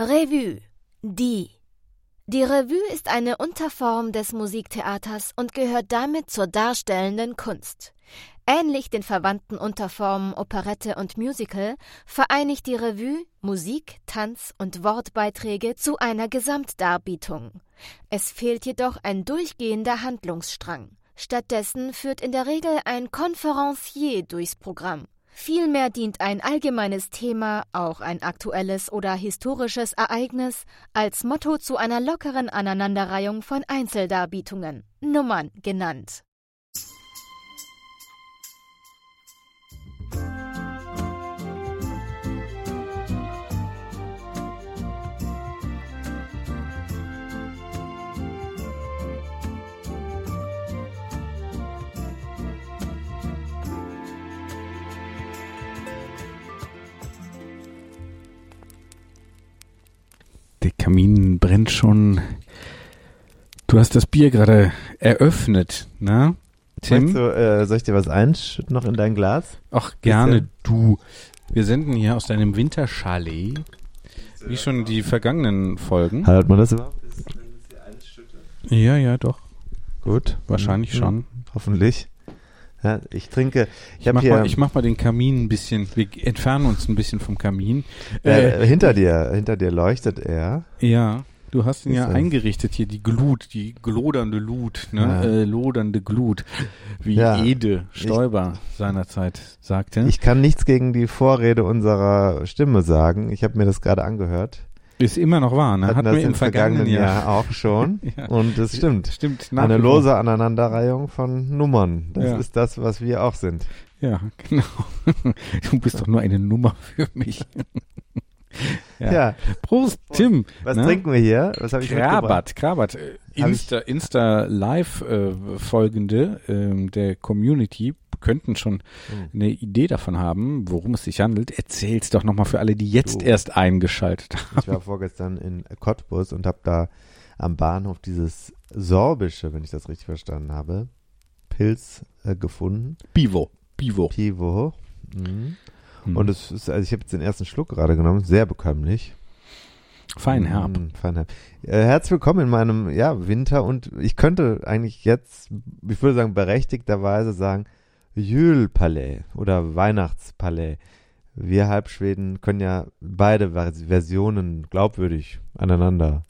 Revue. Die. Die Revue ist eine Unterform des Musiktheaters und gehört damit zur darstellenden Kunst. Ähnlich den verwandten Unterformen Operette und Musical vereinigt die Revue Musik, Tanz und Wortbeiträge zu einer Gesamtdarbietung. Es fehlt jedoch ein durchgehender Handlungsstrang. Stattdessen führt in der Regel ein Konferencier durchs Programm. Vielmehr dient ein allgemeines Thema, auch ein aktuelles oder historisches Ereignis, als Motto zu einer lockeren Aneinanderreihung von Einzeldarbietungen, Nummern genannt. Der Kamin brennt schon. Du hast das Bier gerade eröffnet, ne? Tim? Du, äh, soll ich dir was einschütten noch in dein Glas? Ach, gerne du. Wir senden hier aus deinem Winterchalet, wie schon die vergangenen Folgen. Hört man das überhaupt? Ja, ja, doch. Gut. Wahrscheinlich Mhm. schon. Hoffentlich. Ja, ich trinke, ich Ich habe mach, hier mal, ich mach mal den Kamin ein bisschen, wir entfernen uns ein bisschen vom Kamin. äh, hinter dir, hinter dir leuchtet er. Ja, du hast ihn ja er- eingerichtet hier, die Glut, die glodernde Lut, ne? Ja. Äh, lodernde Glut, wie Ja. Ede Stoiber seinerzeit sagte. Ich kann nichts gegen die Vorrede unserer Stimme sagen. Ich habe mir das gerade angehört. Ist immer noch wahr, ne? Hatten Hatten das wir im vergangenen Jahr. auch schon. Ja. Und es stimmt. Stimmt, Eine lose Aneinanderreihung von Nummern. Das Ja. ist das, was wir auch sind. Ja, genau. Du bist doch nur eine Nummer für mich. Ja. Prost, Tim. Was ne? trinken wir hier? Was habe ich? Krabat, Krabat. Äh, Insta, Insta Live äh, Folgende ähm, der Community könnten schon Hm. eine Idee davon haben, worum es sich handelt. Erzähl's doch nochmal für alle, die jetzt Du. erst eingeschaltet haben. Ich war vorgestern in Cottbus und habe da am Bahnhof dieses sorbische, wenn ich das richtig verstanden habe, Pilz äh, gefunden. Bivo. Bivo. Pivo. Mhm. Hm. Und es ist, also ich habe jetzt den ersten Schluck gerade genommen, sehr bekömmlich. Fein herb. Mm, Feinherb. Äh, herzlich willkommen in meinem ja, Winter und ich könnte eigentlich jetzt, ich würde sagen, berechtigterweise sagen, Jülpalais oder Weihnachtspalais. Wir Halbschweden können ja beide Vers- Versionen glaubwürdig aneinander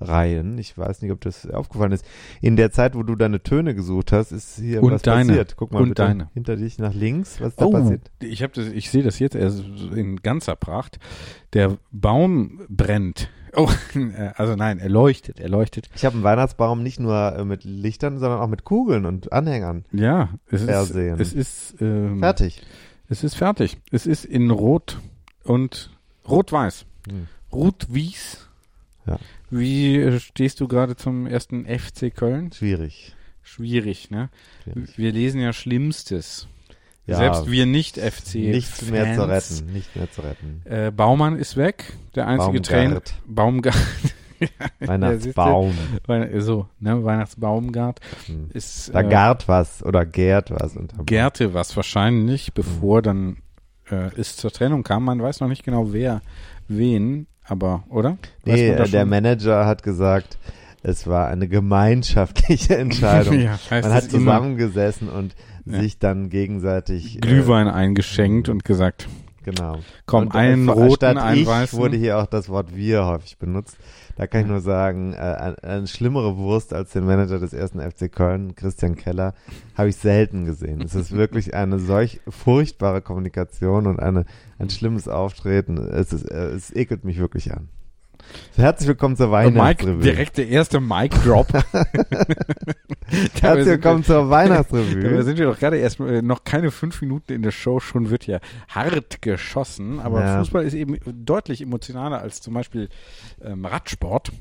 reihen. Ich weiß nicht, ob das aufgefallen ist. In der Zeit, wo du deine Töne gesucht hast, ist hier Und was deine. passiert. Guck mal Und bitte deine. hinter dich nach links, was ist da Oh, passiert. ich habe das, ich sehe das jetzt erst in ganzer Pracht. Der Baum brennt. Oh, also nein, er leuchtet, er leuchtet. Ich habe einen Weihnachtsbaum nicht nur äh, mit Lichtern, sondern auch mit Kugeln und Anhängern. Ja, es ist, Versehen. es ist, ähm, Fertig. es ist fertig. Es ist in Rot und Rot-Weiß. Hm. Rot-Wies. Ja. Wie äh, stehst du gerade zum ersten FC Köln? Schwierig. Schwierig, ne? Schwierig. Wir lesen ja Schlimmstes. Ja, Selbst wir nicht FC. Nichts mehr zu retten. Nicht mehr zu retten. Äh, Baumann ist weg. Der einzige Trainer. Baumgart. Baumgart. Weihnachtsbaum. Weihn- So, ne, Weihnachtsbaumgart Hm. ist Da äh, gart was oder gärt was. Gärte was wahrscheinlich, bevor dann äh, es zur Trennung kam. Man weiß noch nicht genau wer wen, aber oder? Weiß Nee, äh, der? Manager hat gesagt, es war eine gemeinschaftliche Entscheidung. ja, Man hat zusammengesessen und Ja. sich dann gegenseitig Glühwein eingeschenkt und gesagt, Äh, genau. komm, und, äh, einen roten, einen ich weißen. wurde hier auch das Wort wir häufig benutzt. Da kann ich nur sagen, äh, eine, eine schlimmere Wurst als den Manager des ersten FC Köln, Christian Keller, habe ich selten gesehen. Es ist wirklich eine solch furchtbare Kommunikation und eine, ein schlimmes Auftreten. Es, ist, äh, es ekelt mich wirklich an. Herzlich willkommen zur Weihnachtsrevue. direkt der erste Mic-Drop. Herzlich willkommen zur Da Weihnachtsrevue. sind wir doch gerade erst äh, noch keine fünf Minuten in der Show, schon wird ja hart geschossen. Aber Ja. Fußball ist eben deutlich emotionaler als zum Beispiel ähm, Radsport.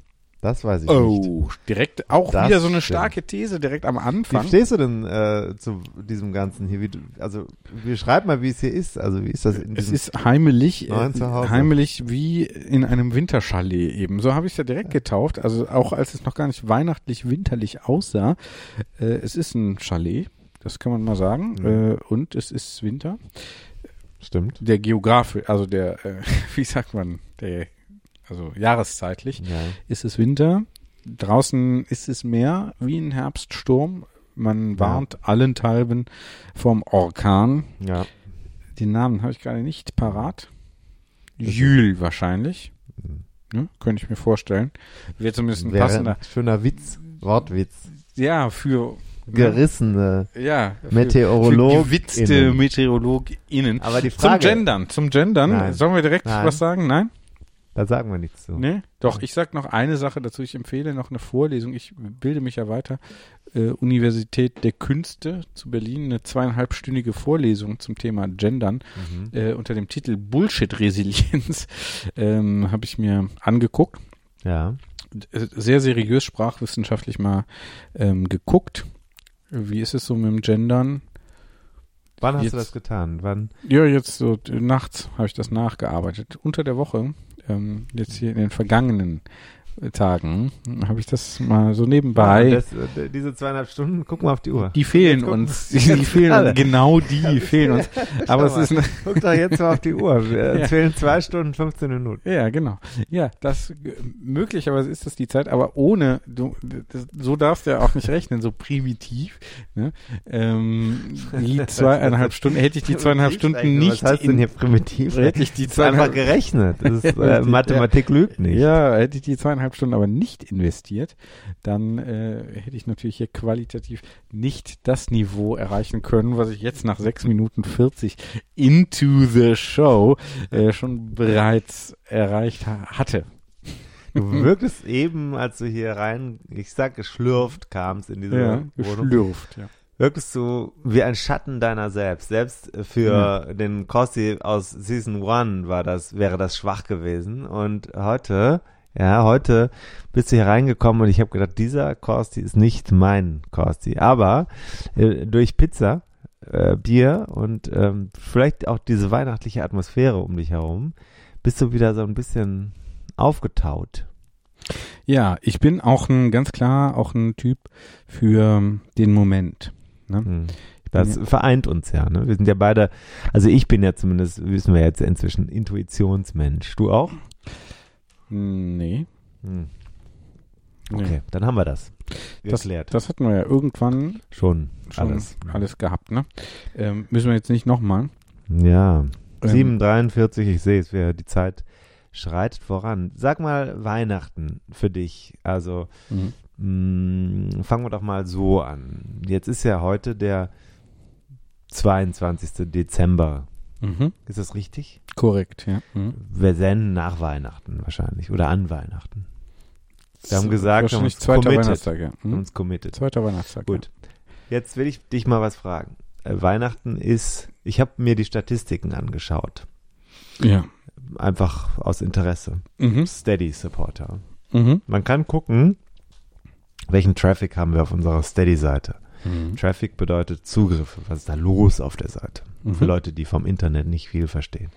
Das weiß ich nicht. Oh, direkt auch Das wieder so eine stimmt. starke These direkt am Wie Anfang. stehst du denn äh, zu diesem Ganzen hier? Wie du, also, beschreib mal, wie es hier ist. Also, wie ist das in Es diesem ist heimelig, äh, heimelig wie in einem Winterchalet eben. So habe ich es ja direkt getauft. Also auch als es noch gar nicht weihnachtlich winterlich aussah. Äh, es ist ein Chalet, das kann man mal sagen. Mhm. Äh, und es ist Winter. Stimmt. Der Geograf, also der, äh, wie sagt man, der, also jahreszeitlich Ja. ist es Winter. Draußen ist es mehr wie ein Herbststurm. Man warnt allenthalben vom Orkan. ja. Den Namen habe ich gerade nicht parat. Jules wahrscheinlich. Ne? Könnte ich mir vorstellen. Wäre zumindest ein Wäre passender. ein schöner Witz, Wortwitz. Ja, für. Gerissene Ja. für- Meteorolog. Für gewitzte MeteorologInnen. Aber die Zum Frage, Gendern. Zum Gendern. Nein. Sollen wir direkt Nein. was sagen? Nein? Da sagen wir nichts zu. Nee? Doch, ich sag noch eine Sache dazu. Ich empfehle noch eine Vorlesung. Ich bilde mich ja weiter. Äh, Universität der Künste zu Berlin. Eine zweieinhalbstündige Vorlesung zum Thema Gendern. Mhm. äh, unter dem Titel Bullshit-Resilienz ähm, habe ich mir angeguckt. Ja. Äh, Sehr seriös sprachwissenschaftlich mal ähm, geguckt. Wie ist es so mit dem Gendern? Wann hast Jetzt- du das getan? Wann? Ja, jetzt so äh, nachts habe ich das nachgearbeitet. Unter der Woche, ähm, jetzt hier in den vergangenen Tagen, habe ich das mal so nebenbei. Das, äh, diese zweieinhalb Stunden, guck mal auf die Uhr. die fehlen uns. Die, die fehlen alle. Genau die fehlen uns. Aber es ist eine, Guck doch jetzt mal auf die Uhr. Es Ja. fehlen zwei Stunden, 15 Minuten. Ja, genau. Ja, das äh, möglicherweise ist das die Zeit, aber ohne, du, das, so darfst du ja auch nicht rechnen, so primitiv. Ne? Ähm, die zweieinhalb Stunden, hätte ich die zweieinhalb Stunden nicht Was heißt denn hier primitiv? hätte ich die ist einfach zweieinhalb, gerechnet. Ist, Ja, äh, Mathematik lügt nicht. ja, hätte ich die zweieinhalb Stunden aber nicht investiert, dann äh, hätte ich natürlich hier qualitativ nicht das Niveau erreichen können, was ich jetzt nach sechs Minuten 40 into the show äh, schon bereits erreicht ha hatte. Du wirktest eben, als du hier rein, ich sag geschlürft kamst in diese Ja, Wohnung, geschlürft, ja. wirktest du wie ein Schatten deiner selbst. Selbst für den Kossi aus Season 1 war das, wäre das schwach gewesen. Und heute, ja, heute bist du hier reingekommen und ich habe gedacht, dieser Kosti ist nicht mein Kosti. Aber äh, durch Pizza, äh, Bier und ähm, vielleicht auch diese weihnachtliche Atmosphäre um dich herum, bist du wieder so ein bisschen aufgetaut. Ja, ich bin auch ein, ganz klar, auch ein Typ für den Moment. Ne? Hm. Das vereint uns ja, ne? Wir sind ja beide, also ich bin ja zumindest, wissen wir jetzt inzwischen, Intuitionsmensch. Du auch? Nee. Hm. nee. Okay, dann haben wir das. Das, Geklärt. das hatten wir ja irgendwann schon, schon alles. alles, gehabt, ne? Ähm, müssen wir jetzt nicht nochmal. Ja. Ähm, 7,43, ich sehe es, die Zeit schreitet voran. Sag mal Weihnachten für dich. Also, Mhm. mh, fangen wir doch mal so an. Jetzt ist ja heute der 22. Dezember. Mhm. Ist das richtig? Korrekt, ja. Mhm. Wir senden nach Weihnachten wahrscheinlich oder an Weihnachten. Wir haben gesagt, wir haben uns zweiter. Weihnachtstag, ja. Mhm. uns committed. Zweiter Weihnachtstag. Gut. Jetzt will ich dich mal was fragen. Äh, Weihnachten ist, ich habe mir die Statistiken angeschaut. Ja. Einfach aus Interesse. Mhm. Steady Supporter. Mhm. Man kann gucken, welchen Traffic haben wir auf unserer Steady-Seite. Mhm. Traffic bedeutet Zugriffe. Was ist da los auf der Seite? Mhm. Für Leute, die vom Internet nicht viel verstehen.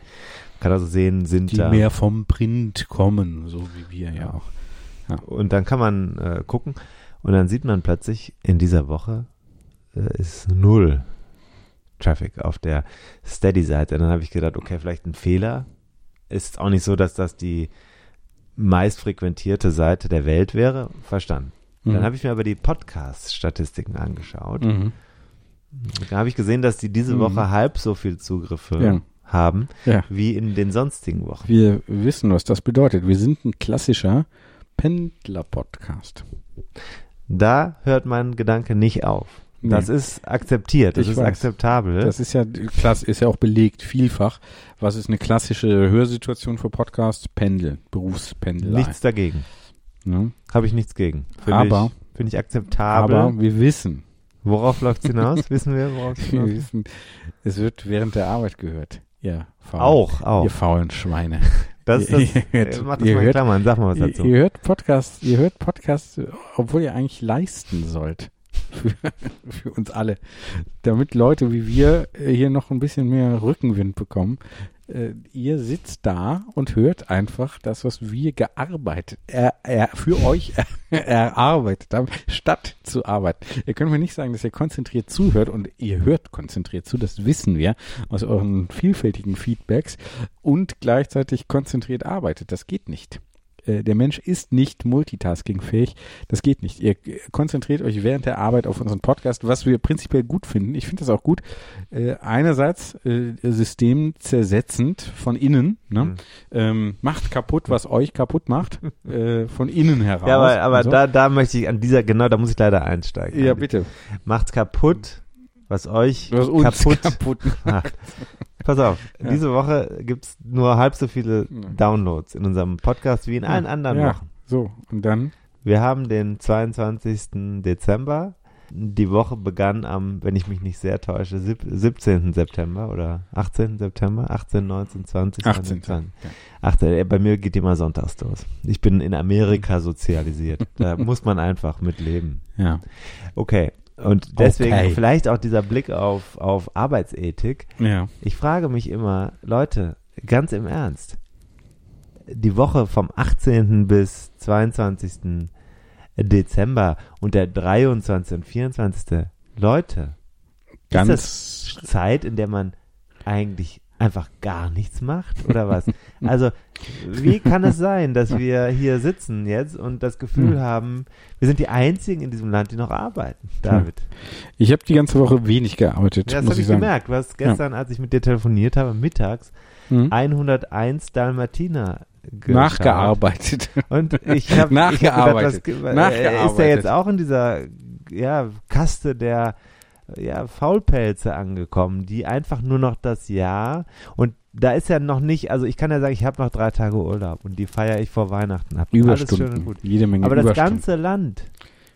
Man kann also sehen, sind Die da. mehr vom Print kommen, so wie wir ja auch. Und dann kann man äh, gucken und dann sieht man plötzlich, in dieser Woche äh, ist null Traffic auf der Steady-Seite. Dann habe ich gedacht, okay, vielleicht ein Fehler. Ist auch nicht so, dass das die meist frequentierte Seite der Welt wäre. Verstanden. Dann habe ich mir aber die Podcast-Statistiken angeschaut. Mhm. Da habe ich gesehen, dass die diese Mhm. Woche halb so viel Zugriffe Ja. haben Ja. wie in den sonstigen Wochen. Wir wissen, was das bedeutet. Wir sind ein klassischer Pendler-Podcast. Da hört mein Gedanke nicht auf. Das Nee. ist akzeptiert, das Ich ist weiß. akzeptabel. Das ist ja klass, ist ja auch belegt vielfach. Was ist eine klassische Hörsituation für Podcasts? Pendeln, Berufspendelei. Nichts dagegen. Ne? Habe ich nichts gegen. Finde Aber- ich, finde ich akzeptabel. Aber wir wissen, Worauf läuft es hinaus? Wissen wir, worauf es wir hinaus? wissen, es wird während der Arbeit gehört. Ihr faulen, Auch, auch. Ihr faulen Schweine. Das, das, Ihr hört- äh, mach das ihr mal hört- Klammern, sag mal was dazu. ihr hört Podcasts, ihr hört Podcasts, obwohl ihr eigentlich leisten sollt. Für, für uns alle. Damit Leute wie wir äh, hier noch ein bisschen mehr Rückenwind bekommen. Äh, ihr sitzt da und hört einfach das, was wir gearbeitet, er, er, für euch erarbeitet haben, statt zu arbeiten. Ihr könnt mir nicht sagen, dass ihr konzentriert zuhört und ihr hört konzentriert zu, das wissen wir aus euren vielfältigen Feedbacks und gleichzeitig konzentriert arbeitet. Das geht nicht. Äh, Der Mensch ist nicht multitaskingfähig. Das geht nicht. Ihr konzentriert euch während der Arbeit auf unseren Podcast, was wir prinzipiell gut finden. Ich finde das auch gut. Äh, einerseits äh, systemzersetzend von innen. Ne? Mhm. Ähm, macht kaputt, was euch kaputt macht. äh, von innen heraus. Ja, aber, aber so. da, da möchte ich an dieser, genau, da muss ich leider einsteigen. Ja, bitte. Macht's kaputt, was euch Was kaputt, kaputt macht. Pass auf, Ja. diese Woche gibt's nur halb so viele Ja. Downloads in unserem Podcast wie in allen anderen ja, Wochen. So, und dann? Wir haben den 22. Dezember. Die Woche begann am, wenn ich mich nicht sehr täusche, sieb- 17. September oder 18. September, 18, 19, 20, 18. 20. 18. äh, Bei mir geht immer sonntags los. Ich bin in Amerika sozialisiert. Da muss man einfach mit leben. Ja. Okay. Und deswegen Okay. vielleicht auch dieser Blick auf, auf Arbeitsethik. Ja. Ich frage mich immer, Leute, ganz im Ernst, die Woche vom 18. bis 22. Dezember und der 23. und 24. Leute, Ganz. ist das Zeit, in der man eigentlich einfach gar nichts macht oder was? Also, wie kann es sein, dass wir hier sitzen jetzt und das Gefühl Hm. haben, wir sind die einzigen in diesem Land, die noch arbeiten? David. Ich habe die ganze Woche wenig gearbeitet, Ja, das habe ich sagen. gemerkt. Du hast gestern, als ich mit dir telefoniert habe, mittags Hm? 101 Dalmatiner. Nachgearbeitet. Und ich habe Nachgearbeitet. Ich hab gedacht, was, Nachgearbeitet. Ist er jetzt auch in dieser ja, Kaste der ja, Faulpelze angekommen, die einfach nur noch das Jahr und da ist ja noch nicht, also ich kann ja sagen, ich habe noch drei Tage Urlaub und die feiere ich vor Weihnachten ab. Alles schön und Überstunden. gut. Jede Menge Aber das Überstunden. ganze Land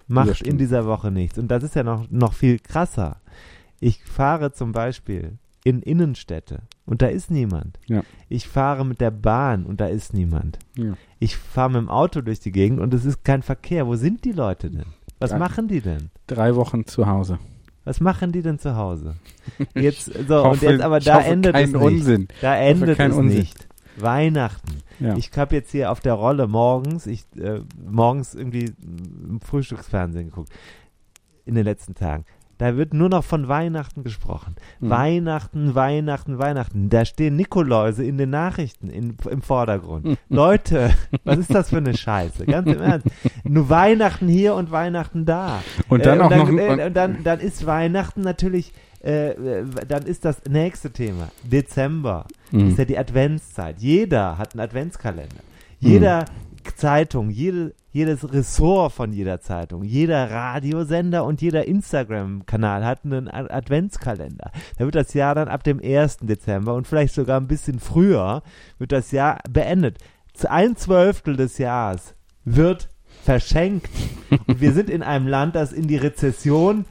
macht in Überstunden. dieser Woche nichts. Und das ist ja noch, noch viel krasser. Ich fahre zum Beispiel in Innenstädte und da ist niemand. Ja. Ich fahre mit der Bahn und da ist niemand. Ja. Ich fahre mit dem Auto durch die Gegend und es ist kein Verkehr. Wo sind die Leute denn? Was Ja. machen die denn? Drei Wochen zu Hause. Was machen die denn zu Hause? Jetzt, so, und hoffe- jetzt aber da endet es nicht. Unsinn. Da endet es Unsinn. nicht. Weihnachten. Ja. Ich habe jetzt hier auf der Rolle morgens, ich äh, morgens irgendwie im Frühstücksfernsehen geguckt in den letzten Tagen. Da wird nur noch von Weihnachten gesprochen. Mhm. Weihnachten, Weihnachten, Weihnachten. Da stehen Nikoläuse in den Nachrichten in, im Vordergrund. Mhm. Leute, was ist das für eine Scheiße? Ganz im Ernst. Nur Weihnachten hier und Weihnachten da. Und dann Äh, auch noch dann, ein- äh, und dann, dann ist Weihnachten natürlich, äh, äh, dann ist das nächste Thema. Dezember Mhm. ist ja die Adventszeit. Jeder hat einen Adventskalender. Jeder Zeitung, jede, jedes Ressort von jeder Zeitung, jeder Radiosender und jeder Instagram-Kanal hat einen Adventskalender. Da wird das Jahr dann ab dem 1. Dezember und vielleicht sogar ein bisschen früher wird das Jahr beendet. Ein Zwölftel des Jahres wird verschenkt. Und wir sind in einem Land, das in die Rezession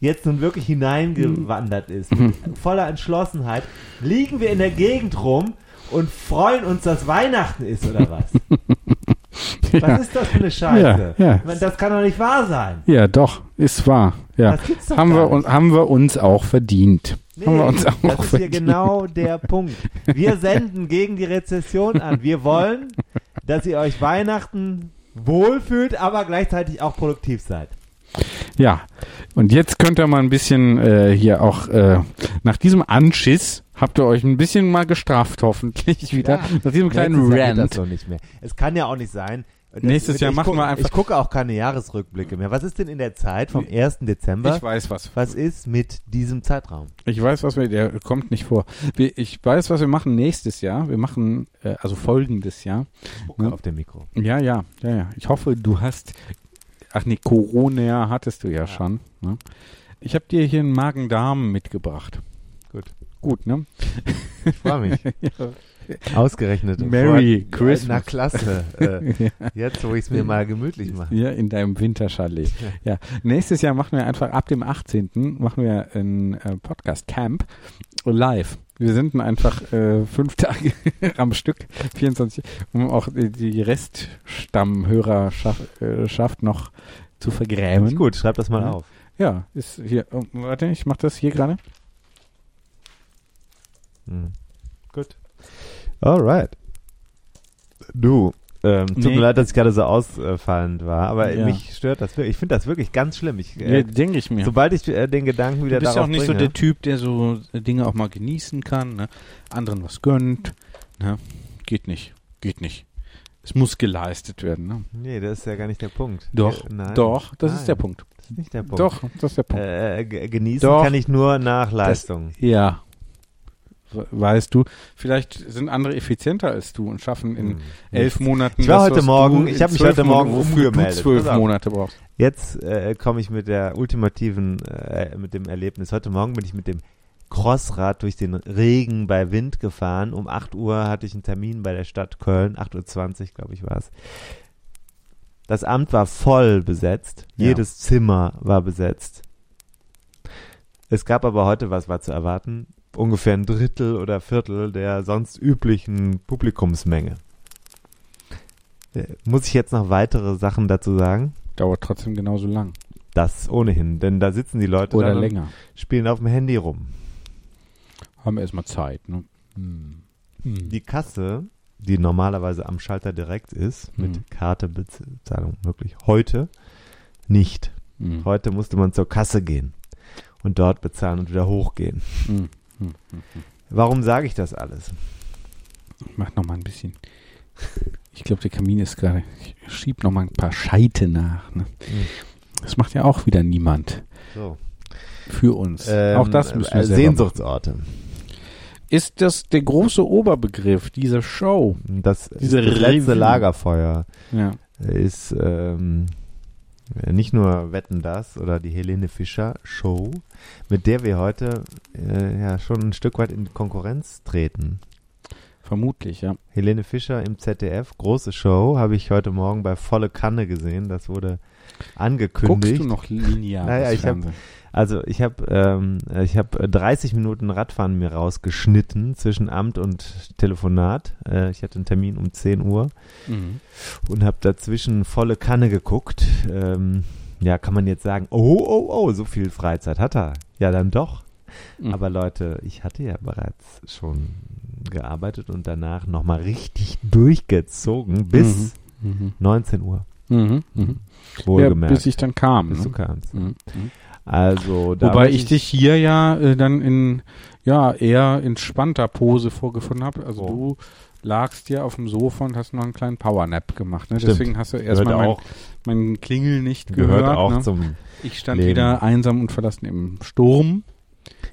jetzt nun wirklich hineingewandert ist. Mit voller Entschlossenheit liegen wir in der Gegend rum und freuen uns, dass Weihnachten ist oder was? Was ist das für eine Scheiße? Ja, ja. Meine, Das kann doch nicht wahr sein. Ja, doch, ist wahr. Ja. Das gibt's doch Haben wir, uns, nicht. haben wir uns auch verdient. haben wir uns auch das ist hier verdient. genau der Punkt. Wir senden gegen die Rezession an. Wir wollen, dass ihr euch Weihnachten wohlfühlt, aber gleichzeitig auch produktiv seid. Ja, und jetzt könnt ihr mal ein bisschen äh, hier auch äh, nach diesem Anschiss habt ihr euch ein bisschen mal gestraft, hoffentlich wieder. Ja. Nach diesem kleinen geht das Rant. so nicht mehr. Es kann ja auch nicht sein. Das- Nächstes Jahr machen guck- wir einfach- Ich gucke auch keine Jahresrückblicke mehr. Was ist denn in der Zeit vom 1. Dezember? Ich weiß was. Was ist mit diesem Zeitraum? Ich weiß, was wir, der kommt nicht vor. Ich weiß, was wir machen nächstes Jahr. Wir machen, äh, also folgendes Jahr. Gucke Ja. auf dem Mikro. Ja, ja, ja, ja. Ich hoffe, du hast, ach nee, Corona hattest du ja, schon. Ne? Ich habe dir hier einen Magen-Darm mitgebracht. Gut. Gut, ne? Ich freue mich. ja. Ausgerechnet. Merry Vor- Christmas. Na klasse. Äh, jetzt, wo ich es mir mal gemütlich mache. Ja, in deinem Winterchalet. Ja. Nächstes Jahr machen wir einfach ab dem 18. machen wir ein äh, Podcast-Camp live. Wir sind einfach äh, fünf Tage am Stück, 24, um auch die- Reststammhörerschaft äh, noch zu vergrämen. Ist gut, schreib das mal auf. Ja, ist hier. Oh, warte, ich mache das hier gerade. Hm. Gut. Alright. Du, ähm, tut Nee. mir leid, dass ich gerade so ausfallend war, aber Ja. mich stört das wirklich. Ich finde das wirklich ganz schlimm. Ich, Ja, äh, denke ich mir. Sobald ich äh, den Gedanken wieder du bist ja darauf auch nicht so bringe, der Typ, der so äh, Dinge auch mal genießen kann, ne? anderen was gönnt. Ne? Geht nicht. Geht nicht. Es muss geleistet werden. Ne? Nee, das ist ja gar nicht der Punkt. Doch, Äh, nein, doch, das nein, ist der Punkt. Das ist nicht der Punkt. Doch, das ist der Punkt. Äh, ge- genießen Doch. kann ich nur nach Leistung. Ja. We- Weißt du, vielleicht sind andere effizienter als du und schaffen in Hm. elf Monaten. Ich war das, heute Morgen- ich hab mich heute Morgen wofür umgemeldet. zwölf. Monate brauchst. Jetzt äh, komme ich mit der ultimativen, äh, mit dem Erlebnis. Heute Morgen bin ich mit dem Crossrad durch den Regen bei Wind gefahren. Um 8 Uhr hatte ich einen Termin bei der Stadt Köln. 8.20 Uhr, glaube ich, war es. Das Amt war voll besetzt. Ja. Jedes Zimmer war besetzt. Es gab aber heute, was war zu erwarten, ungefähr ein Drittel oder Viertel der sonst üblichen Publikumsmenge. Äh, Muss ich jetzt noch weitere Sachen dazu sagen? Dauert trotzdem genauso lang. Das ohnehin, denn da sitzen die Leute Oder länger. spielen auf dem Handy rum. Haben wir erstmal Zeit. Ne? Hm. Hm. Die Kasse, die normalerweise am Schalter direkt ist, mit Mhm. Kartebezahlung wirklich heute nicht. Hm. Heute musste man zur Kasse gehen und dort bezahlen und wieder hochgehen. Hm. Hm. Hm. Hm. Warum sage ich das alles? Ich mach noch mal ein bisschen. Ich glaube, der Kamin ist gerade. Ich schieb noch mal ein paar Scheite nach. Ne? Hm. Das macht ja auch wieder niemand So. für uns. Ähm, auch das müssen wir äh, selber Sehnsuchtsorte. machen. Ist das der große Oberbegriff dieser Show? Das, Diese das letzte. Lagerfeuer Ja. ist ähm, nicht nur Wetten das oder die Helene Fischer Show, mit der wir heute äh, ja schon ein Stück weit in Konkurrenz treten. Vermutlich, ja. Helene Fischer im ZDF, große Show, habe ich heute Morgen bei Volle Kanne gesehen. Das wurde angekündigt. Guckst du noch linear? Naja, ich hab- Fernsehen? Also ich habe ähm, ich habe 30 Minuten Radfahren mir rausgeschnitten zwischen Amt und Telefonat. Äh, ich hatte einen Termin um 10 Uhr Mhm. und habe dazwischen volle Kanne geguckt. Ähm, ja, kann man jetzt sagen, oh, oh, oh, so viel Freizeit hat er. Ja, dann doch. Mhm. Aber Leute, ich hatte ja bereits schon gearbeitet und danach nochmal richtig durchgezogen bis Mhm. 19 Uhr. Mhm. Mhm. Ja, Wohlgemerkt. bis ich dann kam. bis Ne? du kamst. Mhm. Also, da Wobei ich dich hier ja äh, dann in ja eher entspannter Pose vorgefunden habe. Also Oh. du lagst ja auf dem Sofa und hast noch einen kleinen Powernap gemacht. Ne? Stimmt. Deswegen hast du erstmal mein, mein Klingel nicht gehört gehört. auch ne? zum. Ich stand Leben. wieder einsam und verlassen im Sturm.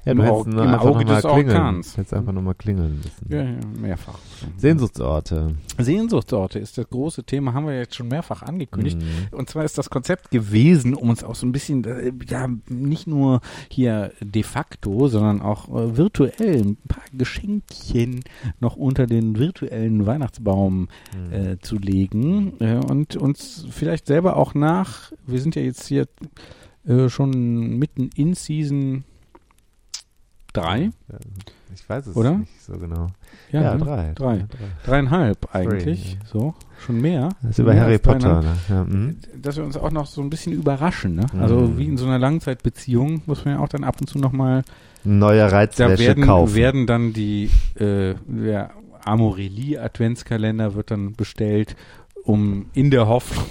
Ja, Im du im einfach Auge noch mal des klingeln. Orkans. Hättest einfach nochmal klingeln müssen. Ja, ja, mehrfach. Sehnsuchtsorte. Sehnsuchtsorte ist das große Thema, haben wir jetzt schon mehrfach angekündigt. Mhm. Und zwar ist das Konzept gewesen, um uns auch so ein bisschen, äh, ja, nicht nur hier de facto, sondern auch äh, virtuell ein paar Geschenkchen noch unter den virtuellen Weihnachtsbaum Mhm. äh, zu legen äh, und uns vielleicht selber auch nach, wir sind ja jetzt hier äh, schon mitten in Season 3, Ja, ich weiß es Oder? nicht so genau. ja, Ja, ne? drei. Drei. Drei. dreieinhalb eigentlich, Three. so, schon mehr. Das ist über Mehr Harry Potter. Ne? Ja, mhm. dass wir uns auch noch so ein bisschen überraschen. Ne? Also Mhm. wie in so einer Langzeitbeziehung muss man ja auch dann ab und zu nochmal, Neue da Reizwäsche werden, kaufen. werden dann die, äh, der Amorelie Adventskalender wird dann bestellt, um in der Hoffnung,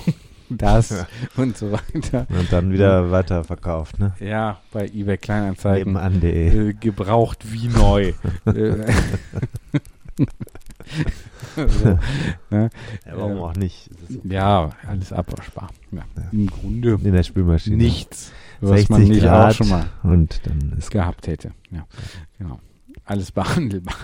dass Ja. und so weiter. Und dann wieder weiterverkauft, ne? Ja, bei eBay Kleinanzeigen Nebenan.de. äh, gebraucht wie neu. Äh, so, ne? Ja, warum äh, auch nicht? Das Ja, alles abwaschbar. Ja, Im Grunde In der Spülmaschine. nichts, was man 60 nicht Grad. auch schon mal Und dann ist gehabt hätte. Ja, genau. Alles behandelbar.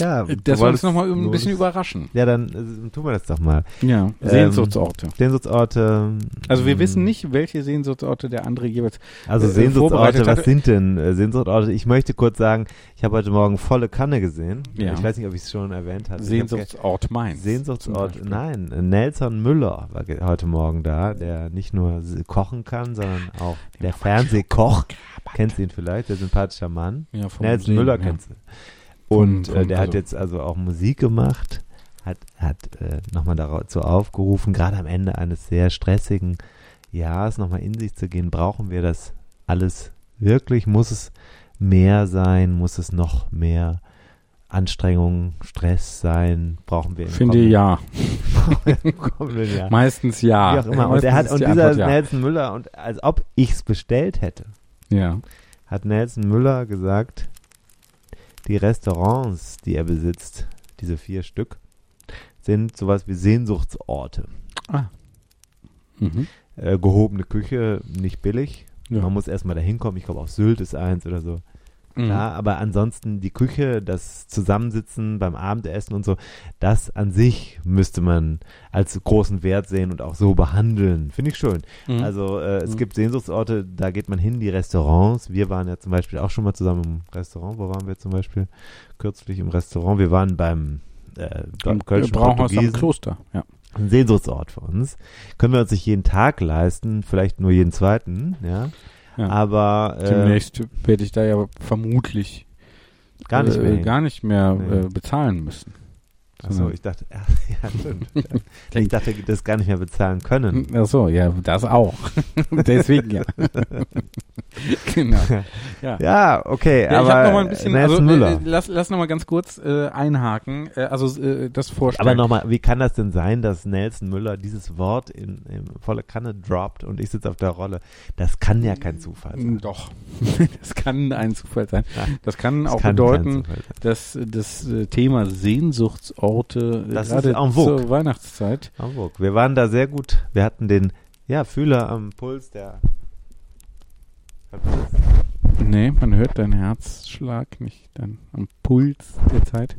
Ja, Das soll uns nochmal ein bisschen überraschen. Ja, dann äh, tun wir das doch mal. Ja, Sehnsuchtsorte. Sehnsuchtsorte. Also wir mh, wissen nicht, welche Sehnsuchtsorte der andere jeweils. Also äh, Sehnsuchtsorte, was sind denn äh, Sehnsuchtsorte? Ich möchte kurz sagen, ich habe heute Morgen volle Kanne gesehen. Ja. Ich weiß nicht, ob ich es schon erwähnt hatte. Sehnsuchtsort Mainz. Sehnsuchtsort, nein. Nelson Müller war heute Morgen da, der nicht nur kochen kann, sondern auch der Fernsehkoch. Kennst du ihn vielleicht, der sympathischer Mann. Ja, Nelson Sehen, Müller ja. kennst du. Und äh, der also- hat jetzt also auch Musik gemacht, hat, hat äh, nochmal dazu aufgerufen, gerade am Ende eines sehr stressigen Jahres nochmal in sich zu gehen. Brauchen wir das alles wirklich? Muss es mehr sein? Muss es noch mehr Anstrengung, Stress sein? Brauchen wir Finde ja. Jahr? Meistens ja. Wie auch immer. Und, der hat, und die dieser Antwort ja. Nelson Müller, und als ob ich es bestellt hätte, Ja. hat Nelson Müller gesagt, die Restaurants, die er besitzt, diese vier Stück, sind sowas wie Sehnsuchtsorte. Ah. Mhm. Äh, gehobene Küche, nicht billig. Ja. Man muss erstmal da hinkommen. Ich glaube, auf Sylt ist eins oder so. Mhm. Ja, aber ansonsten die Küche, das Zusammensitzen beim Abendessen und so, das an sich müsste man als großen Wert sehen und auch so behandeln. Finde ich schön. Mhm. Also äh, es Mhm. gibt Sehnsuchtsorte, da geht man hin, die Restaurants. Wir waren ja zum Beispiel auch schon mal zusammen im Restaurant. Wo waren wir zum Beispiel? Kürzlich im Restaurant. Wir waren beim äh, Im Kölschen Brauhaus am. Kloster. Ja. Ein Sehnsuchtsort für uns. Können wir uns nicht jeden Tag leisten, vielleicht nur jeden zweiten, ja. Ja. Aber äh, Demnächst werde ich da ja vermutlich gar nicht äh, mehr. hin. gar nicht mehr Nee. äh, bezahlen müssen. Achso, ich dachte, ja, ja stimmt. ich dachte, das gar nicht mehr bezahlen können. Ach so, ja, das auch. Deswegen ja. genau. Ja. Ja, okay, Ja, ich aber habe noch mal ein bisschen, Nelson also, Müller. äh, lass, lass noch mal ganz kurz äh, einhaken, äh, also äh, das vorstellen. Aber nochmal, wie kann das denn sein, dass Nelson Müller dieses Wort in, in volle Kanne droppt und ich sitze auf der Rolle? Das kann ja kein Zufall sein. Doch, das kann ein Zufall sein. Das kann Das auch kann bedeuten, dass das äh, Thema Sehnsuchtsorte äh, Das ist gerade en vogue. zur Weihnachtszeit. Hamburg. Wir waren da sehr gut. Wir hatten den ja, Fühler am Puls der. Hört? Nee, man hört deinen Herzschlag nicht dann am Puls der Zeit.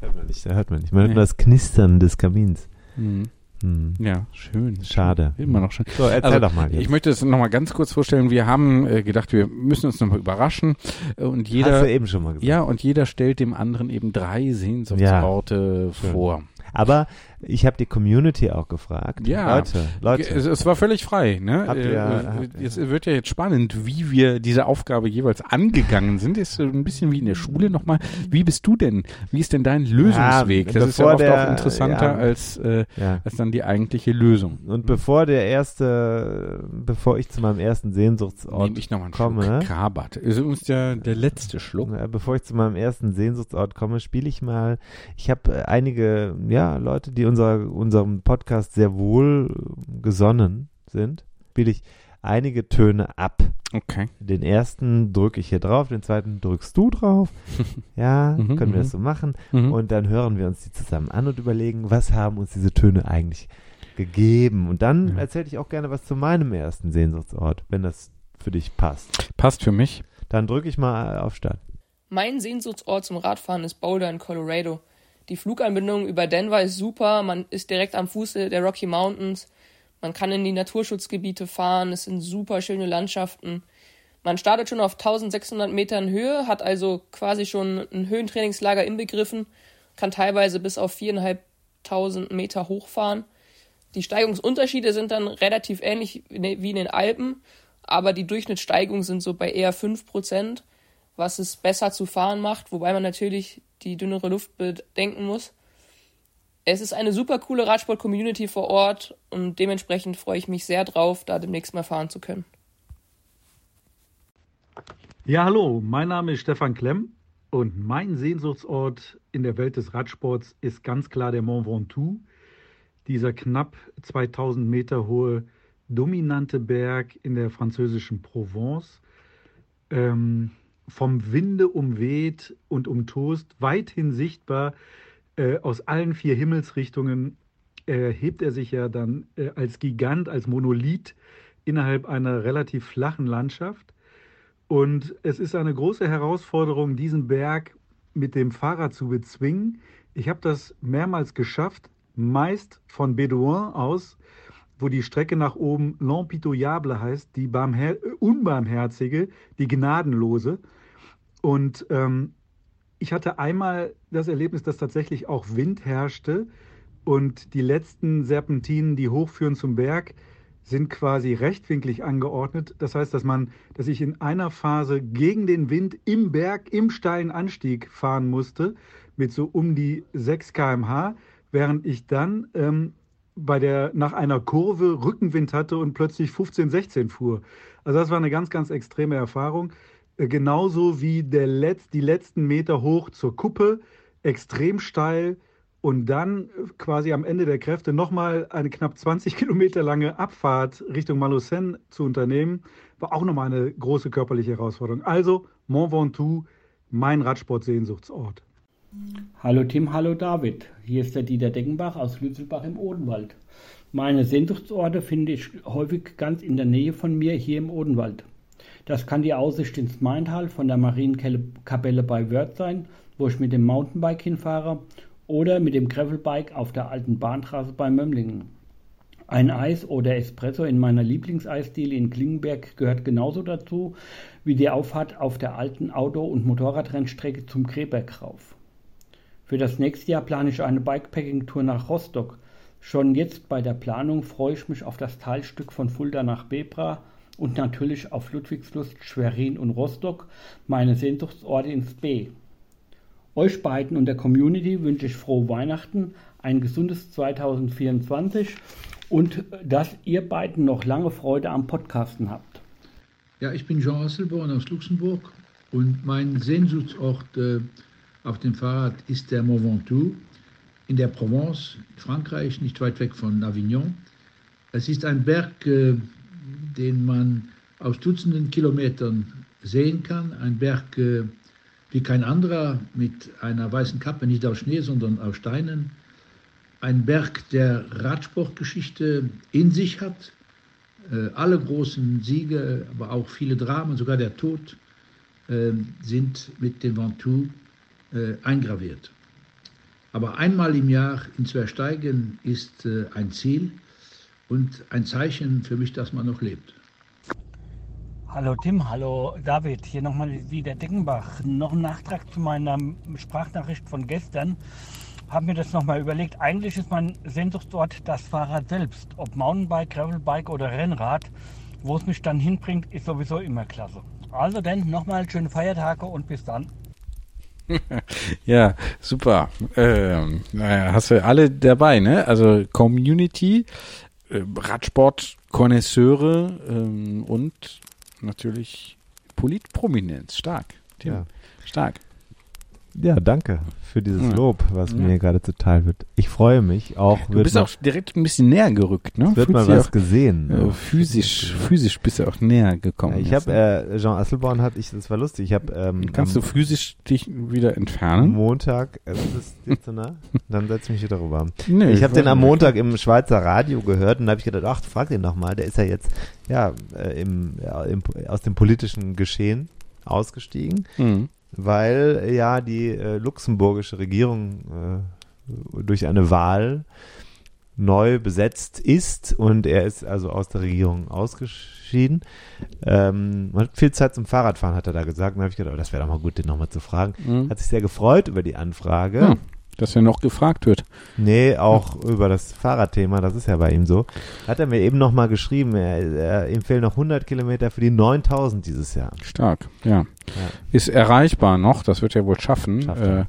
Hört man nicht, da hört man nicht. Man hört Nee. nur das Knistern des Kamins. Mhm. Hm. Ja, schön. Schade. Immer noch schön. So, erzähl Also, doch mal jetzt. Ich möchte es nochmal ganz kurz vorstellen. Wir haben äh, gedacht, wir müssen uns nochmal überraschen. Äh, Und Hast jeder, du eben schon mal gesagt. ja, und jeder stellt dem anderen eben drei Sehnsuchtsorte Schön. vor. Aber ich habe die Community auch gefragt. Ja. Leute, Leute. Es, es war völlig frei. Ne? Habt ihr- Äh, ihr- es wird ja jetzt spannend, wie wir diese Aufgabe jeweils angegangen sind. Ist so ein bisschen wie in der Schule nochmal. Wie bist du denn? Wie ist denn dein Lösungsweg? Ja, das ist ja oft der- auch interessanter ja. als, äh, ja. als dann die eigentliche Lösung. Und bevor der erste, bevor ich zu meinem ersten Sehnsuchtsort Nehme ich nochmal einen komme, Schluck Krabat. Ist übrigens der, der letzte Schluck. Bevor ich zu meinem ersten Sehnsuchtsort komme, spiele ich mal. Ich habe äh, einige ja, Leute, die unser, unserem Podcast sehr wohl gesonnen sind, spiele ich einige Töne ab. Okay. Den ersten drücke ich hier drauf, den zweiten drückst du drauf. Ja, Mhm, können wir mhm. das so machen. Mhm. Und dann hören wir uns die zusammen an und überlegen, was haben uns diese Töne eigentlich gegeben. Und dann Ja. erzähle ich auch gerne was zu meinem ersten Sehnsuchtsort, wenn das für dich passt. Passt für mich. Dann drücke ich mal auf Start. Mein Sehnsuchtsort zum Radfahren ist Boulder in Colorado. Die Fluganbindung über Denver ist super, man ist direkt am Fuße der Rocky Mountains, man kann in die Naturschutzgebiete fahren, es sind super schöne Landschaften. Man startet schon auf 1600 Metern Höhe, hat also quasi schon ein Höhentrainingslager inbegriffen, kann teilweise bis auf 4500 Meter hochfahren. Die Steigungsunterschiede sind dann relativ ähnlich wie in den Alpen, aber die Durchschnittssteigung sind so bei eher 5 Prozent was es besser zu fahren macht, wobei man natürlich die dünnere Luft bedenken muss. Es ist eine super coole Radsport-Community vor Ort und dementsprechend freue ich mich sehr drauf, da demnächst mal fahren zu können. Ja, hallo, mein Name ist Stefan Klemm und mein Sehnsuchtsort in der Welt des Radsports ist ganz klar der Mont Ventoux, dieser knapp 2000 Meter hohe dominante Berg in der französischen Provence. Ähm, vom Winde umweht und umtost, weithin sichtbar äh, aus allen vier Himmelsrichtungen äh, hebt er sich ja dann äh, als Gigant, als Monolith innerhalb einer relativ flachen Landschaft. Und es ist eine große Herausforderung, diesen Berg mit dem Fahrrad zu bezwingen. Ich habe das mehrmals geschafft, meist von Bedouin aus, wo die Strecke nach oben L'Empitoyable heißt, die Barmher Unbarmherzige, die Gnadenlose. Und ähm, ich hatte einmal das Erlebnis, dass tatsächlich auch Wind herrschte und die letzten Serpentinen, die hochführen zum Berg, sind quasi rechtwinklig angeordnet. Das heißt, dass man, dass ich in einer Phase gegen den Wind im Berg, im steilen Anstieg fahren musste, mit so um die 6 km/h, während ich dann ähm, bei der, nach einer Kurve Rückenwind hatte und plötzlich 15, 16 fuhr. Also das war eine ganz, ganz extreme Erfahrung. Äh, genauso wie der Letz-, die letzten Meter hoch zur Kuppe, extrem steil, und dann quasi am Ende der Kräfte nochmal eine knapp 20 Kilometer lange Abfahrt Richtung Malocène zu unternehmen, war auch nochmal eine große körperliche Herausforderung. Also Mont Ventoux, mein Radsportsehnsuchtsort. Hallo Tim, hallo David. Hier ist der Dieter Deckenbach aus Lützelbach im Odenwald. Meine Sehnsuchtsorte finde ich häufig ganz in der Nähe von mir hier im Odenwald. Das kann die Aussicht ins Maintal von der Marienkapelle bei Wörth sein, wo ich mit dem Mountainbike hinfahre oder mit dem Gravelbike auf der alten Bahntrasse bei Mömlingen. Ein Eis oder Espresso in meiner Lieblingseisdiele in Klingenberg gehört genauso dazu wie die Auffahrt auf der alten Auto- und Motorradrennstrecke zum Kreberg rauf. Für das nächste Jahr plane ich eine Bikepacking-Tour nach Rostock. Schon jetzt bei der Planung freue ich mich auf das Teilstück von Fulda nach Bebra und natürlich auf Ludwigslust, Schwerin und Rostock, meine Sehnsuchtsorte ins B. Euch beiden und der Community wünsche ich frohe Weihnachten, ein gesundes 2024 und dass ihr beiden noch lange Freude am Podcasten habt. Ja, ich bin Jean Hasselborn aus Luxemburg und mein Sehnsuchtsort äh, auf dem Fahrrad ist der Mont Ventoux in der Provence, Frankreich, nicht weit weg von Avignon. Es ist ein Berg, äh, den man aus Dutzenden Kilometern sehen kann, ein Berg, äh, wie kein anderer mit einer weißen Kappe, nicht aus Schnee, sondern aus Steinen. Ein Berg, der Radsportgeschichte in sich hat. Äh, alle großen Siege, aber auch viele Dramen, sogar der Tod, äh, sind mit dem Ventoux äh, eingraviert. Aber einmal im Jahr ihn zu ersteigen, ist äh, ein Ziel und ein Zeichen für mich, dass man noch lebt. Hallo Tim, hallo David, hier nochmal wieder Deckenbach. Noch ein Nachtrag zu meiner Sprachnachricht von gestern. Haben mir das nochmal überlegt. Eigentlich ist mein Sehnsuchtsort das Fahrrad selbst. Ob Mountainbike, Gravelbike oder Rennrad. Wo es mich dann hinbringt, ist sowieso immer klasse. Also dann nochmal schöne Feiertage und bis dann. ja, super. Ähm, naja, hast du alle dabei, ne? Also Community, äh, Radsport-Konnoisseure ähm, und natürlich Politprominenz. Stark. Tim. Ja. Stark. Ja, danke für dieses. Lob, was Ja. mir gerade zuteil wird. Ich freue mich auch. Du bist mal, auch direkt ein bisschen näher gerückt, ne? es wird Fühlt mal was auch, gesehen. äh, physisch, physisch bist du auch näher gekommen. ich jetzt, habe, äh, Jean Asselborn hat, ich, das war lustig, ich habe ähm, Kannst du physisch dich wieder entfernen? Montag, äh, ist das dir zu nah? Dann setz mich wieder rüber. Nee, ich habe den am. Montag im Schweizer Radio gehört und da habe ich gedacht, ach, frag den noch mal, der ist ja jetzt ja, äh, im, ja im, aus dem politischen Geschehen ausgestiegen, Mhm. Weil ja die äh, luxemburgische Regierung äh, durch eine Wahl neu besetzt ist und er ist also aus der Regierung ausgeschieden. Ähm, man hat viel Zeit zum Fahrradfahren, hat er da gesagt. Und da habe ich gedacht, oh, das wäre doch mal gut, den nochmal zu fragen. Mhm. Hat sich sehr gefreut über die Anfrage. Hm, dass er noch gefragt wird. Nee, auch über das Fahrradthema, das ist ja bei ihm so. Hat er mir eben nochmal geschrieben, er, er ihm fehlen noch 100 Kilometer für die 9000 dieses Jahr. Stark, ja. Ist erreichbar noch, das wird er wohl schaffen. Schafft Äh,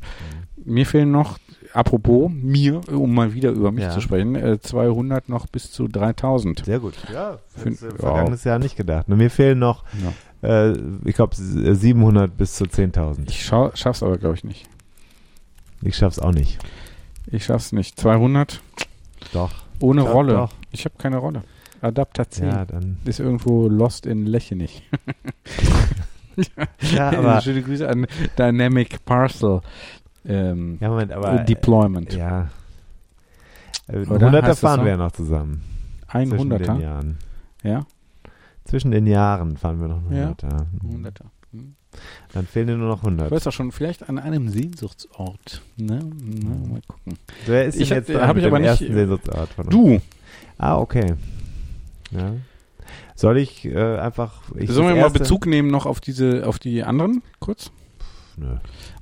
mir fehlen noch, apropos mir, um mal wieder über mich Ja. zu sprechen, äh, 200 noch bis zu 3000. Sehr gut. Ja, Find- das, ja. vergangenes Jahr nicht gedacht. Nur mir fehlen noch, äh, ich glaube, 700 bis zu 10.000. Ich schau, schaff's aber, glaube ich, nicht. Ich schaff's auch nicht. Ich schaff's nicht. 200 Doch. ohne Doch, Rolle. doch. Ich habe keine Rolle. Adaptation. Ja, dann. Ist irgendwo lost in Lechenich. Ja, aber, Schöne Grüße an Dynamic Parcel ähm, ja, Moment, aber. Deployment. Ja. Äh, Oder? 100er Heißt das fahren wir ja noch zusammen. Ein zwischen den 100er. Jahren. Ja, Zwischen den Jahren fahren wir noch einen Ja. 100er. 100er. Hm. Dann fehlen dir nur noch Du 100. weißt doch schon, vielleicht an einem Sehnsuchtsort. Ne? Na, mal gucken. Wer ist denn Ich hab- jetzt hab dran ich mit aber nicht- ersten Sehnsuchtsort von uns? Du, Ah, okay. Ja. Soll ich äh, einfach. Ich sollen wir mal Bezug nehmen noch auf diese, auf die anderen kurz? Nö.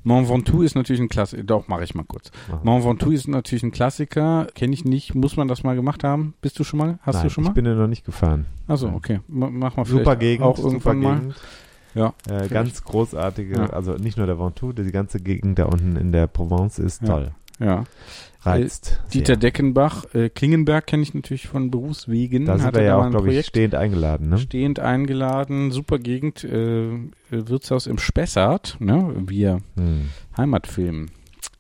Mont Ventoux ist natürlich ein Klassiker. Doch, mache ich mal kurz. Mach. Mont Ventoux ist natürlich ein Klassiker. Kenne ich nicht. Muss man das mal gemacht haben? Bist du schon mal? Hast Nein, du schon mal? Ich bin ja noch nicht gefahren. Achso, okay. Ma- Mach mal vielleicht Super Gegend, auch irgendwann mal. Ja. Äh, ganz großartige, Ja. also nicht nur der Ventoux, die ganze Gegend da unten in der Provence ist Ja. toll. Ja. Reizt. Dieter sehr. Deckenbach, äh, Klingenberg kenne ich natürlich von Berufswegen. Da sind wir ja auch, glaube ich, stehend eingeladen. Ne? stehend eingeladen. Super Gegend. Äh, äh, Wirtshaus im Spessart. Ne? Wir Hm. Heimatfilm.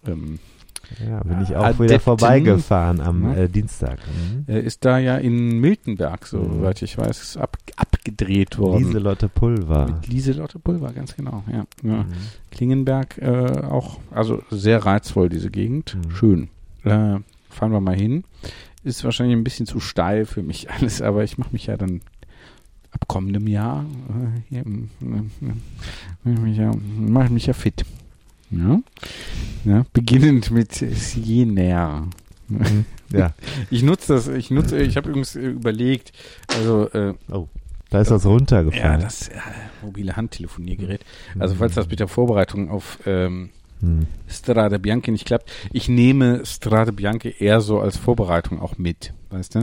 Ähm, Ja, bin ich auch Adepten. wieder vorbeigefahren am Ja. äh, Dienstag. Mhm. äh, ist da ja in Miltenberg, Mhm. soweit ich weiß, ist ab, abgedreht worden. Lieselotte Pulver. Mit Lieselotte Pulver, ganz genau. Ja. ja. Mhm. Klingenberg äh, auch, also sehr reizvoll, diese Gegend. Mhm. Schön. Äh, fahren wir mal hin. Ist wahrscheinlich ein bisschen zu steil für mich alles, aber ich mache mich ja dann ab kommendem Jahr äh, hier, äh, mach ich mich ja, mach ich mich ja fit. Ja? ja beginnend mit Siena. Mhm. Ja, Ich nutze das, ich nutze, ich habe übrigens überlegt, also äh, da ist was ja, runtergefallen. das äh, mobile Handtelefoniergerät. Also falls das mit der Vorbereitung auf ähm, Hm. Strade Bianche nicht klappt, ich nehme Strade Bianche eher so als Vorbereitung auch mit, weißt du?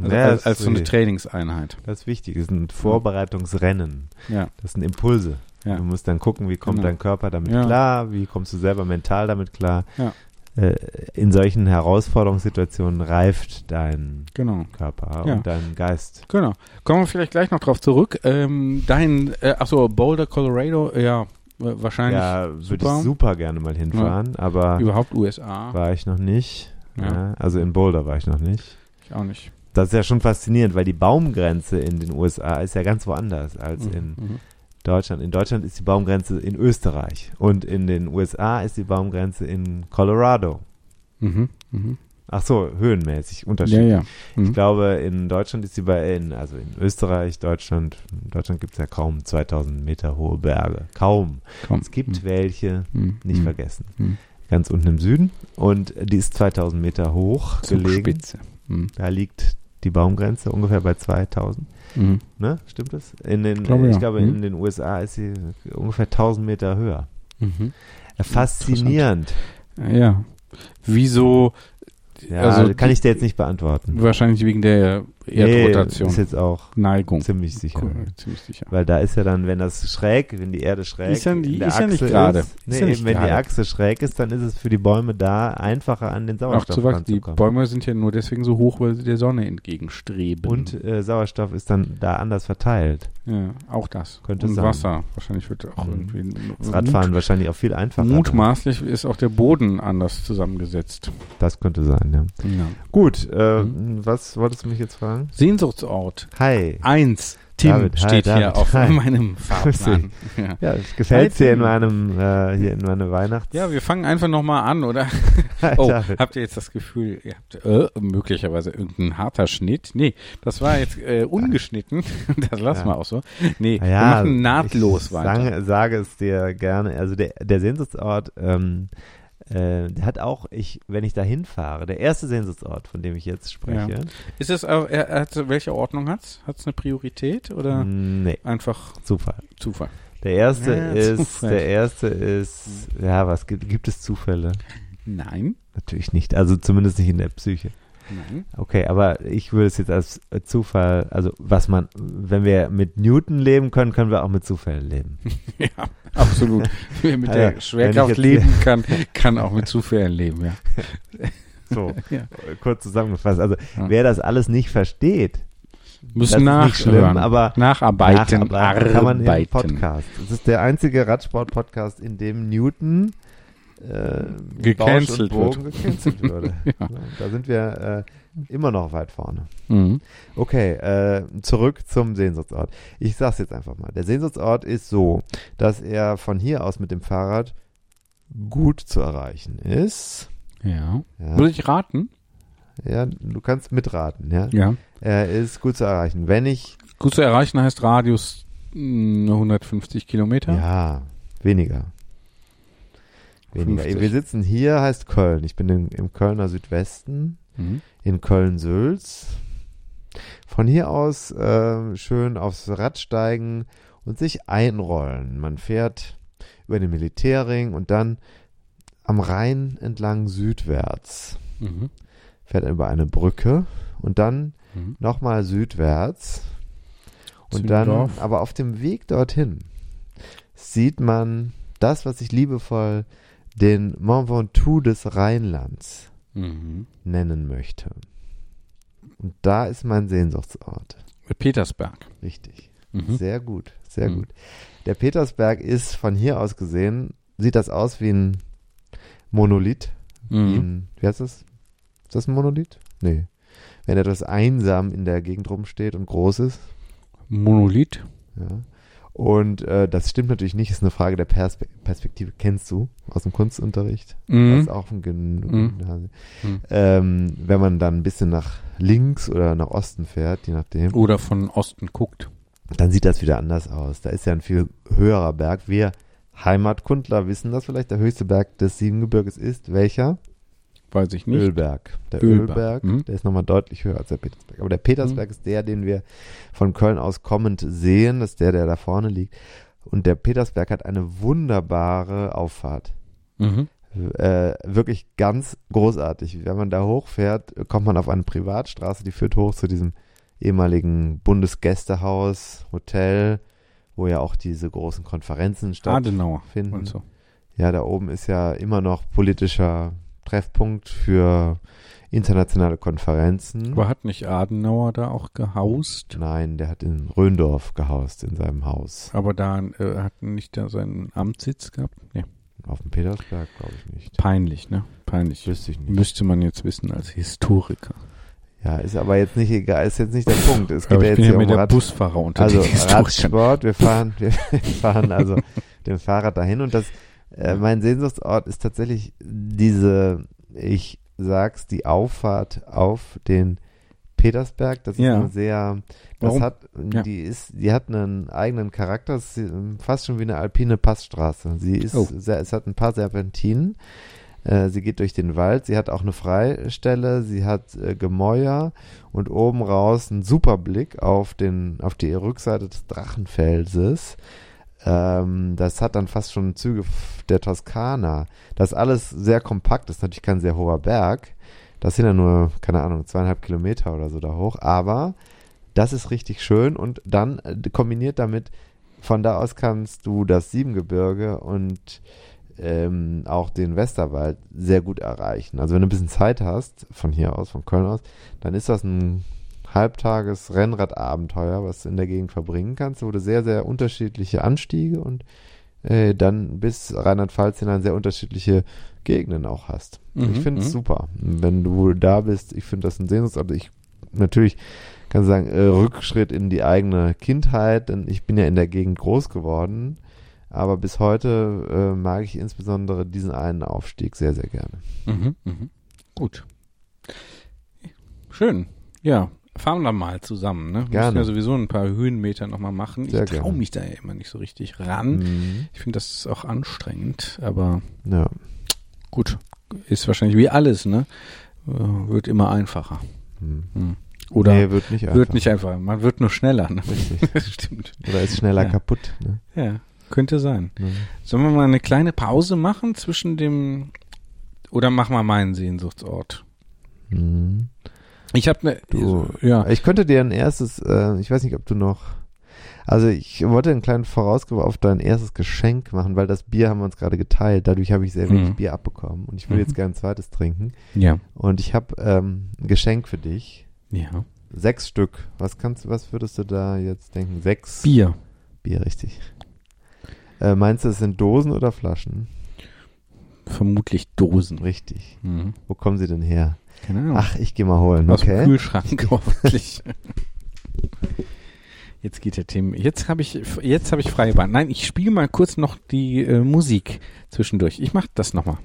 Also Ja, als, als so eine ist- Trainingseinheit. Das ist wichtig. Das sind Vorbereitungsrennen. Ja, Das sind Impulse. Ja. Du musst dann gucken, wie kommt Genau. dein Körper damit Ja. klar, wie kommst du selber mental damit klar. Ja. Äh, in solchen Herausforderungssituationen reift dein genau. Körper und dein Geist. Genau. Kommen wir vielleicht gleich noch drauf zurück. Ähm, dein, äh, achso, Boulder, Colorado, ja, wahrscheinlich Ja, würde ich super gerne mal hinfahren, aber überhaupt USA. war ich noch nicht. Also in Boulder war ich noch nicht. Ich auch nicht. Das ist ja schon faszinierend, weil die Baumgrenze in den USA ist ja ganz woanders als in Mhm. Deutschland. In Deutschland ist die Baumgrenze in Österreich und in den USA ist die Baumgrenze in Colorado. Mhm. Mhm. Ach so, höhenmäßig Ja, unterschiedlich. ja. Mhm. Ich glaube, in Deutschland ist die bei, in, also in Österreich, Deutschland, in Deutschland gibt es ja kaum 2000 Meter hohe Berge. Kaum. Komm. Es gibt Mhm. welche, Mhm. nicht Mhm. vergessen. Mhm. Ganz unten im Süden und die ist 2000 Meter hoch gelegen. Zugspitze. Mhm. Da liegt die Baumgrenze ungefähr bei 2000. Mhm. Ne? Stimmt das? In den, Glaube, ich ja. glaube, Mhm. in den USA ist sie ungefähr 1000 Meter höher. Mhm. Faszinierend. Ja. Wieso? Ja, Also kann die- ich dir jetzt nicht beantworten. Wahrscheinlich wegen der Erdrotation. Nee, ist jetzt auch Neigung. ziemlich sicher. Cool, ziemlich sicher. Weil da ist ja dann, wenn das schräg, wenn die Erde schräg Ist ja der ist ja nicht gerade. nee, ja nicht eben, wenn die gerade. Achse schräg ist, dann ist es für die Bäume da einfacher an den Sauerstoff zu wachsen. Die. Bäume sind ja nur deswegen so hoch, weil sie der Sonne entgegenstreben. Und äh, Sauerstoff ist dann da anders verteilt. ja, auch das. Könnte Und sein. Wasser. Wahrscheinlich wird auch Mhm. irgendwie. Das Radfahren wahrscheinlich auch viel einfacher. Mutmaßlich ist auch der Boden anders zusammengesetzt. Das könnte sein, ja. Ja. Gut, äh, Mhm. was wolltest du mich jetzt fragen? Sehnsuchtsort. Hi. Eins. Tim David, hi, steht hier David. auf Hi. meinem Fahrplan. Ja. Ja, gefällt dir in meinem, äh, hier in meiner Weihnachts... ja, wir fangen einfach nochmal an, oder? Oh, David. habt ihr jetzt das Gefühl, ihr habt äh, möglicherweise irgendein harter Schnitt? Nee, das war jetzt äh, ungeschnitten. das lassen Ja. wir auch so. Nee, Ah wir machen nahtlos ich weiter. Sage, sage es dir gerne. Also der, der Sehnsuchtsort, ähm, äh, der hat auch, ich, wenn ich da hinfahre, der erste Sehnsuchtsort, von dem ich jetzt spreche, Ist es auch, er, er hat, welche Ordnung hat's? Hat es eine Priorität oder nee, einfach Zufall. Zufall? Der erste Ja, ist, Zufall. der erste ist, ja, was gibt, gibt es Zufälle? Nein. Natürlich nicht, also zumindest nicht in der Psyche. Nein. Okay, aber ich würde es jetzt als Zufall, also was man, wenn wir mit Newton leben können, können wir auch mit Zufällen leben. Ja, absolut. Wer mit Ja, der Schwerkraft leben kann, kann auch mit Zufällen leben, ja. So, Ja. kurz zusammengefasst. Also Ja. wer das alles nicht versteht, Müssen Das ist nicht nachhören. schlimm, aber nacharbeiten, nacharbeiten kann man im. Podcast. Das ist der einzige Radsport-Podcast, in dem Newton äh, Gecancelt Bogen gecancelt wurde. Ja. Da sind wir äh, immer noch weit vorne. Mhm. Okay, äh, zurück zum Sehnsuchtsort. Ich sag's jetzt einfach mal. Der Sehnsuchtsort ist so, dass er von hier aus mit dem Fahrrad gut zu erreichen ist. Ja. Ja, Muss ich raten? ja du kannst mitraten, ja. Ja. Er ist gut zu erreichen. Wenn ich Gut zu erreichen heißt Radius Mm, 150 Kilometer? Ja, weniger. Weniger. 50. Wir sitzen hier, heißt Köln. Ich bin in, im Kölner Südwesten, Mhm. in Köln-Sülz. Von hier aus äh, schön aufs Rad steigen und sich einrollen. Man fährt über den Militärring und dann am Rhein entlang südwärts. Mhm. Fährt über eine Brücke und dann Mhm. nochmal südwärts. Und dann, aber auf dem Weg dorthin, sieht man das, was ich liebevoll den Mont Ventoux des Rheinlands Mhm. nennen möchte. Und da ist mein Sehnsuchtsort. Petersberg. Richtig. Mhm. Sehr gut, sehr Mhm. gut. Der Petersberg ist von hier aus gesehen, sieht das aus wie ein Monolith. Wie, Mhm. ein, wie heißt das? Ist das ein Monolith? Nee. Wenn etwas einsam in der Gegend rumsteht und groß ist. Monolith. Ja. Und äh, das stimmt natürlich nicht, ist eine Frage der Perspe Perspektive. Kennst du aus dem Kunstunterricht? Das Mhm. ist auch ein Gen Mhm. Gymnasium. Mhm. Ähm, wenn man dann ein bisschen nach links oder nach Osten fährt, je nachdem, Oder von Osten guckt. dann sieht das wieder anders aus. Da ist ja ein viel höherer Berg. Wir Heimatkundler wissen das vielleicht. Der höchste Berg des Siebengebirges ist welcher? Weiß ich nicht. Ölberg. Der Ölberg. Ölberg, Mhm. der ist nochmal deutlich höher als der Petersberg. Aber der Petersberg ist der, den wir von Köln aus kommend sehen. Das ist der, der da vorne liegt. Und der Petersberg hat eine wunderbare Auffahrt. Mhm. Äh, wirklich ganz großartig. Wenn man da hochfährt, kommt man auf eine Privatstraße, die führt hoch zu diesem ehemaligen Bundesgästehaus, Hotel, wo ja auch diese großen Konferenzen Adenauer stattfinden. und so. Ja, da oben ist ja immer noch politischer Treffpunkt für internationale Konferenzen. Aber hat nicht Adenauer da auch gehaust? Nein, der hat in Röndorf gehaust, in seinem Haus. Aber da äh, hat nicht da seinen Amtssitz gehabt? Nee. Auf dem Petersberg, glaube ich nicht. Peinlich, ne? Peinlich. Wüsste ich nicht. Müsste man jetzt wissen als Historiker. Ja, ist aber jetzt nicht egal, ist jetzt nicht der Punkt. Es geht ja jetzt bin ja hier mit um der Rad, Busfahrer unter also. Radsport. Wir fahren, wir fahren also dem Fahrrad dahin und das, äh, mein Sehnsuchtsort ist tatsächlich diese, ich sag's, die Auffahrt auf den Petersberg. Das ist Ja. eine sehr, das Warum? hat, Ja. die ist, die hat einen eigenen Charakter. Es ist ähm, fast schon wie eine alpine Passstraße. Sie ist, Oh. sehr, es hat ein paar Serpentinen. Äh, Sie geht durch den Wald, sie hat auch eine Freistelle, sie hat äh, Gemäuer und oben raus einen super Blick auf, den, auf die Rückseite des Drachenfelses. Ähm, das hat dann fast schon Züge der Toskana. Das alles sehr kompakt, das ist natürlich kein sehr hoher Berg. Das sind ja nur, keine Ahnung, zweieinhalb Kilometer oder so da hoch, aber das ist richtig schön und dann äh, kombiniert damit, von da aus kannst du das Siebengebirge und ähm, auch den Westerwald sehr gut erreichen. Also wenn du ein bisschen Zeit hast, von hier aus, von Köln aus, dann ist das ein halbtages Rennradabenteuer, was du in der Gegend verbringen kannst, wo du sehr, sehr unterschiedliche Anstiege und äh, dann bis Rheinland-Pfalz hinein sehr unterschiedliche Gegenden auch hast. Mhm, ich finde es mhm. super. Wenn du da bist, ich finde das ein Sehnsuchtsort. Ich natürlich kann sagen, äh, Rückschritt in die eigene Kindheit, denn ich bin ja in der Gegend groß geworden. Aber bis heute äh, mag ich insbesondere diesen einen Aufstieg sehr, sehr gerne. Mhm, mhm. Gut. Schön. Ja, fahren wir mal zusammen. Ne? Wir Gerne. müssen ja sowieso ein paar Höhenmeter nochmal machen. Sehr ich traue mich da ja immer nicht so richtig ran. Mhm. Ich finde, das ist auch anstrengend, aber Ja. gut. Ist wahrscheinlich wie alles, ne? Äh, Wird immer einfacher. Mhm. Hm. Oder nee, wird nicht einfach. wird nicht einfacher. Man wird nur schneller. Ne? Richtig. Stimmt. Oder ist schneller Ja. kaputt. Ne? Ja, könnte sein. Mhm. Sollen wir mal eine kleine Pause machen zwischen dem oder mach mal meinen Sehnsuchtsort? Mhm. Ich habe eine Du- ja. Ich könnte dir ein erstes, äh, ich weiß nicht, ob du noch, also ich wollte einen kleinen Vorausgriff auf dein erstes Geschenk machen, weil das Bier haben wir uns gerade geteilt. Dadurch habe ich sehr wenig Mhm. Bier abbekommen und ich würde Mhm. jetzt gerne ein zweites trinken. Ja. Und ich habe ähm, ein Geschenk für dich. Ja. Sechs Stück. Was kannst, was würdest du da jetzt denken? Sechs Bier. Bier, richtig. Äh, meinst du, es sind Dosen oder Flaschen? Vermutlich Dosen. Richtig. Mhm. Wo kommen sie denn her? Keine Ahnung. Ach, ich gehe mal holen. Aus dem Okay. Kühlschrank hoffentlich. Jetzt geht der Tim. Jetzt habe ich jetzt habe ich freie Bahn. Nein, ich spiele mal kurz noch die äh, Musik zwischendurch. Ich mache das nochmal.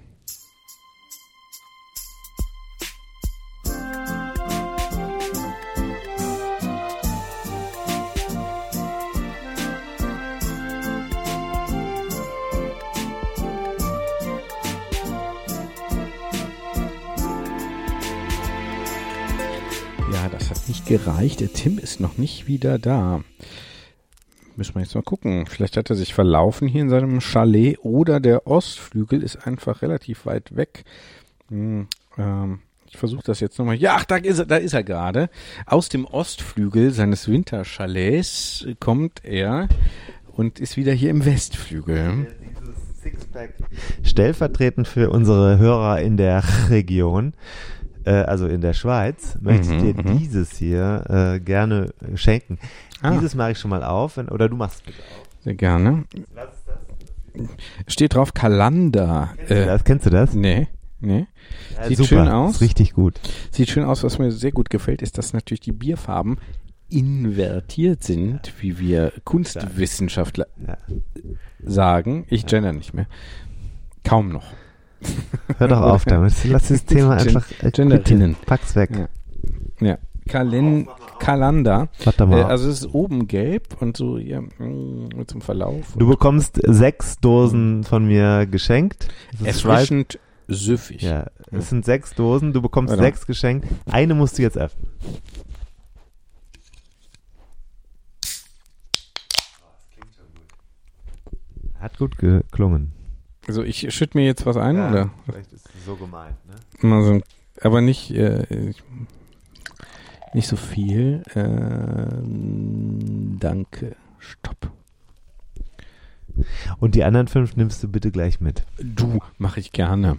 Gereicht. Der Tim ist noch nicht wieder da. Müssen wir jetzt mal gucken. Vielleicht hat er sich verlaufen hier in seinem Chalet oder der Ostflügel ist einfach relativ weit weg. Hm, ähm, ich versuche das jetzt nochmal. Ja, ach, da ist er, da ist er gerade. Aus dem Ostflügel seines Winterchalets kommt er und ist wieder hier im Westflügel. Stellvertretend für unsere Hörer in der Region, äh, also in der Schweiz, möchte ich Mhm, dir mhm. dieses hier äh, gerne schenken. Ah. Dieses mache ich schon mal auf, wenn, oder du machst es bitte auf. Sehr gerne. Was ist das? Steht drauf Kalender. Kennst du das? Kennst du das? Nee, nee. Ja, Sieht super, schön aus. Richtig gut. Sieht schön aus. Was mir sehr gut gefällt, ist, dass natürlich die Bierfarben invertiert sind, wie wir Kunstwissenschaftler Ja. sagen. Ich gender nicht mehr. Kaum noch. Hör doch auf damit. Lass das Thema einfach. Äh, Genderinnen. Pack's weg. Ja. Ja. Kalen Kalender. Warte Äh, mal. also es ist oben gelb und so hier mit zum Verlauf. du bekommst sechs Dosen von mir geschenkt. Erfrischend süffig. Ja, es sind sechs Dosen. Du bekommst Warte. sechs geschenkt. Eine musst du jetzt öffnen. Hat gut geklungen. Also ich schütte mir jetzt was ein, oder? Vielleicht ist es so gemeint, ne? Mal so, aber nicht, äh, ich, nicht so viel. Ähm, danke. Stopp. Und die anderen fünf nimmst du bitte gleich mit. Du, mache ich gerne.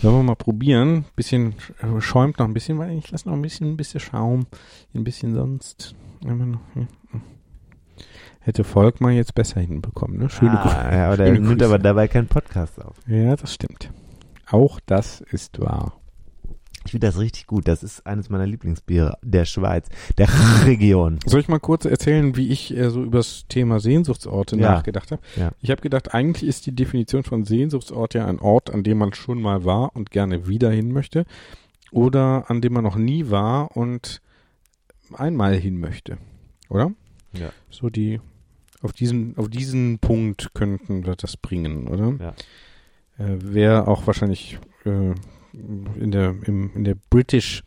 Sollen wir mal probieren? Bisschen äh, schäumt noch ein bisschen, weil ich lasse noch ein bisschen, ein bisschen Schaum, ein bisschen sonst. Immer noch, hm. Hätte Volkmar jetzt besser hinbekommen, ne? Schöne ah, Grüße. ja, aber der nimmt aber dabei keinen Podcast auf. Ja, das stimmt. Auch das ist wahr. Ich finde das richtig gut. Das ist eines meiner Lieblingsbiere der Schweiz, der Region. Soll ich mal kurz erzählen, wie ich äh, so über das Thema Sehnsuchtsorte Ja. nachgedacht habe? Ja. Ich habe gedacht, eigentlich ist die Definition von Sehnsuchtsort ja ein Ort, an dem man schon mal war und gerne wieder hin möchte oder an dem man noch nie war und einmal hin möchte, oder? Ja. So die auf diesen auf diesen Punkt könnten wir das bringen, oder? Ja. Äh, Wäre auch wahrscheinlich äh, in der im, in der British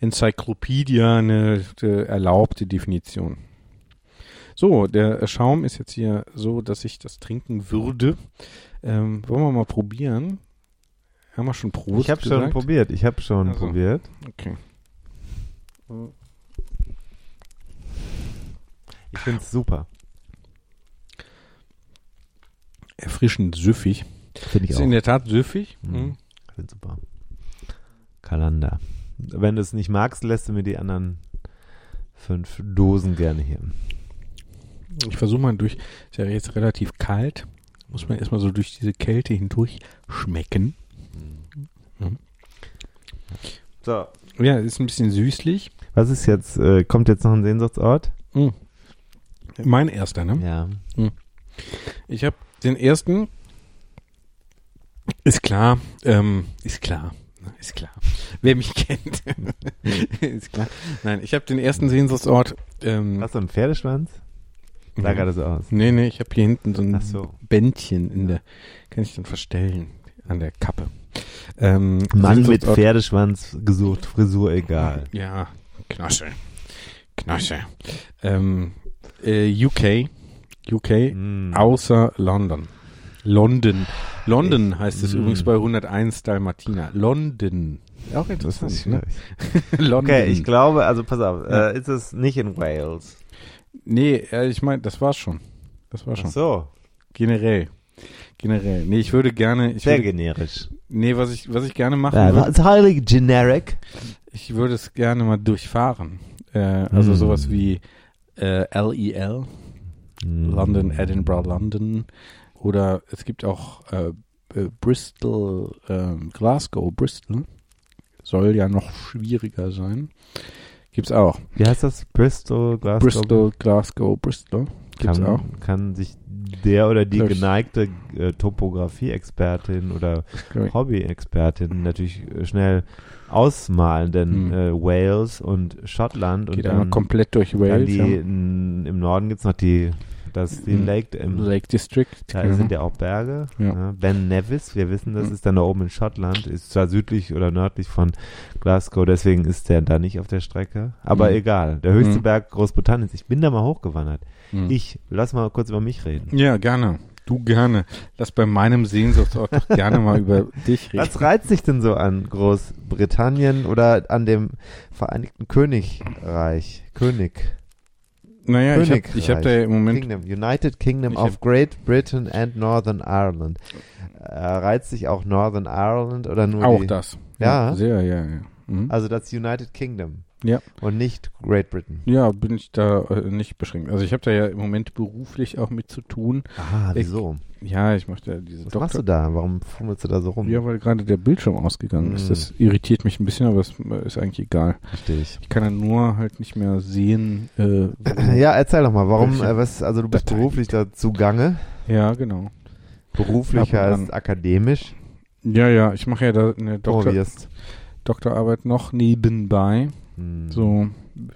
Encyclopedia eine, äh, erlaubte Definition. So, der Schaum ist jetzt hier so, dass ich das trinken würde. Ähm, wollen wir mal probieren? Haben wir schon Prost Ich habe schon probiert. Ich habe schon Also. probiert. Okay. Ich finde es super. Erfrischend süffig. Finde ich Ist auch. in der Tat süffig. Mhm. Mhm. Ich finde super. Kalender. Wenn du es nicht magst, lässt du mir die anderen fünf Dosen gerne hier. Ich versuche mal durch, ist ja jetzt relativ kalt, muss man erstmal so durch diese Kälte hindurch schmecken. So. Ja, ist ein bisschen süßlich. Was ist jetzt, äh, kommt jetzt noch ein Sehnsuchtsort? Mhm. Mein erster, ne? Ja. Ich habe den ersten. Ist klar, ähm, ist klar, ist klar. Wer mich kennt, ist klar. Nein, ich habe den ersten Sehnsuchtsort. Ähm, Hast du einen Pferdeschwanz? Sah Mhm. gerade so aus. Nee, nee, ich habe hier hinten so ein Ach so. Bändchen in der, kann ich dann verstellen an der Kappe. Ähm, Mann mit Pferdeschwanz gesucht, Frisur egal. Ja, Knasche. Knasche. Ähm, äh, UK. UK, Mm. außer London. London. London heißt es Mm. übrigens bei 101 Dalmatiner. London. Auch Das interessant, ist ne? London. Okay, ich glaube, also pass auf, Ja. äh, ist es nicht in Wales? Nee, äh, ich meine, das war's schon. Das war Ach schon. so, Generell. Generell. Nee, ich würde gerne, ich sehr würde, generisch. nee, was ich, was ich gerne machen Ja, würde, it's highly generic. ich würde es gerne mal durchfahren. Äh, also Mm. sowas wie äh, LEL, Mm. London, Edinburgh, London. Oder es gibt auch äh, äh, Bristol, ähm, Glasgow, Bristol. Soll ja noch schwieriger sein. Gibt's auch. Wie heißt das? Bristol, Glasgow? Bristol, Glasgow, Bristol. Gibt's kann, auch. kann sich der oder die geneigte äh, Topografie-Expertin oder. Hobby-Expertin natürlich äh, schnell ausmalen, denn Hm. äh, Wales und Schottland und Geht einmal dann, komplett durch Wales. die, ja. n, im Norden gibt's noch die Das ist die Mhm. Lake im Lake District. Da genau. sind ja auch Berge. Ja. ne? Ben Nevis, wir wissen, das Mhm. ist dann da oben in Schottland, ist zwar südlich oder nördlich von Glasgow, deswegen ist der da nicht auf der Strecke. Aber Mhm. egal, der höchste Mhm. Berg Großbritanniens. Ich bin da mal hochgewandert. Mhm. Ich, lass mal kurz über mich reden. Ja, gerne. Du gerne. Lass bei meinem Sehnsuchtsort doch gerne mal über dich reden. Was reizt dich denn so an Großbritannien oder an dem Vereinigten Königreich? König. Naja, ich habe ich hab da im Moment Kingdom, United Kingdom of Great Britain and Northern Ireland. Äh, reizt dich auch Northern Ireland oder nur auch die, das. Ja? Sehr, ja, ja. Mhm. Also das United Kingdom. Ja. Und nicht Great Britain. Ja, bin ich da äh, nicht beschränkt. Also ich habe da ja im Moment beruflich auch mit zu tun. Ah, wieso? Ja, ich möchte ja diese Was Doktor machst du da? Warum fummelst du da so rum? Ja, weil gerade der Bildschirm ausgegangen ist. Mm. Das irritiert mich ein bisschen, aber es äh, ist eigentlich egal. Verstehe ich. Ich kann ja nur halt nicht mehr sehen. Äh, Ja, erzähl doch mal, warum, äh, was, also du bist Datei? beruflich da zugange. ja, genau. Beruflich Ab und heißt an. akademisch. Ja, ja, ich mache ja da eine Doktor, Promovierst. Doktorarbeit noch nebenbei, Hm. so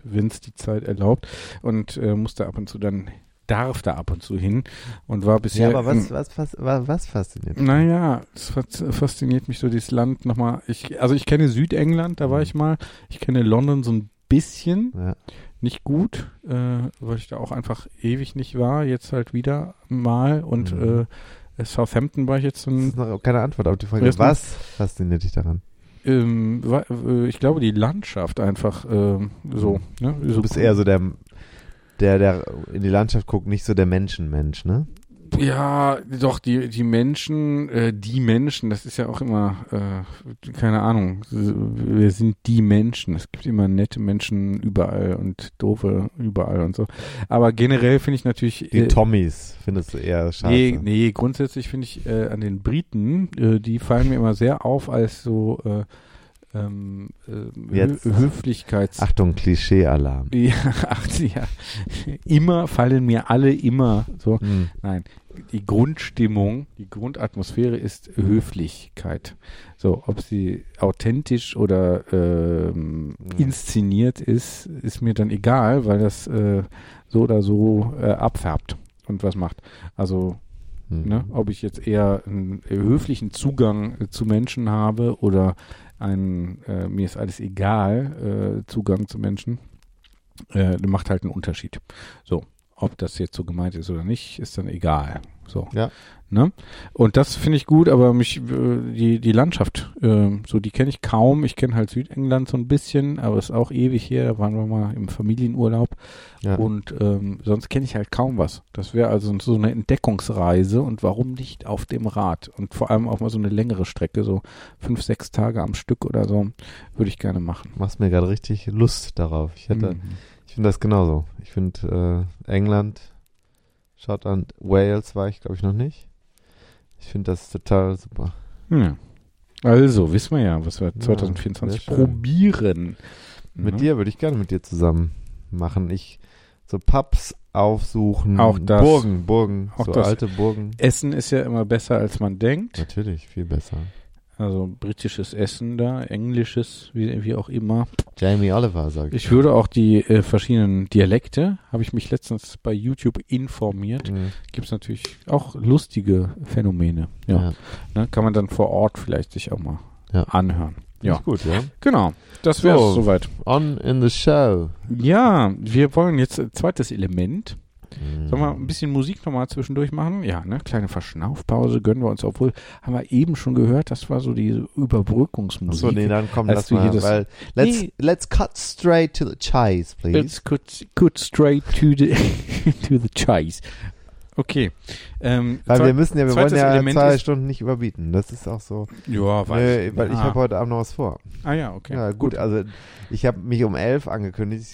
wenn es die Zeit erlaubt und äh, muss da ab und zu dann, darf da ab und zu hin und war bisher. Ja, aber was, im- was, was, was, was fasziniert dich? Naja, es fas- fasziniert mich so dieses Land nochmal. Ich, also ich kenne Südengland, da war Mhm. ich mal. Ich kenne London so ein bisschen, Ja. nicht gut, äh, weil ich da auch einfach ewig nicht war. Jetzt halt wieder mal und Mhm. äh, Southampton war ich jetzt so Das ein, ist noch keine Antwort auf die Frage. Was fasziniert dich daran? Ähm, äh, ich glaube die Landschaft einfach ähm, so. Ne? so Du bist eher so der, der, der in die Landschaft guckt, nicht so der Menschenmensch, ne? Ja, doch, die, die Menschen, äh, die Menschen, das ist ja auch immer, äh, keine Ahnung, wir sind die Menschen. Es gibt immer nette Menschen überall und doofe überall und so. Aber generell finde ich natürlich. Die äh, Tommys findest du eher scheiße. Nee, nee, grundsätzlich finde ich äh, an den Briten, äh, die fallen mir immer sehr auf als so äh, ähm, äh, Jetzt. Hö Höflichkeits... Achtung, Klischee-Alarm. Ja, ach, ja. Immer fallen mir alle immer so. Hm. Nein, die Grundstimmung, die Grundatmosphäre ist Höflichkeit. So, ob sie authentisch oder ähm, inszeniert ist, ist mir dann egal, weil das äh, so oder so äh, abfärbt und was macht. Also, Hm. ne, ob ich jetzt eher einen höflichen Zugang äh, zu Menschen habe oder einen, äh, mir ist alles egal, äh, Zugang zu Menschen, äh, macht halt einen Unterschied. So, ob das jetzt so gemeint ist oder nicht, ist dann egal. So. Ja. Ne? Und das finde ich gut, aber mich, äh, die, die Landschaft, äh, so, die kenne ich kaum. Ich kenne halt Südengland so ein bisschen, aber ist auch ewig her. Da waren wir mal im Familienurlaub. Ja. Und ähm, sonst kenne ich halt kaum was. Das wäre also so eine Entdeckungsreise und warum nicht auf dem Rad? Und vor allem auch mal so eine längere Strecke, so fünf, sechs Tage am Stück oder so, würde ich gerne machen. machst mir gerade richtig Lust darauf. Ich hätte, Mhm. Ich finde das genauso. Ich finde äh, England, Schottland, Wales war ich glaube ich noch nicht. Ich finde das total super. Ja. Also, wissen wir ja, was wir Ja, 2024 sehr schön. probieren. Mit Ne? dir würde ich gerne mit dir zusammen machen. Ich so Pubs aufsuchen, Auch das. Burgen, Burgen, Auch so alte Burgen. Essen ist ja immer besser, als man denkt. Natürlich, viel besser. Also britisches Essen da, englisches, wie, wie auch immer. Jamie Oliver, sag ich. Ich würde auch die äh, verschiedenen Dialekte, habe ich mich letztens bei YouTube informiert. Mhm. Gibt es natürlich auch lustige Phänomene. Ja. Ja. Ne, kann man dann vor Ort vielleicht sich auch mal Ja. anhören. Ja. Ja, gut, ja. genau. Das wäre So. soweit. On in the show. Ja, wir wollen jetzt ein zweites Element. Mhm. Sollen wir ein bisschen Musik nochmal zwischendurch machen? Ja, ne? Kleine Verschnaufpause gönnen wir uns, obwohl, haben wir eben schon gehört, das war so die Überbrückungsmusik. Achso, nee, dann komm, lass mal, das- weil let's, Nee. let's cut straight to the chase, please. Let's cut, cut straight to the, to the chase. Okay. Ähm, weil wir müssen ja, wir wollen ja Element zwei Stunden nicht überbieten. Das ist auch so. Ja, Nö, ich. weil ich Ah. habe heute Abend noch was vor. Ah ja, okay. Ja, gut, also ich habe mich um elf angekündigt.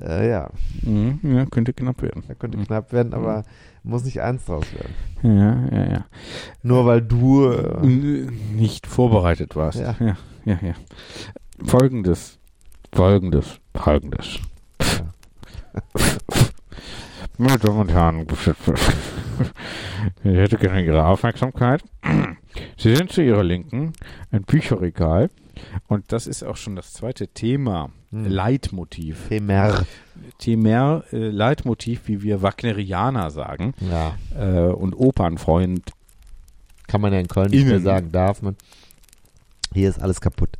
Äh, ja, Mhm, ja, könnte knapp werden. da könnte Mhm. knapp werden, aber muss nicht eins draus werden. Ja, ja, ja. Nur weil du. Äh, Nicht vorbereitet warst. Ja. ja, ja. ja. Folgendes. Folgendes. Folgendes. Meine Damen und Herren, ich hätte gerne Ihre Aufmerksamkeit. Sie sind zu Ihrer Linken ein Bücherregal und das ist auch schon das zweite Thema. Leitmotiv. Femer. Temer äh, Leitmotiv, wie wir Wagnerianer sagen. Ja. Äh, und Opernfreund. Kann man ja in Köln nicht mehr sagen, darf man. Hier ist alles kaputt.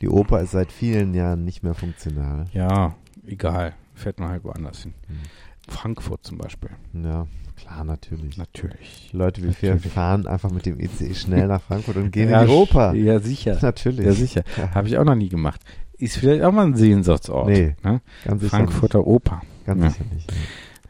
Die Oper ist seit vielen Jahren nicht mehr funktional. Ja, egal. Fährt man halt woanders hin. Hm. Frankfurt zum Beispiel. Ja, klar, natürlich. Natürlich. Leute wie wir Natürlich. fahren einfach mit dem ICE schnell nach Frankfurt und gehen ja, in die Oper. Ja, sicher. Natürlich. Ja, sicher. Ja. Habe ich auch noch nie gemacht. Ist vielleicht auch mal ein Sehnsuchtsort. Nee, ne? Ganz Frankfurter Oper. nicht. Ganz Ja. sicher nicht.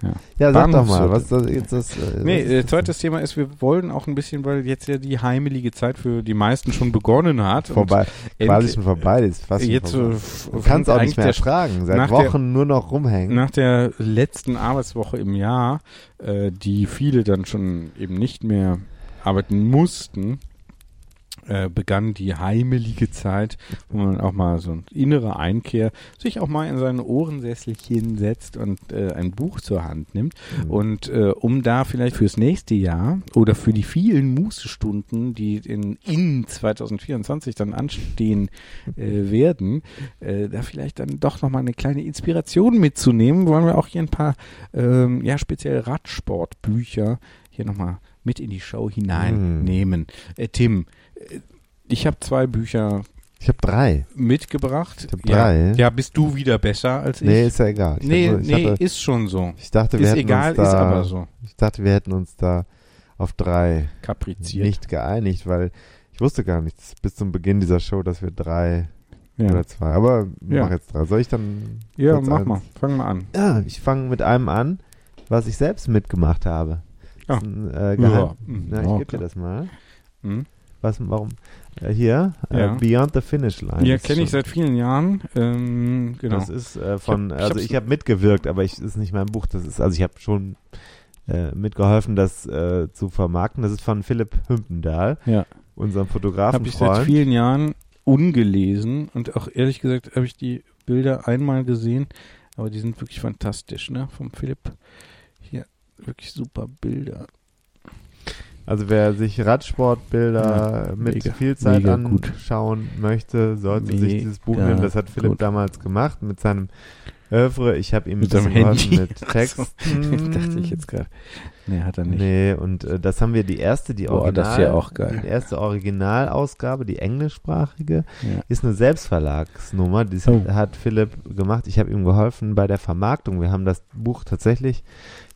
Ja. Ja, sag doch mal, was ist das jetzt das? Äh, Nee, ist äh, das zweites Thema ist, wir wollen auch ein bisschen, weil jetzt ja die heimelige Zeit für die meisten schon begonnen hat. vorbei, quasi schon vorbei, ist fast Jetzt vorbei. äh, Du kannst auch nicht mehr der ertragen, seit nach der- Wochen nur noch rumhängen. Nach der letzten Arbeitswoche im Jahr, äh, die viele dann schon eben nicht mehr arbeiten mussten, äh, begann die heimelige Zeit, wo man auch mal so eine innere Einkehr sich auch mal in seine Ohrensesselchen setzt und äh, ein Buch zur Hand nimmt. Mhm. Und äh, um da vielleicht fürs nächste Jahr oder für die vielen Mußestunden, die in, in 2024 dann anstehen äh, werden, äh, da vielleicht dann doch nochmal eine kleine Inspiration mitzunehmen, wollen wir auch hier ein paar ähm, ja speziell Radsportbücher hier nochmal mit in die Show hineinnehmen. Äh, Tim, ich habe zwei Bücher Ich habe drei. mitgebracht. Ich hab ja, drei. ja, bist du wieder besser als ich? Nee, ist ja egal. Ich, nee, nur- nee hatte, ist schon so. ich dachte, wir Ist hätten egal, uns da, ist aber so. Ich dachte, wir hätten uns da auf drei Kapriziert. nicht geeinigt, weil ich wusste gar nichts bis zum Beginn dieser Show, dass wir drei ja. oder zwei. Aber Ja. mach jetzt drei. Soll ich dann? ja, mach eins? mal. Fang mal an. Ja, ich fange mit einem an, was ich selbst mitgemacht habe. Ah. Ein, äh, Ja. Geheim. Mhm. Ich Ja, gebe dir das mal. Hm? Was, warum? Äh, hier, Ja. äh, Beyond the Finish Line. Ja, kenne ich seit vielen Jahren. Ähm, genau. Das ist äh, von, Ich hab- also ich habe mitgewirkt, aber ich ist nicht mein Buch. Das ist, also ich habe schon äh, mitgeholfen, das äh, zu vermarkten. Das ist von Philipp Hümpendahl, Ja. unserem habe ich seit vielen Jahren ungelesen und auch ehrlich gesagt habe ich die Bilder einmal gesehen, aber die sind wirklich fantastisch, ne? Vom Philipp. Hier wirklich super Bilder. Also wer sich Radsportbilder Ja, mit mega, viel Zeit mega gut. anschauen möchte, sollte sich dieses Buch Mega nehmen. Das hat Philipp gut. damals gemacht mit seinem Övre. Ich habe ihm Mit seinem Handy. mit so. Texten. Dachte ich jetzt gerade. Nee, hat er nicht. Nee, und äh, das haben wir die erste, die Boah, Original, das ist ja auch geil. die erste Originalausgabe, die englischsprachige, Ja. ist eine Selbstverlagsnummer. Die Oh. hat Philipp gemacht. Ich habe ihm geholfen bei der Vermarktung. Wir haben das Buch tatsächlich,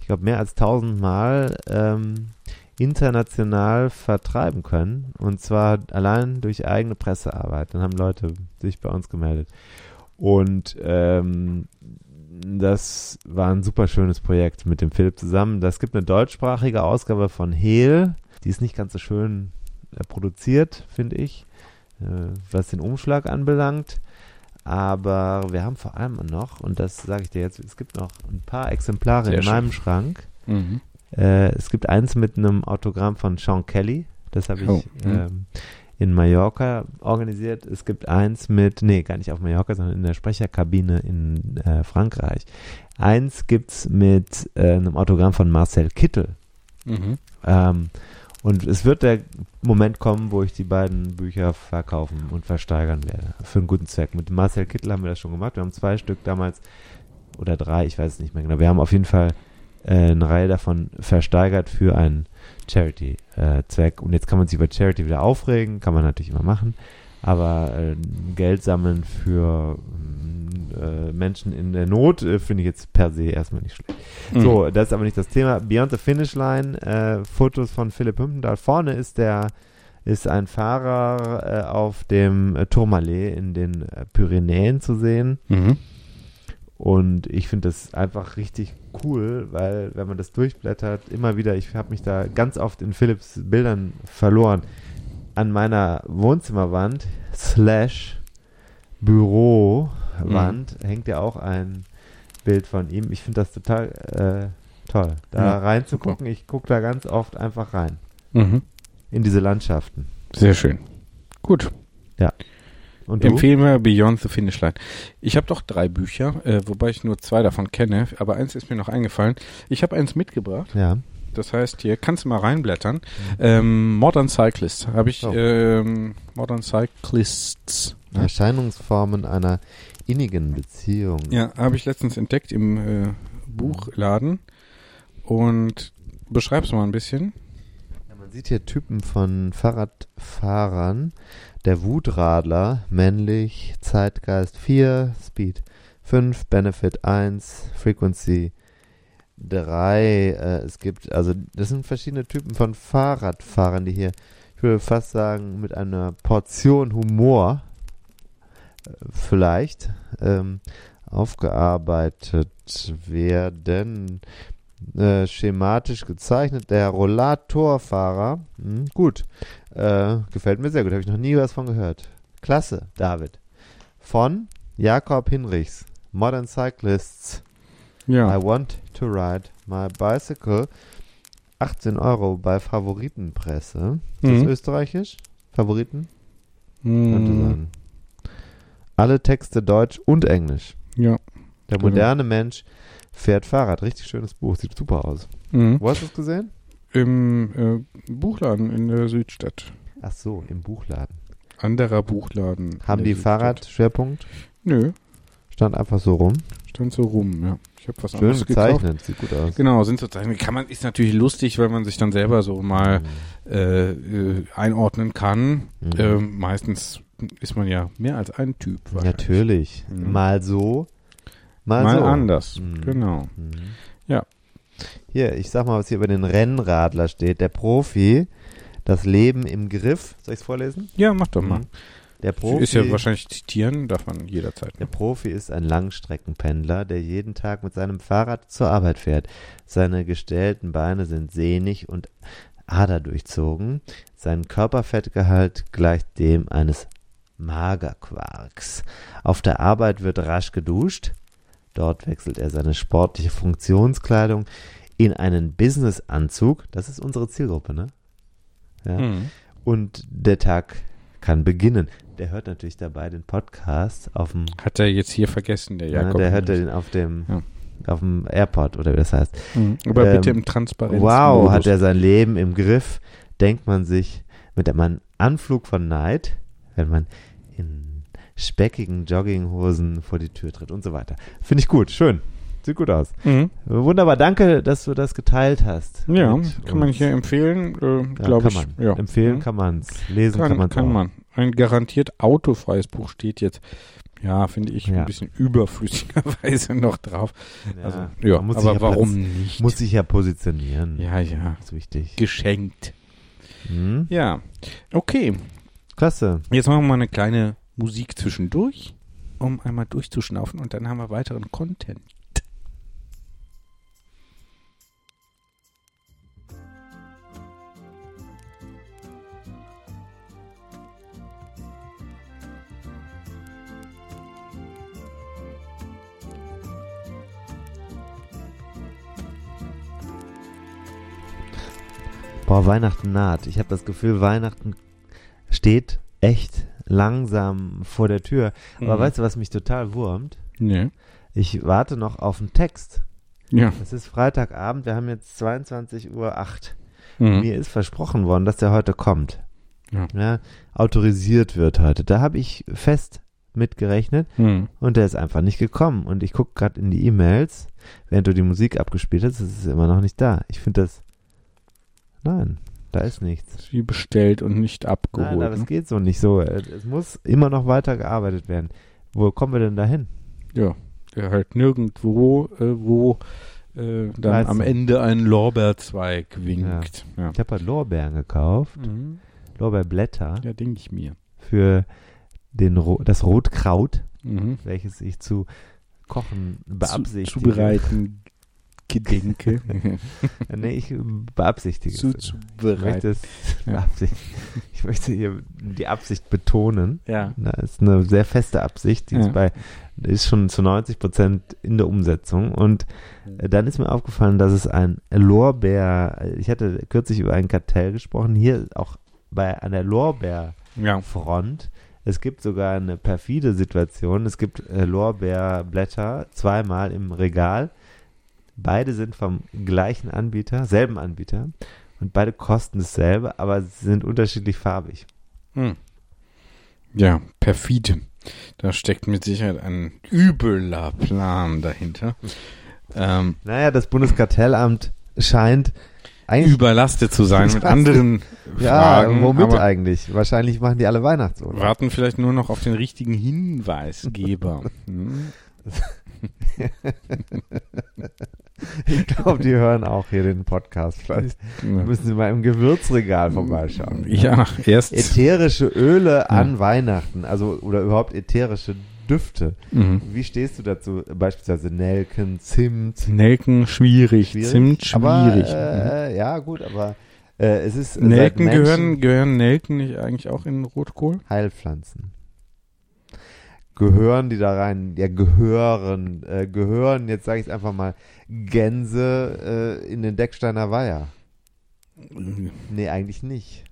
ich glaube, mehr als tausendmal ähm, international vertreiben können. Und zwar allein durch eigene Pressearbeit. Dann haben Leute sich bei uns gemeldet. Und ähm, das war ein super schönes Projekt mit dem Philipp zusammen. Das gibt eine deutschsprachige Ausgabe von Hehl. Die ist nicht ganz so schön äh, produziert, finde ich, äh, was den Umschlag anbelangt. Aber wir haben vor allem noch, und das sage ich dir jetzt, es gibt noch ein paar Exemplare Sehr in schön. meinem Schrank. Mhm. Äh, es gibt eins mit einem Autogramm von Sean Kelly. Das habe ich Oh, ähm, in Mallorca organisiert. Es gibt eins mit, nee, gar nicht auf Mallorca, sondern in der Sprecherkabine in äh, Frankreich. Eins gibt's mit äh, einem Autogramm von Marcel Kittel. Mhm. Ähm, und es wird der Moment kommen, wo ich die beiden Bücher verkaufen und versteigern werde. Für einen guten Zweck. Mit Marcel Kittel haben wir das schon gemacht. Wir haben zwei Stück damals oder drei, ich weiß es nicht mehr genau. Wir haben auf jeden Fall eine Reihe davon versteigert für einen Charity-Zweck. und jetzt kann man sich über Charity wieder aufregen, kann man natürlich immer machen. Aber äh, Geld sammeln für mm, äh, Menschen in der Not äh, finde ich jetzt per se erstmal nicht schlecht. Mhm. So, das ist aber nicht das Thema. Beyond the Finish Line, äh, Fotos von Philipp Hümpendahl. Vorne ist der ist ein Fahrer äh, auf dem äh, Tourmalet in den äh, Pyrenäen zu sehen. Mhm. Und ich finde das einfach richtig cool, weil wenn man das durchblättert, immer wieder, ich habe mich da ganz oft in Philipps Bildern verloren. An meiner Wohnzimmerwand slash Bürowand hängt ja auch ein Bild von ihm. Ich finde das total äh, toll, da Ja, reinzugucken. Ich gucke da ganz oft einfach rein Mhm. in diese Landschaften. Sehr schön. Gut. Und du? Empfehlen wir Beyond the Finish Line. Ich habe doch drei Bücher, äh, wobei ich nur zwei davon kenne, aber eins ist mir noch eingefallen. Ich habe eins mitgebracht. Ja. Das heißt, hier kannst du mal reinblättern. Ähm, Modern Cyclist habe ich. Oh. Ähm, Modern Cyclists. Ne? Erscheinungsformen einer innigen Beziehungen. Ja, habe ich letztens entdeckt im äh, Buchladen und beschreib's mal ein bisschen. Ja, man sieht hier Typen von Fahrradfahrern. Der Wutradler, männlich, Zeitgeist 4, Speed 5, Benefit 1, Frequency 3. Äh, es gibt, also das sind verschiedene Typen von Fahrradfahrern, die hier, ich würde fast sagen, mit einer Portion Humor äh, vielleicht ähm, aufgearbeitet werden. Äh, schematisch gezeichnet. Der Rollatorfahrer, hm, gut, äh, gefällt mir sehr gut, habe ich noch nie was von gehört. Klasse, David. Von Jakob Hinrichs, Modern Cyclists. Ja. I want to ride my bicycle. 18 Euro bei Favoritenpresse. Ist das Mhm. österreichisch? Favoriten? Könnte Mm, sein. Alle Texte Deutsch und Englisch. ja. Der Genau. moderne Mensch fährt Fahrrad. Richtig schönes Buch. Sieht super aus. Mhm. Wo hast du es gesehen? Im äh, Buchladen in der Südstadt. Ach so, im Buchladen. Anderer Buchladen. Haben die Südstadt. Fahrradschwerpunkt? Nö, Stand einfach so rum. stand so rum, ja. Ich habe was Schön anderes gekauft. gezeichnet. Sieht gut aus. Genau, sind so Zeichnungen. Kann man, ist natürlich lustig, weil man sich dann selber so mal äh, äh, einordnen kann. Mhm. Ähm, meistens ist man ja mehr als ein Typ. Natürlich. Mhm. Mal so, mal, Mal so. anders. Mhm. Genau. Mhm. Ja. Hier, ich sag mal, was hier über den Rennradler steht. Der Profi, das Leben im Griff. Soll ich es vorlesen? Ja, mach doch mal. Mhm. Der Profi Ist ja wahrscheinlich zitieren, darf man jederzeit. Der Profi ist ein Langstreckenpendler, der jeden Tag mit seinem Fahrrad zur Arbeit fährt. Seine gestellten Beine sind sehnig und aderdurchzogen. Sein Körperfettgehalt gleicht dem eines Magerquarks. Auf der Arbeit wird rasch geduscht. Dort wechselt er seine sportliche Funktionskleidung in einen Businessanzug. Das ist unsere Zielgruppe, ne? Ja. Mhm. Und der Tag kann beginnen. Der hört natürlich dabei den Podcast auf dem Hat er jetzt hier vergessen, der ja, Jakob. der hört den auf dem Ja. auf dem Airport oder wie das heißt. Mhm. Aber Ähm, bitte im Transparenz. Wow, hat er sein Leben im Griff, denkt man sich mit einem Anflug von Neid, wenn man in speckigen Jogginghosen vor die Tür tritt und so weiter. Finde ich gut, schön. Sieht gut aus. Mhm. Wunderbar, danke, dass du das geteilt hast. Ja, kann man hier empfehlen, äh, ja, glaube kann ich. man. Ja. Empfehlen Mhm. kann man es. Lesen kann, Kann, man kann, auch. man. Ein garantiert autofreies Buch steht jetzt, ja, finde ich, Ja. ein bisschen überflüssigerweise noch drauf. Ja, Also, ja, aber ja warum platz- nicht? Muss sich ja positionieren. ja, ja, Das ist wichtig. geschenkt. Mhm. Ja, okay. Klasse. Jetzt machen wir mal eine kleine Musik zwischendurch, um einmal durchzuschnaufen und dann haben wir weiteren Content. Boah, Weihnachten naht. Ich habe das Gefühl, Weihnachten steht echt langsam vor der Tür. Aber Mhm. weißt du, was mich total wurmt? Nee. Ich warte noch auf einen Text. Ja. Es ist Freitagabend, wir haben jetzt 22.08 Uhr. Mhm. Mir ist versprochen worden, dass der heute kommt. Ja. autorisiert wird heute. Da habe ich fest mitgerechnet Mhm. und der ist einfach nicht gekommen. Und ich gucke gerade in die E-Mails, während du die Musik abgespielt hast, ist es immer noch nicht da. Ich finde das. Nein, da ist nichts. Wie bestellt und nicht abgeholt. Nein, aber ne? es geht so nicht so. Es muss immer noch weiter gearbeitet werden. Wo kommen wir denn dahin? Ja, der halt nirgendwo, äh, wo äh, dann Weißt am. Ende ein Lorbeerzweig winkt. Ja. Ich habe halt Lorbeeren gekauft, Mhm. Lorbeerblätter Ja, denke ich mir. für den Ro das Rotkraut, Mhm. welches ich zu kochen beabsichtige. Zu, zubereiten gedenke. Nee, ich beabsichtige zu, es. Ich möchte, es Ja. ich möchte hier die Absicht betonen. Ja. Das ist eine sehr feste Absicht, die Ja. ist, bei, ist schon zu 90 Prozent in der Umsetzung. Und äh, dann ist mir aufgefallen, dass es ein Lorbeer, ich hatte kürzlich über ein Kartell gesprochen, hier auch bei einer Lorbeerfront. Ja. Es gibt sogar eine perfide Situation. Es gibt äh, Lorbeerblätter zweimal im Regal. Beide sind vom gleichen Anbieter, selben Anbieter. Und beide kosten dasselbe, aber sie sind unterschiedlich farbig. Hm. Ja, perfide. Da steckt mit Sicherheit ein übler Plan dahinter. Ähm, naja, das Bundeskartellamt scheint überlastet zu sein mit anderen Fragen. Ja, womit eigentlich? Wahrscheinlich machen die alle Weihnachtsurlaub. Warten vielleicht nur noch auf den richtigen Hinweisgeber. hm? ich glaube, die hören auch hier den Podcast. Vielleicht müssen sie mal im Gewürzregal vorbeischauen. Ja, erst. Ätherische Öle an Weihnachten, also oder überhaupt ätherische Düfte. Mhm. Wie stehst du dazu? Beispielsweise Nelken, Zimt. Nelken schwierig, schwierig Zimt schwierig. Aber, äh, ja, gut, aber äh, es ist. Nelken gehören, gehören Nelken nicht eigentlich auch in Rotkohl? Heilpflanzen. Gehören die da rein? Ja, gehören. Äh, gehören, jetzt sage ich es einfach mal, Gänse äh, in den Decksteiner Weiher. Nee, eigentlich nicht.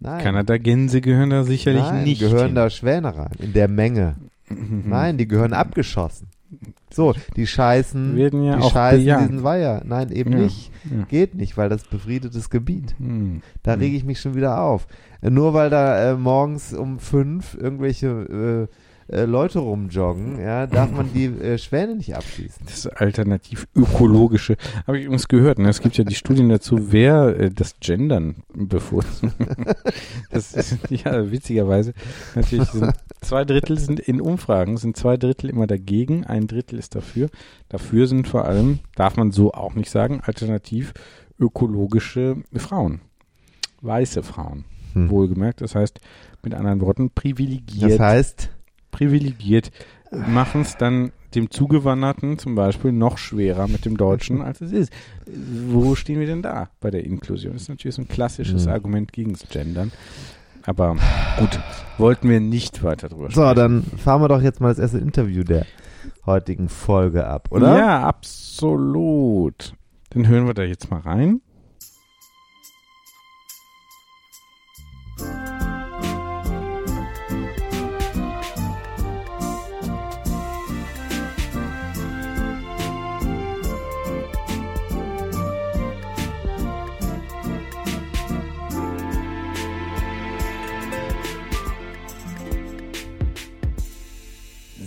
Nein. Kanada-Gänse gehören da sicherlich Nein, nicht. gehören hin. da Schwäne rein, in der Menge. Mhm. Nein, die gehören abgeschossen. So, die scheißen, Werden ja die auch scheißen bejagt. diesen Weiher. Nein, eben Ja, nicht. ja. Geht nicht, weil das befriedetes Gebiet. Hm. Da rege ich mich schon wieder auf. Nur weil da äh, morgens um fünf irgendwelche äh, äh, Leute rumjoggen, ja, darf man die äh, Schwäne nicht abschießen. Das alternativ ökologische. Habe ich übrigens gehört. Ne? Es gibt ja die Studien dazu, wer äh, das Gendern bevorzugt. das ist ja witzigerweise natürlich sind zwei Drittel sind in Umfragen sind zwei Drittel immer dagegen, ein Drittel ist dafür. Dafür sind vor allem, darf man so auch nicht sagen, alternativ ökologische Frauen, weiße Frauen. Hm. Wohlgemerkt, das heißt mit anderen Worten privilegiert Das heißt, privilegiert, machen es dann dem Zugewanderten zum Beispiel noch schwerer mit dem Deutschen, als es ist. Wo stehen wir denn da bei der Inklusion? Das ist natürlich so ein klassisches Mhm. Argument gegen das Gendern. Aber gut, wollten wir nicht weiter drüber so, sprechen. dann fahren wir doch jetzt mal das erste Interview der heutigen Folge ab, oder? Ja, absolut. Dann hören wir da jetzt mal rein.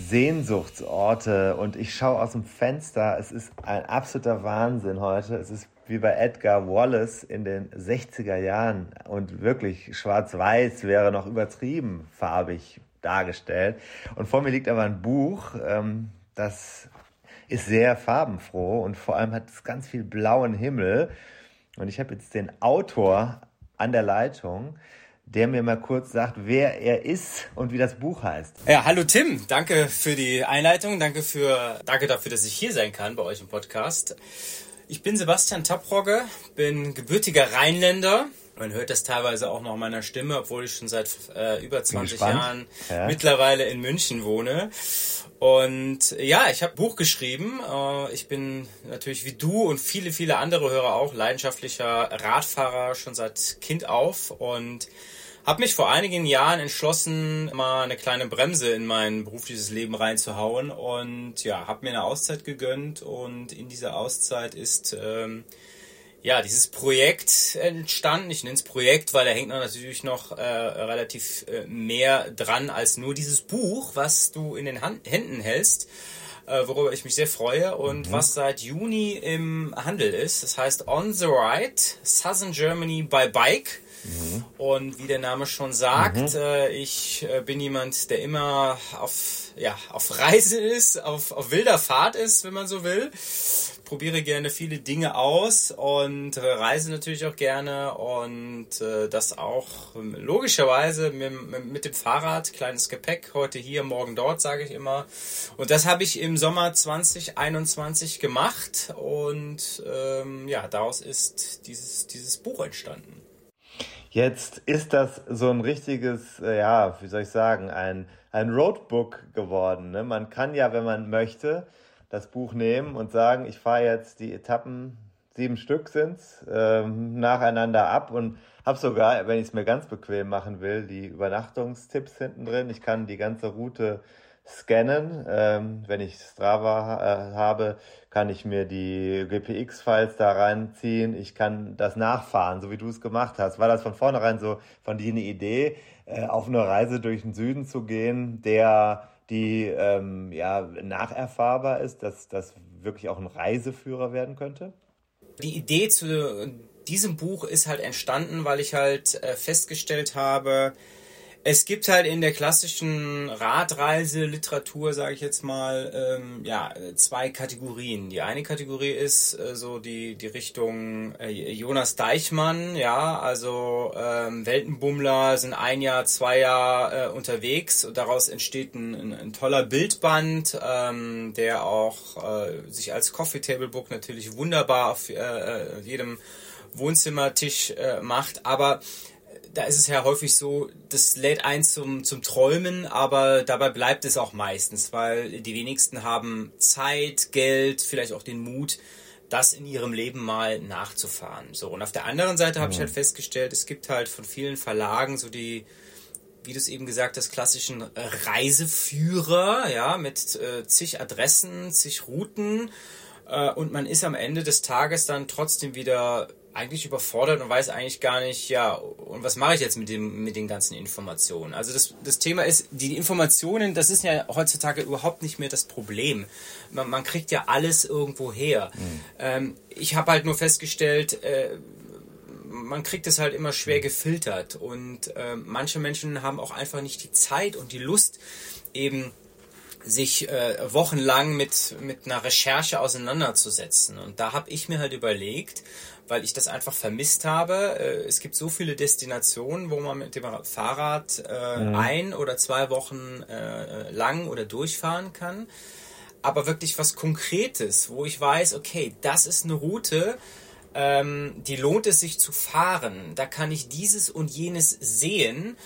Sehnsuchtsorte und ich schaue aus dem Fenster. Es ist ein absoluter Wahnsinn heute. Es ist wie bei Edgar Wallace in den 60er Jahren und wirklich schwarz-weiß wäre noch übertrieben farbig dargestellt. Und vor mir liegt aber ein Buch, ähm, das ist sehr farbenfroh und vor allem hat es ganz viel blauen Himmel. Und ich habe jetzt den Autor an der Leitung, der mir mal kurz sagt, wer er ist und wie das Buch heißt. Ja, hallo Tim, danke für die Einleitung, danke für, danke dafür, dass ich hier sein kann bei euch im Podcast. Ich bin Sebastian Taprogge, bin gebürtiger Rheinländer. Man hört das teilweise auch noch in meiner Stimme, obwohl ich schon seit äh, über 20 gespannt. Jahren Ja. mittlerweile in München wohne. Und ja, ich habe Buch geschrieben. Äh, Ich bin natürlich wie du und viele, viele andere Hörer auch leidenschaftlicher Radfahrer schon seit Kind auf und habe mich vor einigen Jahren entschlossen, mal eine kleine Bremse in mein berufliches Leben reinzuhauen und ja, habe mir eine Auszeit gegönnt und in dieser Auszeit ist ähm, ja dieses Projekt entstanden. Ich nenne es Projekt, weil da hängt natürlich noch äh, relativ äh, mehr dran als nur dieses Buch, was du in den Hand Händen hältst äh, worüber ich mich sehr freue und was seit Juni im Handel ist. Das heißt On the Ride, Southern Germany by Bike. Und wie der Name schon sagt, äh, ich äh, bin jemand, der immer auf, ja, auf Reise ist, auf, auf wilder Fahrt ist, wenn man so will. Probiere gerne viele Dinge aus und äh, reise natürlich auch gerne und äh, das auch logischerweise mit, mit, mit dem Fahrrad, kleines Gepäck, heute hier, morgen dort, sage ich immer. Und das habe ich im Sommer 2021 gemacht und ähm, ja, daraus ist dieses, dieses Buch entstanden. Jetzt ist das so ein richtiges, äh, ja, wie soll ich sagen, ein, ein Roadbook geworden. Ne? Man kann ja, wenn man möchte, das Buch nehmen und sagen, ich fahre jetzt die Etappen, sieben Stück sind's, ähm, nacheinander ab und habe sogar, wenn ich es mir ganz bequem machen will, die Übernachtungstipps hinten drin. Ich kann die ganze Route scannen. Ähm, wenn ich Strava äh, habe, kann ich mir die GPX-Files da reinziehen. Ich kann das nachfahren, so wie du es gemacht hast. War das von vornherein so von dir eine Idee, äh, auf eine Reise durch den Süden zu gehen, der die ähm, ja, nacherfahrbar ist, dass das wirklich auch ein Reiseführer werden könnte? Die Idee zu diesem Buch ist halt entstanden, weil ich halt äh, festgestellt habe, es gibt halt in der klassischen Radreiseliteratur, sage ich jetzt mal, ähm, ja, zwei Kategorien. Die eine Kategorie ist äh, so die, die Richtung äh, Jonas Deichmann, ja, also ähm, Weltenbummler sind ein Jahr, zwei Jahre äh, unterwegs und daraus entsteht ein, ein, ein toller Bildband, ähm, der auch äh, sich als Coffee Table Book natürlich wunderbar auf äh, äh jedem Wohnzimmertisch äh, macht, aber da ist es ja häufig so, das lädt ein zum, zum Träumen, aber dabei bleibt es auch meistens, weil die wenigsten haben Zeit, Geld, vielleicht auch den Mut, das in ihrem Leben mal nachzufahren. So, und auf der anderen Seite habe ich halt festgestellt, es gibt halt von vielen Verlagen so die, wie du es eben gesagt hast, klassischen Reiseführer, ja, mit äh, zig Adressen, zig Routen. Äh, und man ist am Ende des Tages dann trotzdem wieder eigentlich überfordert und weiß eigentlich gar nicht, ja, und was mache ich jetzt mit, dem, mit den ganzen Informationen? Also das, das Thema ist, die Informationen, das ist ja heutzutage überhaupt nicht mehr das Problem. Man, man kriegt ja alles irgendwo her. Mhm. Ähm, ich habe halt nur festgestellt, äh, man kriegt es halt immer schwer gefiltert und äh, manche Menschen haben auch einfach nicht die Zeit und die Lust, eben sich äh, wochenlang mit, mit einer Recherche auseinanderzusetzen. Und da habe ich mir halt überlegt, weil ich das einfach vermisst habe. Äh, es gibt so viele Destinationen, wo man mit dem Fahrrad äh, mhm. ein oder zwei Wochen äh, lang oder durchfahren kann. Aber wirklich was Konkretes, wo ich weiß, okay, das ist eine Route, ähm, die lohnt es sich zu fahren. Da kann ich dieses und jenes sehen.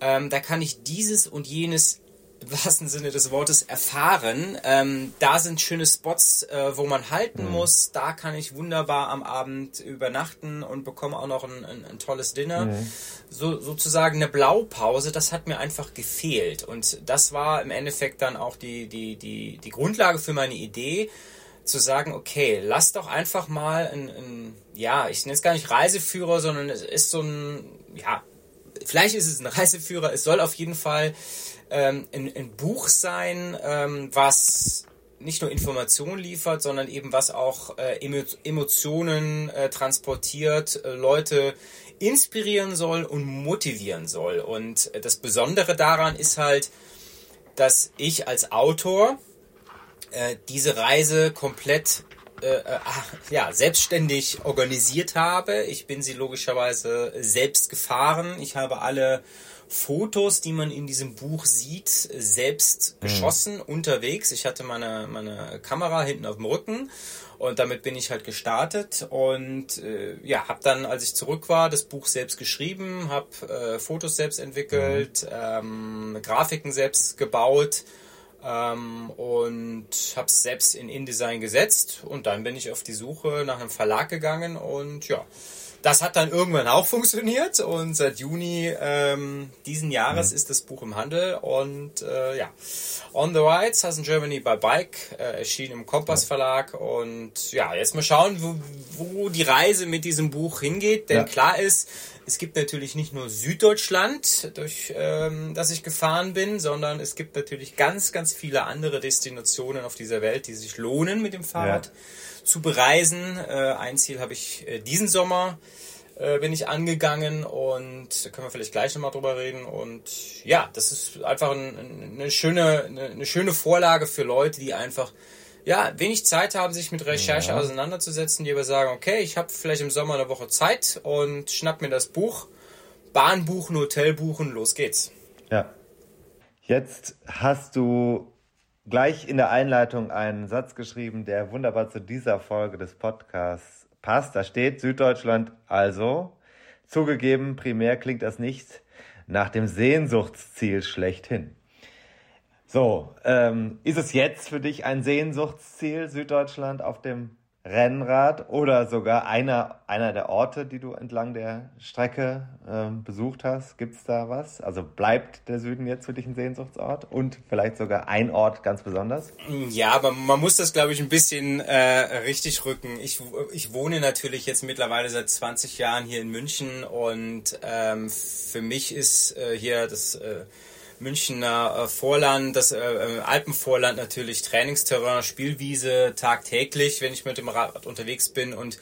Ähm, da kann ich dieses und jenes wahrsten Sinne des Wortes erfahren. Ähm, da sind schöne Spots, äh, wo man halten mhm. muss. Da kann ich wunderbar am Abend übernachten und bekomme auch noch ein, ein, ein tolles Dinner. Mhm. So, sozusagen eine Blaupause, das hat mir einfach gefehlt. Und das war im Endeffekt dann auch die, die, die, die Grundlage für meine Idee, zu sagen, okay, lass doch einfach mal ein, ein ja, ich nenne es gar nicht Reiseführer, sondern es ist so ein, ja, vielleicht ist es ein Reiseführer, es soll auf jeden Fall ähm, ein, ein, Buch sein, ähm, was nicht nur Informationen liefert, sondern eben was auch äh, Emotionen äh, transportiert, äh, Leute inspirieren soll und motivieren soll. Und das Besondere daran ist halt, dass ich als Autor äh, diese Reise komplett äh, äh, ja, selbstständig organisiert habe. Ich bin sie logischerweise selbst gefahren. Ich habe alle Fotos, die man in diesem Buch sieht, selbst mhm. geschossen unterwegs. Ich hatte meine, meine Kamera hinten auf dem Rücken und damit bin ich halt gestartet und äh, ja, habe dann, als ich zurück war, das Buch selbst geschrieben, habe äh, Fotos selbst entwickelt, mhm. ähm, Grafiken selbst gebaut ähm, und habe es selbst in InDesign gesetzt und dann bin ich auf die Suche nach einem Verlag gegangen und ja, das hat dann irgendwann auch funktioniert und seit Juni ähm, diesen Jahres mhm. ist das Buch im Handel und äh, ja, On the Rides, Has in Germany by Bike, äh, erschien im Kompass Verlag und ja, jetzt mal schauen, wo, wo die Reise mit diesem Buch hingeht, denn ja. klar ist, es gibt natürlich nicht nur Süddeutschland, durch ähm, das ich gefahren bin, sondern es gibt natürlich ganz, ganz viele andere Destinationen auf dieser Welt, die sich lohnen mit dem Fahrrad. Ja zu bereisen. Äh, ein Ziel habe ich äh, diesen Sommer äh, bin ich angegangen und da können wir vielleicht gleich nochmal drüber reden. Und ja, das ist einfach ein, eine, schöne, eine, eine, schöne Vorlage für Leute, die einfach ja, wenig Zeit haben, sich mit Recherche ja. auseinanderzusetzen, die aber sagen, okay, ich habe vielleicht im Sommer eine Woche Zeit und schnapp mir das Buch, Bahn buchen, Hotel buchen, los geht's. Ja. Jetzt hast du gleich in der Einleitung einen Satz geschrieben, der wunderbar zu dieser Folge des Podcasts passt. Da steht Süddeutschland also. Zugegeben, primär klingt das nicht nach dem Sehnsuchtsziel schlechthin. So, ähm, ist es jetzt für dich ein Sehnsuchtsziel, Süddeutschland auf dem Rennrad oder sogar einer, einer der Orte, die du entlang der Strecke äh, besucht hast? Gibt es da was? Also bleibt der Süden jetzt für dich ein Sehnsuchtsort und vielleicht sogar ein Ort ganz besonders? Ja, aber man muss das, glaube ich, ein bisschen äh, richtig rücken. Ich, ich wohne natürlich jetzt mittlerweile seit 20 Jahren hier in München und ähm, für mich ist äh, hier das... Äh, Münchner äh, Vorland, das äh, äh, Alpenvorland natürlich, Trainingsterrain, Spielwiese tagtäglich, wenn ich mit dem Rad unterwegs bin und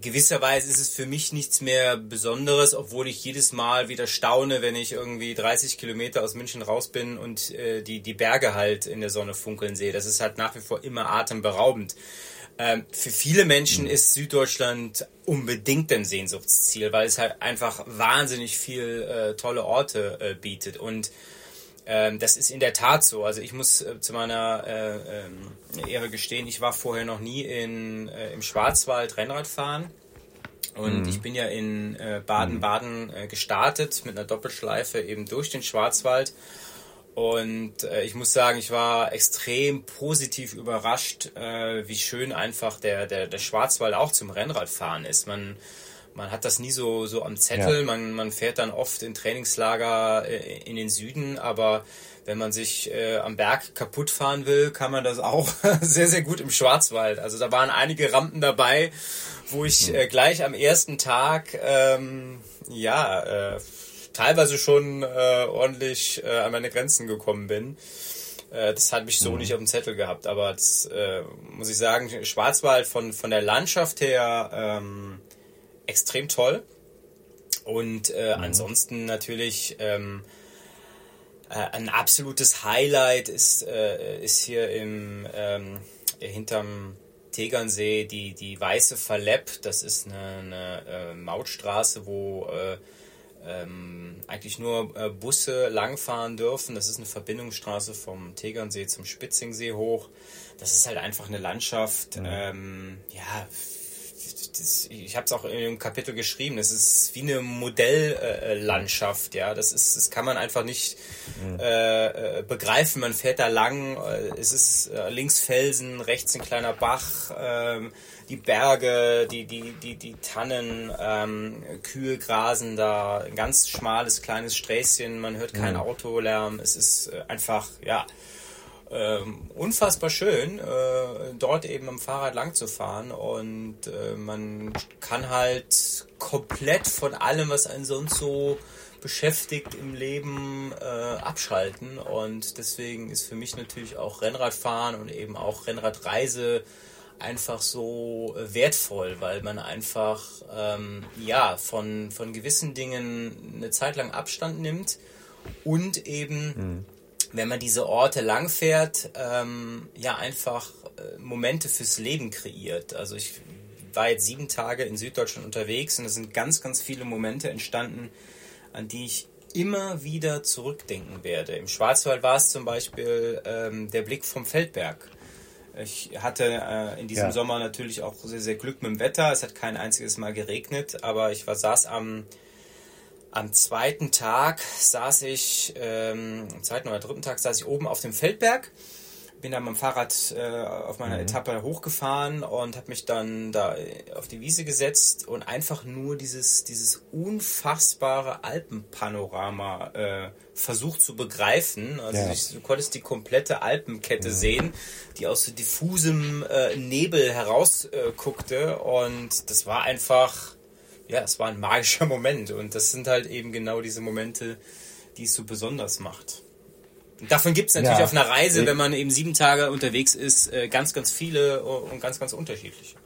gewisserweise ist es für mich nichts mehr Besonderes, obwohl ich jedes Mal wieder staune, wenn ich irgendwie 30 Kilometer aus München raus bin und äh, die, die Berge halt in der Sonne funkeln sehe. Das ist halt nach wie vor immer atemberaubend. Ähm, für viele Menschen ist Süddeutschland unbedingt ein Sehnsuchtsziel, weil es halt einfach wahnsinnig viel äh, tolle Orte äh, bietet. Und ähm, das ist in der Tat so. Also ich muss äh, zu meiner äh, ähm, Ehre gestehen, ich war vorher noch nie in, äh, im Schwarzwald Rennrad fahren. Und mhm. ich bin ja in äh, Baden-Baden gestartet mit einer Doppelschleife eben durch den Schwarzwald und äh, ich muss sagen, ich war extrem positiv überrascht, äh, wie schön einfach der, der, der Schwarzwald auch zum Rennradfahren ist. Man, man hat das nie so, so am Zettel, ja. man, man fährt dann oft in Trainingslager äh, in den Süden, aber wenn man sich äh, am Berg kaputt fahren will, kann man das auch sehr, sehr gut im Schwarzwald. Also da waren einige Rampen dabei, wo ich hm. äh, gleich am ersten Tag ähm, ja äh, teilweise schon äh, ordentlich äh, an meine Grenzen gekommen bin. Äh, das hat mich so mhm. nicht auf dem Zettel gehabt, aber das, äh, muss ich sagen, Schwarzwald von, von der Landschaft her ähm, extrem toll. Und äh, mhm. ansonsten natürlich ähm, äh, ein absolutes Highlight ist, äh, ist hier im ähm, hinterm Tegernsee die, die Weiße Verlepp. Das ist eine, eine äh, Mautstraße, wo äh, ähm, eigentlich nur äh, Busse langfahren dürfen. Das ist eine Verbindungsstraße vom Tegernsee zum Spitzingsee hoch. Das ist halt einfach eine Landschaft. Mhm. Ähm, ja, das, ich habe es auch in dem Kapitel geschrieben. Das ist wie eine Modelllandschaft. Äh, ja, das ist, das kann man einfach nicht mhm. äh, äh begreifen. Man fährt da lang. Äh, es ist äh, links Felsen, rechts ein kleiner Bach. Ähm, die Berge, die, die, die, die Tannen, ähm, Kühe grasen da, ein ganz schmales kleines Sträßchen, man hört keinen mhm. Autolärm, es ist äh, einfach, ja, ähm, unfassbar schön, äh, dort eben am Fahrrad lang zu fahren und äh, man kann halt komplett von allem, was einen sonst so beschäftigt im Leben äh, abschalten und deswegen ist für mich natürlich auch Rennradfahren und eben auch Rennradreise einfach so äh, wertvoll, weil man einfach ähm, ja von, von gewissen Dingen eine Zeit lang Abstand nimmt und eben, mhm. wenn man diese Orte langfährt, ähm, ja einfach äh, Momente fürs Leben kreiert. Also ich war jetzt sieben Tage in Süddeutschland unterwegs und es sind ganz, ganz viele Momente entstanden, an die ich immer wieder zurückdenken werde. Im Schwarzwald war es zum Beispiel ähm, der Blick vom Feldberg. Ich hatte äh, in diesem ja. Sommer natürlich auch sehr, sehr Glück mit dem Wetter. Es hat kein einziges Mal geregnet, aber ich war, saß am, am zweiten Tag, saß ich, ähm, am zweiten oder dritten Tag saß ich oben auf dem Feldberg bin dann mit dem Fahrrad äh, auf meiner mhm. Etappe hochgefahren und habe mich dann da auf die Wiese gesetzt und einfach nur dieses, dieses unfassbare Alpenpanorama äh, versucht zu begreifen. Also ja. ich, du konntest die komplette Alpenkette mhm. sehen, die aus so diffusem äh, Nebel herausguckte äh, und das war einfach, ja, es war ein magischer Moment und das sind halt eben genau diese Momente, die es so besonders macht. Davon gibt es natürlich ja. auf einer Reise, wenn man eben sieben Tage unterwegs ist, äh, ganz, ganz viele und ganz, ganz unterschiedliche.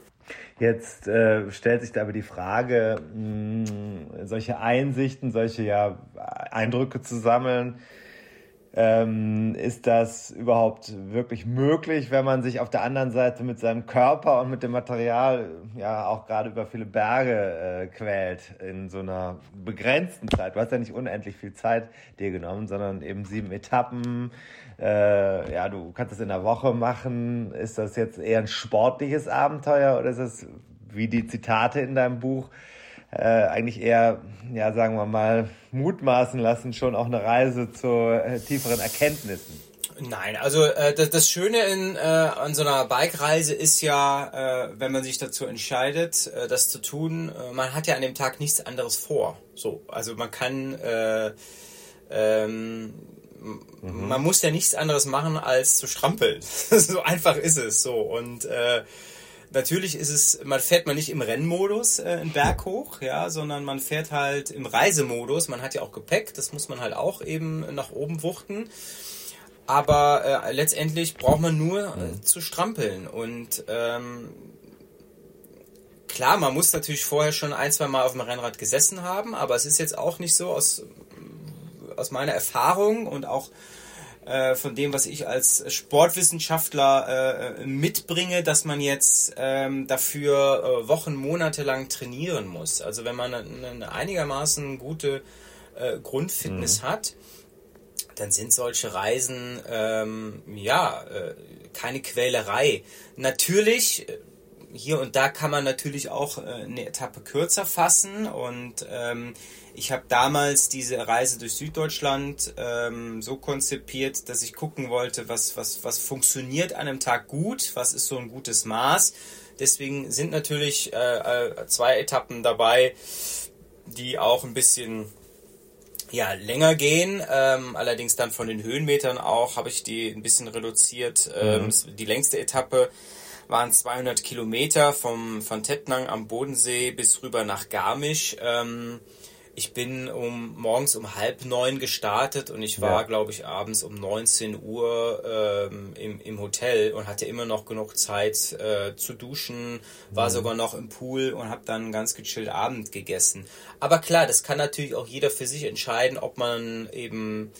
Jetzt äh, stellt sich da aber die Frage, mh, solche Einsichten, solche ja, Eindrücke zu sammeln, ähm, ist das überhaupt wirklich möglich, wenn man sich auf der anderen Seite mit seinem Körper und mit dem Material ja auch gerade über viele Berge äh, quält in so einer begrenzten Zeit? Du hast ja nicht unendlich viel Zeit dir genommen, sondern eben sieben Etappen. Äh, ja, du kannst es in der Woche machen. Ist das jetzt eher ein sportliches Abenteuer oder ist es wie die Zitate in deinem Buch? Äh, eigentlich eher, ja, sagen wir mal, mutmaßen lassen, schon auch eine Reise zu äh, tieferen Erkenntnissen. Nein, also äh, das, das Schöne in, äh, an so einer Bike-Reise ist ja, äh, wenn man sich dazu entscheidet, äh, das zu tun, äh, man hat ja an dem Tag nichts anderes vor. So, also man kann, äh, ähm, mhm. man muss ja nichts anderes machen als zu strampeln. so einfach ist es. So und äh, natürlich ist es, man fährt man nicht im Rennmodus äh, einen Berg hoch, ja, sondern man fährt halt im Reisemodus. Man hat ja auch Gepäck, das muss man halt auch eben nach oben wuchten. Aber äh, letztendlich braucht man nur äh, zu strampeln. Und ähm, klar, man muss natürlich vorher schon ein, zwei Mal auf dem Rennrad gesessen haben, aber es ist jetzt auch nicht so aus, aus meiner Erfahrung und auch äh, von dem, was ich als Sportwissenschaftler äh, mitbringe, dass man jetzt ähm, dafür äh, Wochen, Monate lang trainieren muss. Also wenn man eine, einigermaßen gute äh, Grundfitness mhm. hat, dann sind solche Reisen ähm, ja äh, keine Quälerei. Natürlich, hier und da kann man natürlich auch eine Etappe kürzer fassen und ähm, ich habe damals diese Reise durch Süddeutschland ähm, so konzipiert, dass ich gucken wollte, was, was, was funktioniert an einem Tag gut, was ist so ein gutes Maß. Deswegen sind natürlich äh, äh zwei Etappen dabei, die auch ein bisschen ja, länger gehen, ähm, allerdings dann von den Höhenmetern auch habe ich die ein bisschen reduziert. Ähm, mhm. Die längste Etappe waren 200 Kilometer vom, von Tettnang am Bodensee bis rüber nach Garmisch. Ähm, ich bin um morgens um halb neun gestartet und ich war, ja. glaube ich, abends um 19 Uhr ähm, im, im Hotel und hatte immer noch genug Zeit äh, zu duschen, war mhm. sogar noch im Pool und habe dann ganz gechillt Abend gegessen. Aber klar, das kann natürlich auch jeder für sich entscheiden, ob man eben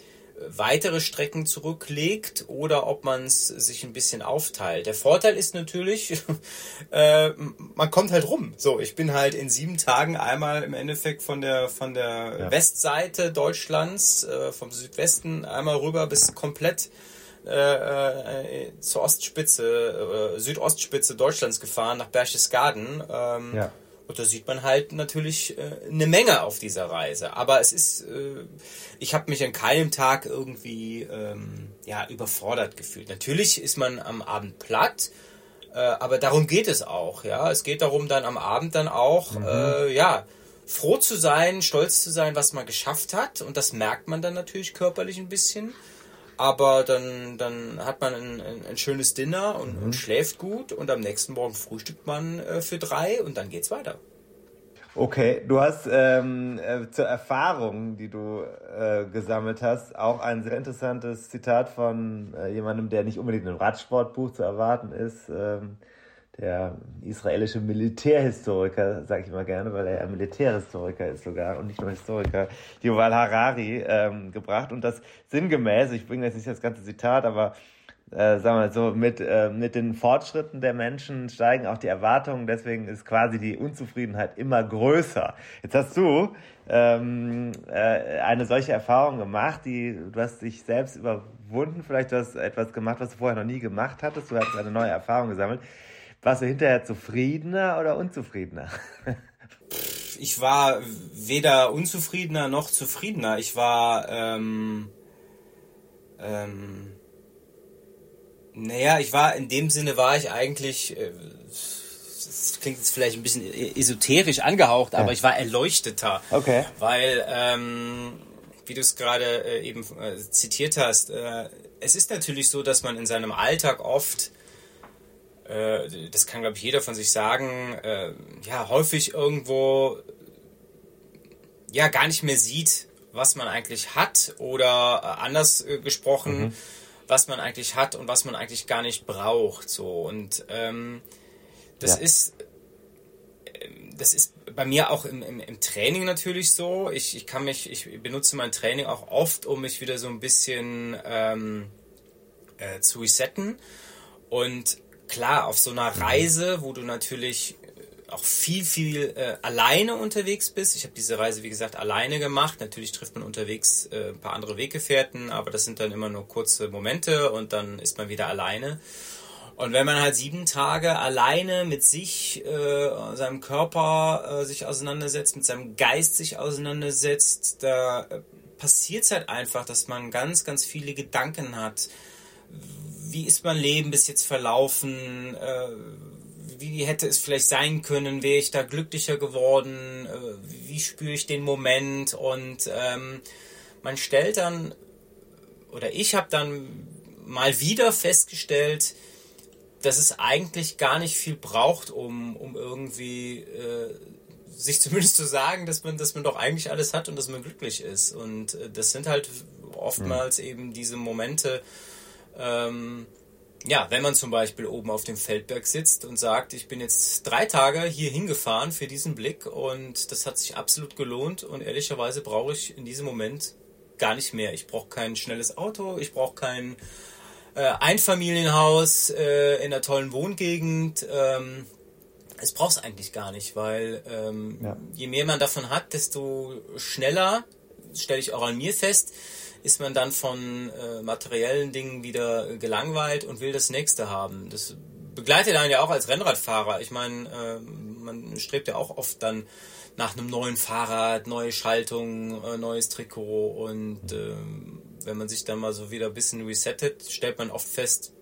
weitere Strecken zurücklegt oder ob man es sich ein bisschen aufteilt. Der Vorteil ist natürlich, äh, man kommt halt rum. So, ich bin halt in sieben Tagen einmal im Endeffekt von der von der ja. Westseite Deutschlands, äh, vom Südwesten einmal rüber bis komplett äh, äh zur Ostspitze, äh, Südostspitze Deutschlands gefahren nach Berchtesgaden. Ähm, ja. Und da sieht man halt natürlich äh, eine Menge auf dieser Reise. Aber es ist, äh, ich habe mich an keinem Tag irgendwie ähm, ja, überfordert gefühlt. Natürlich ist man am Abend platt, äh, aber darum geht es auch. Ja, Es geht darum, dann am Abend dann auch, mhm. äh, ja, froh zu sein, stolz zu sein, was man geschafft hat. Und das merkt man dann natürlich körperlich ein bisschen. Aber dann, dann hat man ein, ein, ein schönes Dinner und, mhm. und, schläft gut und am nächsten Morgen frühstückt man äh, für drei und dann geht's weiter. Okay, du hast ähm, äh, zur Erfahrung, die du äh, gesammelt hast, auch ein sehr interessantes Zitat von äh, jemandem, der nicht unbedingt im Radsportbuch zu erwarten ist. Ähm, der israelische Militärhistoriker, sage ich immer gerne, weil er ja Militärhistoriker ist sogar und nicht nur Historiker, Yuval Harari ähm, gebracht. Und das sinngemäß, ich bringe jetzt nicht das ganze Zitat, aber äh, sagen wir mal so, mit, äh, mit den Fortschritten der Menschen steigen auch die Erwartungen, deswegen ist quasi die Unzufriedenheit immer größer. Jetzt hast du ähm, äh, eine solche Erfahrung gemacht, die du hast dich selbst überwunden, vielleicht du hast etwas gemacht, was du vorher noch nie gemacht hattest, du hast eine neue Erfahrung gesammelt. Warst du hinterher zufriedener oder unzufriedener? ich war weder unzufriedener noch zufriedener. Ich war, ähm, ähm, naja, ich war, in dem Sinne war ich eigentlich, äh, das klingt jetzt vielleicht ein bisschen e-, esoterisch angehaucht, aber ja. ich war erleucteter. Okay. Weil, ähm, wie du es gerade äh, eben äh, zitiert hast, äh, es ist natürlich so, dass man in seinem Alltag oft äh, das kann, glaube ich, jeder von sich sagen, äh, ja, häufig irgendwo ja gar nicht mehr sieht, was man eigentlich hat oder äh, anders äh, gesprochen, mhm. was man eigentlich hat und was man eigentlich gar nicht braucht. So und ähm, das ja. ist das ist bei mir auch im, im, im Training natürlich so. Ich, ich kann mich, ich benutze mein Training auch oft, um mich wieder so ein bisschen ähm, äh, zu resetten. Und klar, auf so einer Reise, wo du natürlich äh, auch viel, viel äh, alleine unterwegs bist. Ich habe diese Reise, wie gesagt, alleine gemacht. Natürlich trifft man unterwegs äh, ein paar andere Weggefährten, aber das sind dann immer nur kurze Momente und dann ist man wieder alleine. Und wenn man halt sieben Tage alleine mit sich, äh, seinem Körper äh, sich auseinandersetzt, mit seinem Geist sich auseinandersetzt, da äh, passiert es halt einfach, dass man ganz, ganz viele Gedanken hat, wie ist mein Leben bis jetzt verlaufen, äh, wie hätte es vielleicht sein können, wäre ich da glücklicher geworden, äh, wie spüre ich den Moment und ähm, man stellt dann, oder ich habe dann mal wieder festgestellt, dass es eigentlich gar nicht viel braucht, um, um irgendwie äh, sich zumindest zu sagen, dass man, dass man doch eigentlich alles hat und dass man glücklich ist. Und äh, das sind halt oftmals mhm. eben diese Momente, ähm, ja, wenn man zum Beispiel oben auf dem Feldberg sitzt und sagt, ich bin jetzt drei Tage hier hingefahren für diesen Blick und das hat sich absolut gelohnt und ehrlicherweise brauche ich in diesem Moment gar nicht mehr. Ich brauche kein schnelles Auto, ich brauche kein äh, Einfamilienhaus äh, in einer tollen Wohngegend. Ähm, es braucht es eigentlich gar nicht, weil ähm, ja. je mehr man davon hat, desto schneller, stelle ich auch an mir fest, ist man dann von äh, materiellen Dingen wieder gelangweilt und will das nächste haben. Das begleitet einen ja auch als Rennradfahrer. Ich meine, äh, man strebt ja auch oft dann nach einem neuen Fahrrad, neue Schaltung, äh, neues Trikot und äh, wenn man sich dann mal so wieder ein bisschen resettet, stellt man oft fest,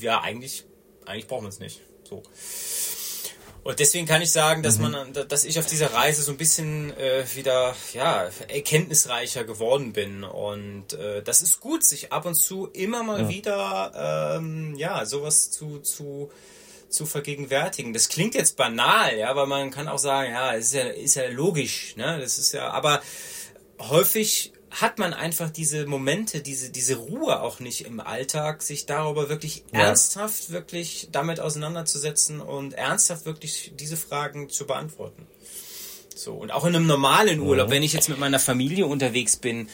ja, eigentlich, eigentlich braucht man es nicht. So. Und deswegen kann ich sagen, dass mhm. man, dass ich auf dieser Reise so ein bisschen äh, wieder ja erkenntnisreicher geworden bin und äh, das ist gut, sich ab und zu immer mal ja. wieder ähm, ja sowas zu zu zu vergegenwärtigen. Das klingt jetzt banal, ja, weil man kann auch sagen, ja, es ist ja ist ja logisch, ne, das ist ja, aber häufig hat man einfach diese Momente, diese, diese Ruhe auch nicht im Alltag, sich darüber wirklich ja. ernsthaft wirklich damit auseinanderzusetzen und ernsthaft wirklich diese Fragen zu beantworten. So, und auch in einem normalen Urlaub, mhm. wenn ich jetzt mit meiner Familie unterwegs bin,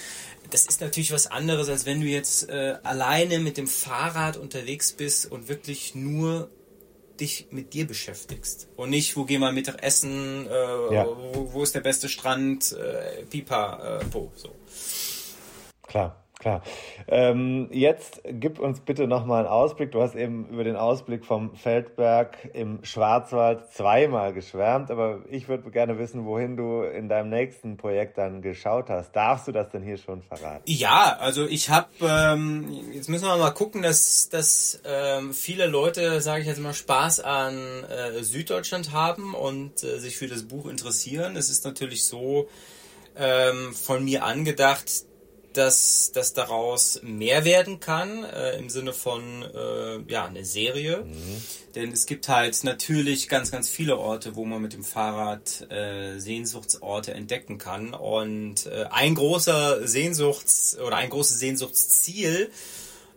das ist natürlich was anderes, als wenn du jetzt äh, alleine mit dem Fahrrad unterwegs bist und wirklich nur dich mit dir beschäftigst. Und nicht, wo gehen wir Mittagessen, äh, ja. wo, wo, ist der beste Strand, äh, pipa, äh, po, so. Klar. Klar. Ähm, jetzt gib uns bitte nochmal einen Ausblick. Du hast eben über den Ausblick vom Feldberg im Schwarzwald zweimal geschwärmt, aber ich würde gerne wissen, wohin du in deinem nächsten Projekt dann geschaut hast. Darfst du das denn hier schon verraten? Ja, also ich habe, ähm, jetzt müssen wir mal gucken, dass, dass ähm, viele Leute, sage ich jetzt mal, Spaß an äh, Süddeutschland haben und äh, sich für das Buch interessieren. Es ist natürlich so ähm, von mir angedacht, dass, dass daraus mehr werden kann, äh, im Sinne von äh, ja, eine Serie. Mhm. Denn es gibt halt natürlich ganz, ganz viele Orte, wo man mit dem Fahrrad äh, Sehnsuchtsorte entdecken kann. Und äh, ein großer Sehnsuchts- oder ein großes Sehnsuchtsziel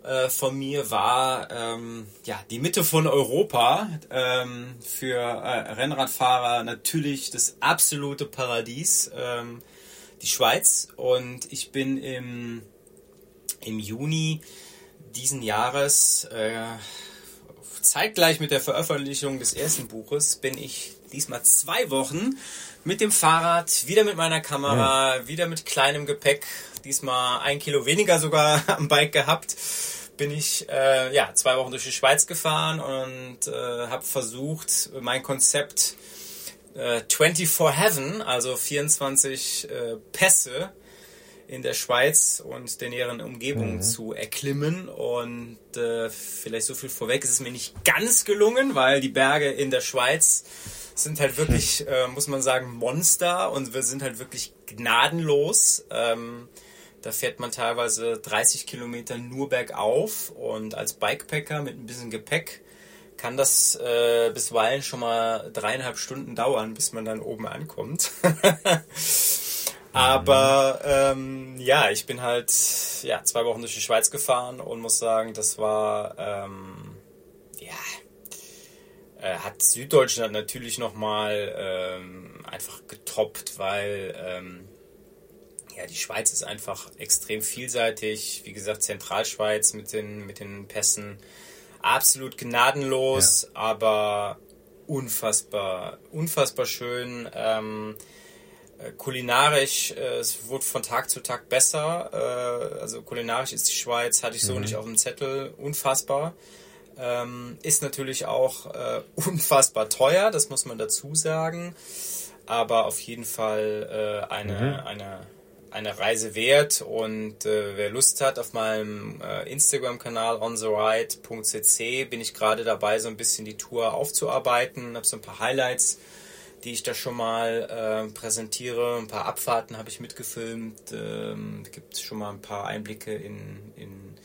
äh, von mir war ähm, ja die Mitte von Europa ähm, für äh, Rennradfahrer natürlich das absolute Paradies. Ähm, die Schweiz und ich bin im, im Juni diesen Jahres, äh, zeitgleich mit der Veröffentlichung des ersten Buches, bin ich diesmal zwei Wochen mit dem Fahrrad, wieder mit meiner Kamera, ja. wieder mit kleinem Gepäck, diesmal ein Kilo weniger sogar am Bike gehabt, bin ich äh, ja zwei Wochen durch die Schweiz gefahren und äh, habe versucht, mein Konzept äh, 24 Heaven, also 24 äh, Pässe in der Schweiz und der näheren Umgebung mhm. zu erklimmen. Und äh, vielleicht so viel vorweg ist es mir nicht ganz gelungen, weil die Berge in der Schweiz sind halt wirklich, äh, muss man sagen, Monster und wir sind halt wirklich gnadenlos. Ähm, da fährt man teilweise 30 Kilometer nur bergauf und als Bikepacker mit ein bisschen Gepäck kann das äh, bisweilen schon mal dreieinhalb Stunden dauern, bis man dann oben ankommt. Aber ähm, ja, ich bin halt ja, zwei Wochen durch die Schweiz gefahren und muss sagen, das war ähm, ja äh, hat Süddeutschland natürlich nochmal ähm, einfach getoppt, weil ähm, ja, die Schweiz ist einfach extrem vielseitig. Wie gesagt, Zentralschweiz mit den, mit den Pässen absolut gnadenlos, ja. aber unfassbar, unfassbar schön. Ähm, äh, kulinarisch, äh, es wurde von Tag zu Tag besser. Äh, also kulinarisch ist die Schweiz, hatte ich so mhm. nicht auf dem Zettel. Unfassbar. Ähm, ist natürlich auch äh, unfassbar teuer, das muss man dazu sagen. Aber auf jeden Fall äh, eine, mhm. eine, eine Reise wert. Und äh, wer Lust hat, auf meinem äh, Instagram-Kanal ontheride.cc bin ich gerade dabei, so ein bisschen die Tour aufzuarbeiten, habe so ein paar Highlights, die ich da schon mal äh, präsentiere, ein paar Abfahrten habe ich mitgefilmt, ähm, gibt schon mal ein paar Einblicke in, in,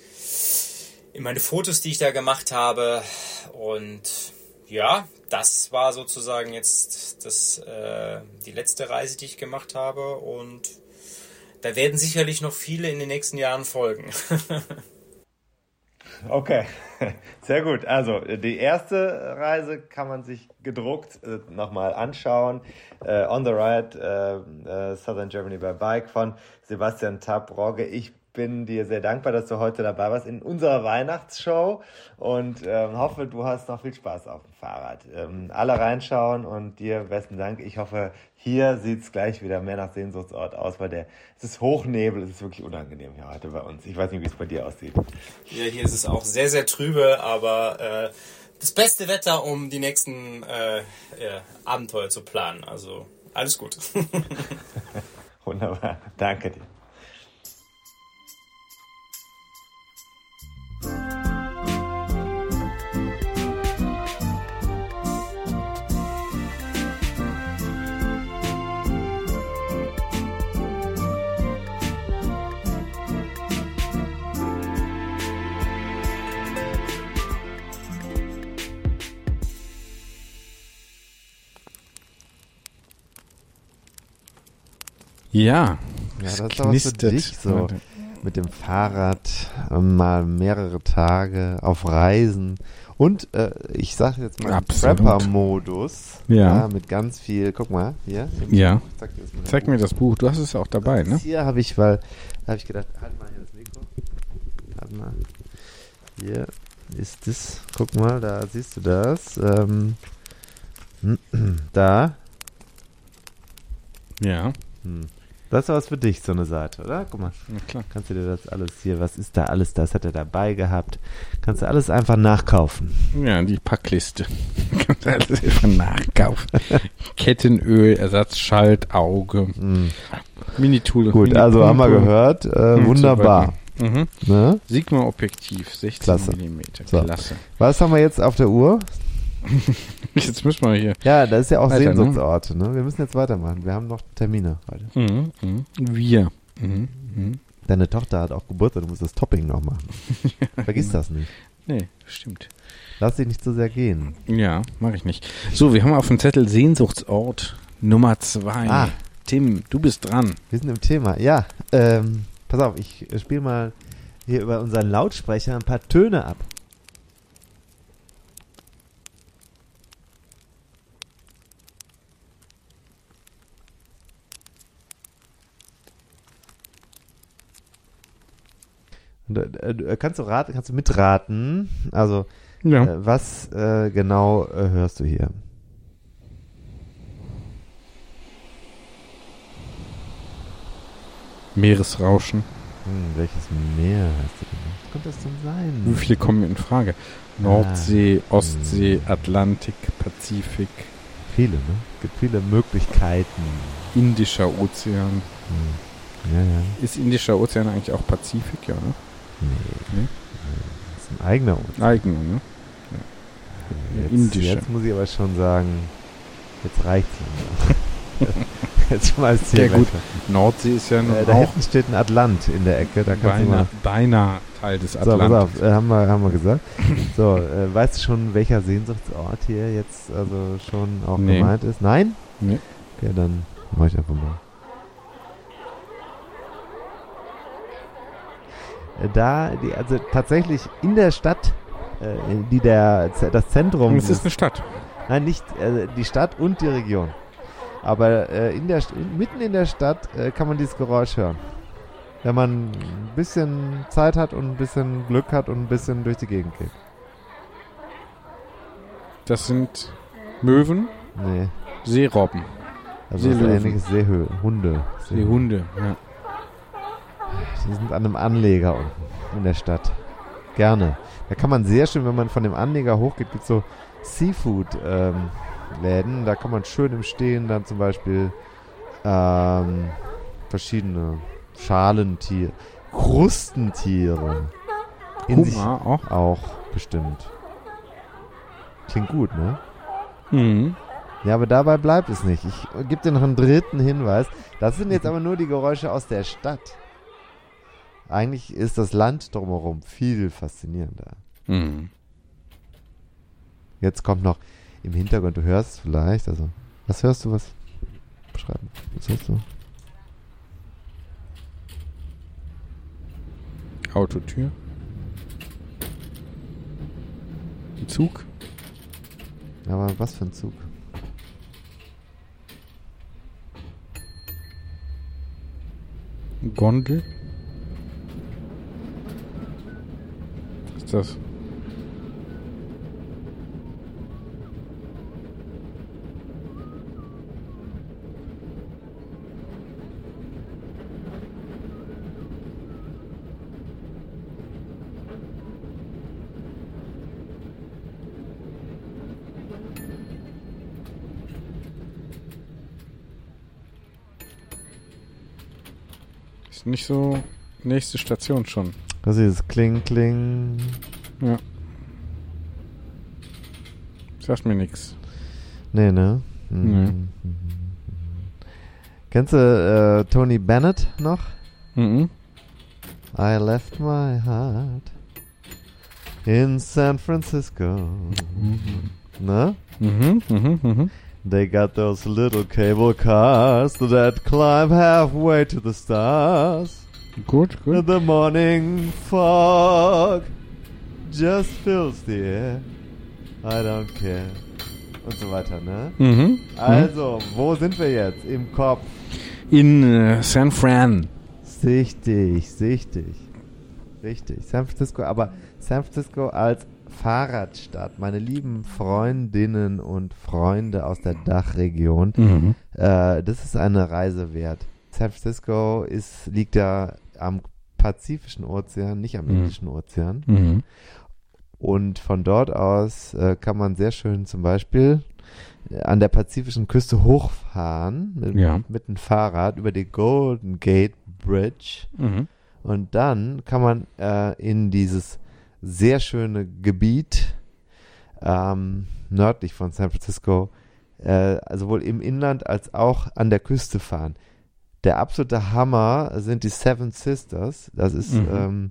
in meine Fotos, die ich da gemacht habe. Und ja, das war sozusagen jetzt das, äh, die letzte Reise, die ich gemacht habe. Und da werden sicherlich noch viele in den nächsten Jahren folgen. okay, sehr gut. Also die erste Reise kann man sich gedruckt äh, nochmal anschauen. Äh, On the Ride, äh, äh Southern Germany by Bike von Sebastian Tabrogge. Ich bin dir sehr dankbar, dass du heute dabei warst in unserer Weihnachtsshow und ähm, hoffe, du hast noch viel Spaß auf dem Fahrrad. Ähm, alle reinschauen und dir besten Dank. Ich hoffe, hier sieht es gleich wieder mehr nach Sehnsuchtsort aus, weil der, es ist Hochnebel, es ist wirklich unangenehm hier heute bei uns. Ich weiß nicht, wie es bei dir aussieht. Ja, hier ist es auch sehr, sehr trübe, aber äh, das beste Wetter, um die nächsten äh, äh, Abenteuer zu planen. Also alles gut. Wunderbar, danke dir. Ja. Ja, das ist aber für dich so. Mit dem Fahrrad ähm, mal mehrere Tage auf Reisen. Und äh, ich sage jetzt mal Prepper-Modus. Ja. ja. Mit ganz viel, guck mal, hier. Ja. Zeig, Zeig mir das Buch. Du hast es auch dabei, ne? Hier habe ich, weil, da habe ich gedacht, halt mal hier das Mikro. Halt mal. Hier ist das. Guck mal, da siehst du das. Ähm, da. Ja. Hm. Das ist was für dich, so eine Seite, oder? Guck mal. Ja, klar. Kannst du dir das alles hier, was ist da alles, das hat er dabei gehabt. Kannst du alles einfach nachkaufen. Ja, die Packliste. Kannst du alles einfach nachkaufen. Kettenöl, Ersatzschalt, Auge, mm. Mini-Tool. Gut, Mini also haben wir gehört. Äh, wunderbar. Mhm. Ne? Sigma-Objektiv, 16 Klasse. mm. Klasse. Was haben wir jetzt auf der Uhr? Jetzt müssen wir hier. Ja, das ist ja auch weiter, ne? Sehnsuchtsorte. Ne? Wir müssen jetzt weitermachen. Wir haben noch Termine heute. Mhm, mh. Wir. Mhm, mh. Deine Tochter hat auch Geburtstag, du musst das Topping noch machen. Vergiss das nicht. Nee, stimmt. Lass dich nicht so sehr gehen. Ja, mache ich nicht. So, wir haben auf dem Zettel Sehnsuchtsort Nummer zwei. Ah. Tim, du bist dran. Wir sind im Thema. Ja, ähm, pass auf, ich spiele mal hier über unseren Lautsprecher ein paar Töne ab. Kannst du raten, kannst du mitraten? Also, ja. äh, was äh, genau äh, hörst du hier? Meeresrauschen. Hm, welches Meer hast du denn? Was könnte das denn sein? Wie viele kommen in Frage? Nordsee, ah, Ostsee, hm. Atlantik, Pazifik. Viele, ne? Es gibt viele Möglichkeiten. Indischer Ozean. Hm. Ja, ja. Ist Indischer Ozean eigentlich auch Pazifik, ja, ne? Nee. nee. Das ist ein eigener Ozean. Eigener, ne? Ja. Jetzt, Indische. jetzt muss ich aber schon sagen, jetzt reicht's langsam. jetzt schmeißt hier Ja gut, Nordsee ist ja nur äh, Da hinten steht ein Atlant in der Ecke. Da beinahe, mal beinahe Teil des Atlantiks. So, pass auf, äh, haben, wir, haben wir gesagt. so, äh, weißt du schon, welcher Sehnsuchtsort hier jetzt also schon auch nee. gemeint ist? Nein? Nee. Okay, dann mach ich einfach mal. Da, die, also tatsächlich in der Stadt, äh, die der, das Zentrum. Es ist eine Stadt. Nein, nicht äh, die Stadt und die Region. Aber äh, in der, mitten in der Stadt äh, kann man dieses Geräusch hören. Wenn man ein bisschen Zeit hat und ein bisschen Glück hat und ein bisschen durch die Gegend geht. Das sind Möwen? Nee. Seerobben. Also Seelöwen. ähnliches Seehö Hunde. Seehunde, ja. Die sind an einem Anleger unten in der Stadt. Gerne. Da kann man sehr schön, wenn man von dem Anleger hochgeht, gibt so Seafood-Läden. Ähm, da kann man schön im Stehen dann zum Beispiel ähm, verschiedene Schalentier, Krustentiere. In sich Hummer auch. auch bestimmt. Klingt gut, ne? Mhm. Ja, aber dabei bleibt es nicht. Ich gebe dir noch einen dritten Hinweis. Das sind jetzt aber nur die Geräusche aus der Stadt. Eigentlich ist das Land drumherum viel faszinierender. Mhm. Jetzt kommt noch im Hintergrund, du hörst vielleicht, also, was hörst du, was? Beschreiben. Was hörst du? Autotür. Ein Zug. Aber was für ein Zug? Gondel. Was ist das? Ist nicht so nächste Station schon. Das ist Kling, Kling. Ja. Sagt mir nix. Nee, ne? Nee. Mhm. Kennst du äh, Tony Bennett noch? Mhm. I left my heart in San Francisco. Ne? Mhm, mhm, mhm. They got those little cable cars that climb halfway to the stars. Gut, gut. The morning fog just fills the air. I don't care. Und so weiter, ne? Mhm. Also, wo sind wir jetzt? Im Kopf. In äh, San Fran. Richtig, richtig. Richtig. San Francisco, aber San Francisco als Fahrradstadt. Meine lieben Freundinnen und Freunde aus der Dachregion. Mhm. Äh, das ist eine Reise wert. San Francisco ist, liegt ja am Pazifischen Ozean, nicht am Mhm. Indischen Ozean. Mhm. Und von dort aus äh, kann man sehr schön zum Beispiel äh, an der pazifischen Küste hochfahren mit, Ja. mit dem Fahrrad über die Golden Gate Bridge. Mhm. Und dann kann man äh, in dieses sehr schöne Gebiet ähm, nördlich von San Francisco, äh, sowohl im Inland als auch an der Küste fahren. Der absolute Hammer sind die Seven Sisters. Das ist Mhm. ähm,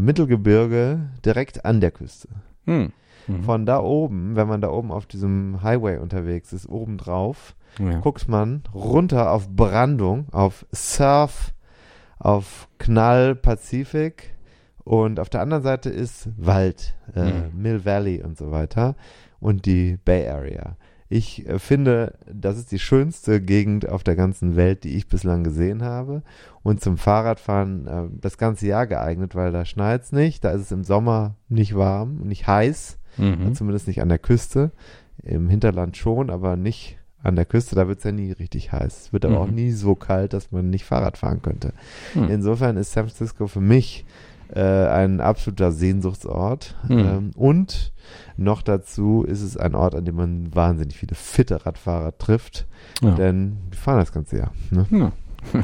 Mittelgebirge direkt an der Küste. Mhm. Mhm. Von da oben, wenn man da oben auf diesem Highway unterwegs ist, oben drauf, ja. guckt man runter auf Brandung, auf Surf, auf Knall Pazifik und auf der anderen Seite ist Wald, äh, Mhm. Mill Valley und so weiter und die Bay Area. Ich äh, finde, das ist die schönste Gegend auf der ganzen Welt, die ich bislang gesehen habe. Und zum Fahrradfahren äh, das ganze Jahr geeignet, weil da schneit's nicht, da ist es im Sommer nicht warm, nicht heiß, Mhm. zumindest nicht an der Küste. Im Hinterland schon, aber nicht an der Küste, da wird es ja nie richtig heiß. Es wird aber Mhm. auch nie so kalt, dass man nicht Fahrrad fahren könnte. Mhm. Insofern ist San Francisco für mich äh, ein absoluter Sehnsuchtsort. Mhm. Ähm, und noch dazu ist es ein Ort, an dem man wahnsinnig viele fitte Radfahrer trifft, Ja. denn die fahren das ganze Jahr. Ne? Ja.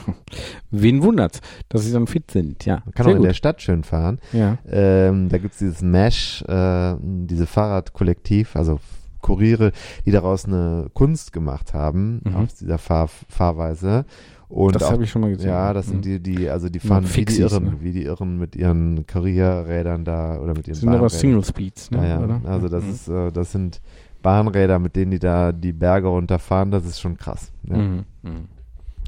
Wen wundert's, dass sie dann fit sind, ja. Man kann Sehr auch in gut. der Stadt schön fahren. Ja. Ähm, da gibt es dieses Mesh, äh, diese Fahrradkollektiv, also Kuriere, die daraus eine Kunst gemacht haben Mhm. aus dieser Fahr Fahrweise. Und Das habe ich schon mal gesehen. Ja, das sind Mhm. die, die, also die fahren wie die Irren, ne? wie die Irren mit ihren Kurierrädern da oder mit ihren Das sind aber Bahnrädern. Single Speeds, ne? Ja, ja. Oder? Also das Mhm. ist, äh, das sind Bahnräder, mit denen die da die Berge runterfahren. Das ist schon krass. Ja. Mhm. Mhm.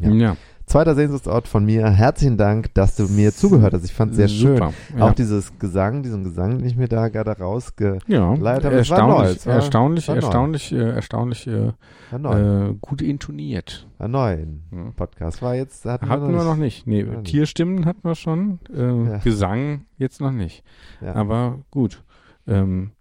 Ja. Ja. Zweiter Sehnsuchtsort von mir. Herzlichen Dank, dass du mir zugehört hast. Ich fand es sehr Super, schön. ja. Auch dieses Gesang, diesen Gesang, den ich mir da gerade rausge Ja, aber es war neu, erstaunlich, war- erstaunlich, war erstaunlich, äh, erstaunlich äh, äh, gut intoniert. War neu im Ja. Podcast. War jetzt, hatten, Hatten wir noch nicht. Nee, Ja. Tierstimmen hatten wir schon, äh. Gesang jetzt noch nicht. Aber gut. Ähm,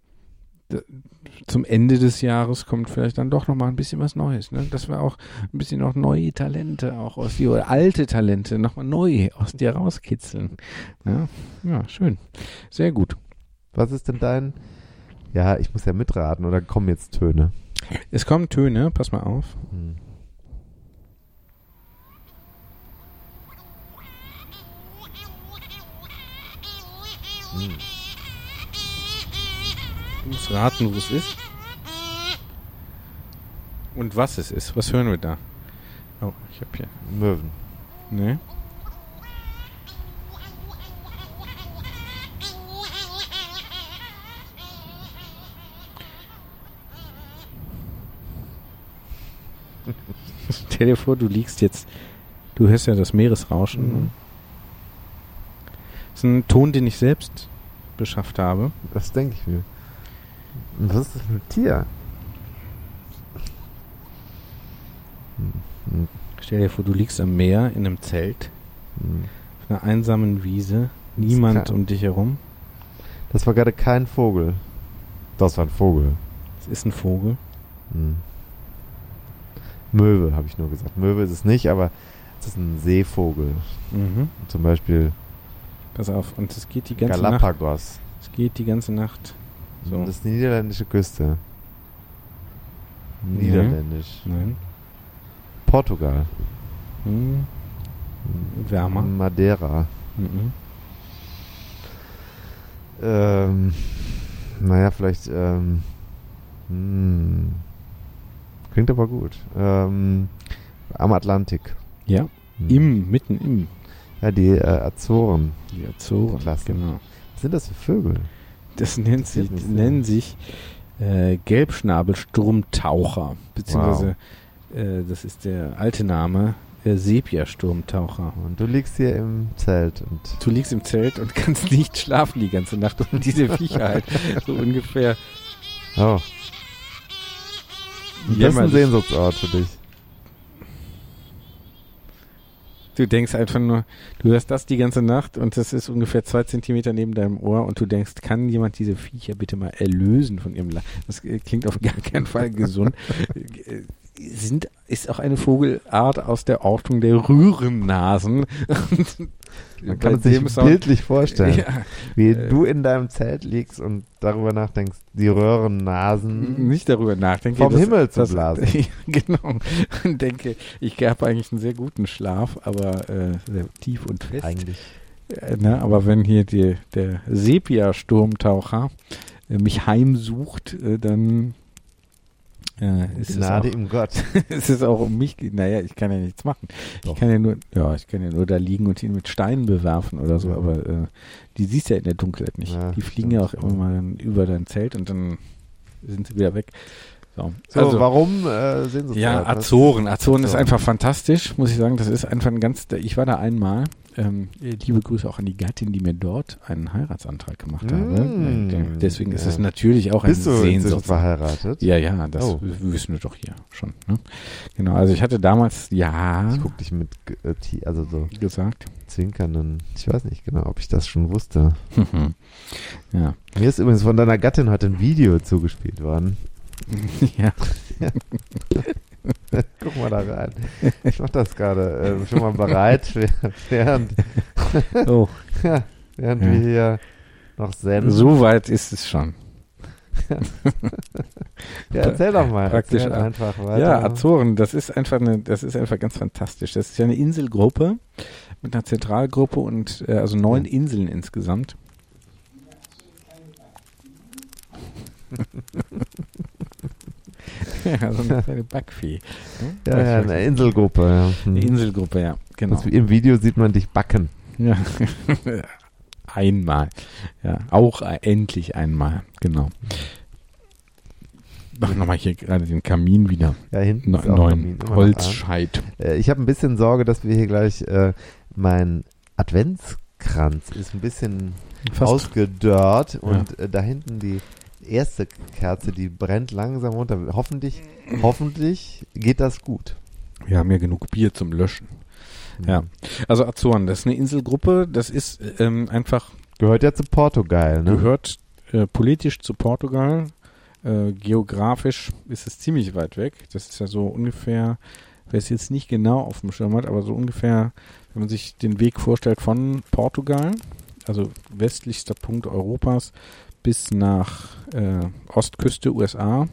zum Ende des Jahres kommt vielleicht dann doch nochmal ein bisschen was Neues. Ne? Dass wir auch ein bisschen auch neue Talente auch aus dir oder alte Talente nochmal neu aus dir rauskitzeln. Ja? ja, schön. Sehr gut. Was ist denn dein. Ja, ich muss ja mitraten oder kommen jetzt Töne? Es kommen Töne, pass mal auf. Hm. Mm. Du musst raten, wo es ist. Und was es ist. Was hören wir da? Oh, ich hab hier. Möwen. Ne? Stell dir vor, du liegst jetzt, du hörst ja das Meeresrauschen. Mhm. Das ist ein Ton, den ich selbst beschafft habe. Das denke ich mir. Was ist das für ein Tier? Hm, Stell dir vor, du liegst am Meer in einem Zelt, hm. auf einer einsamen Wiese, niemand um dich herum. Das war gerade kein Vogel. Das war ein Vogel. Es ist ein Vogel. Hm. Möwe, habe ich nur gesagt. Möwe ist es nicht, aber es ist ein Seevogel. Mhm. Zum Beispiel Pass auf, und es geht die ganze Nacht. Galapagos. Es geht die ganze Nacht. So. Das ist die niederländische Küste. Niederländisch. Nein. Portugal. Hm. Wärmer. Madeira. Mhm. Ähm, naja, vielleicht. Ähm, hm. Klingt aber gut. Ähm, am Atlantik. Ja, Hm. im, mitten im. Ja, die äh, Azoren. Die Azoren. Klasse. Genau. Was sind das für Vögel? Das nennt sich, nennen sich äh, Gelbschnabelsturmtaucher. Beziehungsweise, äh, das ist der alte Name, äh, Sepia-Sturmtaucher. Und du liegst hier im Zelt und Du liegst im Zelt und kannst nicht schlafen die ganze Nacht und diese Viecher halt so ungefähr oh, das ist ein. Sehnsuchtsort für dich. Du denkst einfach nur, du hörst das die ganze Nacht und das ist ungefähr zwei Zentimeter neben deinem Ohr und du denkst, kann jemand diese Viecher bitte mal erlösen von ihrem La Das äh, klingt auf gar keinen Fall gesund. Äh, Sind, ist auch eine Vogelart aus der Ortung der Rührennasen. Man kann es sich Sound- bildlich vorstellen, Ja, wie äh, du in deinem Zelt liegst und darüber nachdenkst, die Röhrennasen. nicht darüber nachdenke. Vom dass- Himmel zu dass- blasen. Genau. Und denke, ich habe eigentlich einen sehr guten Schlaf, aber äh, sehr tief und fest. Eigentlich. Äh, ne, aber wenn hier die, der Sepia-Sturmtaucher äh, mich heimsucht, äh, dann ist es, Gnade auch, im Gott. ist es auch um mich. Naja, ich kann ja nichts machen. Doch. Ich kann ja nur, ja, ich kann ja nur da liegen und ihn mit Steinen bewerfen oder so, Ja. aber äh, die siehst du ja in der Dunkelheit nicht. Ja, die fliegen stimmt. ja auch immer mal über dein Zelt und dann sind sie wieder weg. So, So, also, warum äh, Sehnsuchtsort? ja, Was- Azoren. Azoren ist einfach fantastisch, muss ich sagen. Das ist einfach ein ganz. Ich war da einmal. Ähm, liebe Grüße auch an die Gattin, die mir dort einen Heiratsantrag gemacht Mm, habe. Äh, Deswegen ist ja. es natürlich auch ein Bist du Sehnsucht. verheiratet? Ja, ja, das Oh. wissen wir doch hier schon. Ne? Genau, also ich hatte damals, ja, Ich guck dich mit äh, also so gesagt. zwinkernden. Ich weiß nicht genau, ob ich das schon wusste. ja. Mir ist übrigens von deiner Gattin heute ein Video zugespielt worden. ja. Guck mal da rein. Ich mach das gerade äh, schon mal bereit, während, Oh, während Ja. wir hier noch senden. so weit ist es schon. Ja, erzähl doch mal. Praktisch, erzähl äh, einfach weiter. Ja, Azoren, das ist einfach eine, das ist einfach ganz fantastisch. Das ist ja eine Inselgruppe mit einer Zentralgruppe und äh, also neun Inseln insgesamt. Ja, so eine kleine Backfee. Ja, ja, eine Inselgruppe. Ja. Hm. Eine Inselgruppe, ja, genau. Das, Im Video sieht man dich backen. Ja. einmal. Ja, auch äh, endlich einmal, genau. Mach nochmal hier gerade den Kamin wieder. Ja, hinten Ne neuen Holzscheit. Äh, ich habe ein bisschen Sorge, dass wir hier gleich äh, mein Adventskranz ist ein bisschen Fast. ausgedörrt und äh, da hinten die erste Kerze, die brennt langsam runter. Hoffentlich, hoffentlich geht das gut. Wir haben ja genug Bier zum Löschen. Ja. Also Azoren, das ist eine Inselgruppe, das ist ähm, einfach Gehört ja zu Portugal, ne? gehört äh, politisch zu Portugal. Äh, geografisch ist es ziemlich weit weg. Das ist ja so ungefähr, wer es jetzt nicht genau auf dem Schirm hat, aber so ungefähr, wenn man sich den Weg vorstellt von Portugal, also westlichster Punkt Europas, bis nach äh, Ostküste USA,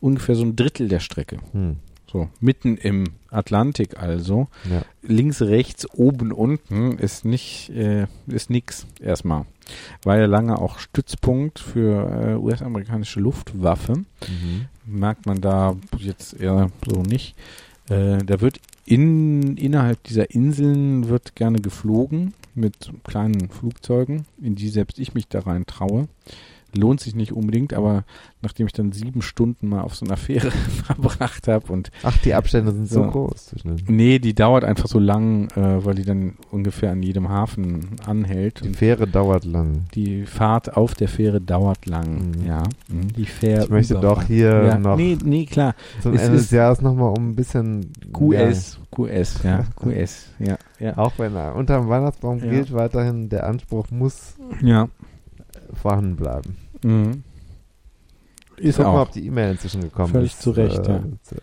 ungefähr so ein Drittel der Strecke. Hm. So, mitten im Atlantik also. Ja. Links, rechts, oben, unten ist nicht, äh, ist nix erstmal. War ja lange auch Stützpunkt für äh, US-amerikanische Luftwaffe. Mhm. Merkt man da jetzt eher so nicht. Äh, da wird in, innerhalb dieser Inseln wird gerne geflogen mit kleinen Flugzeugen, in die selbst ich mich da rein traue. Lohnt sich nicht unbedingt, aber nachdem ich dann sieben Stunden mal auf so einer Fähre verbracht habe und Ach, die Abstände sind so, So. groß zwischen nee, die dauert einfach so lang, äh, weil die dann ungefähr an jedem Hafen anhält. Die Fähre dauert lang. die Fahrt auf der Fähre dauert lang, Mhm. ja. Mhm. Die Fähre Ich möchte doch hier ja, noch Nee, nee, klar. zum es Ende des Jahres nochmal um ein bisschen QS, QS, ja, QS, ja, Ja, ja. auch wenn er unter dem Weihnachtsbaum Ja. gilt, weiterhin der Anspruch muss Ja. vorhanden bleiben. Mhm. Ist Guck mal, auch. ob die E-Mail inzwischen gekommen Völlig ist. zu Recht, äh, ja.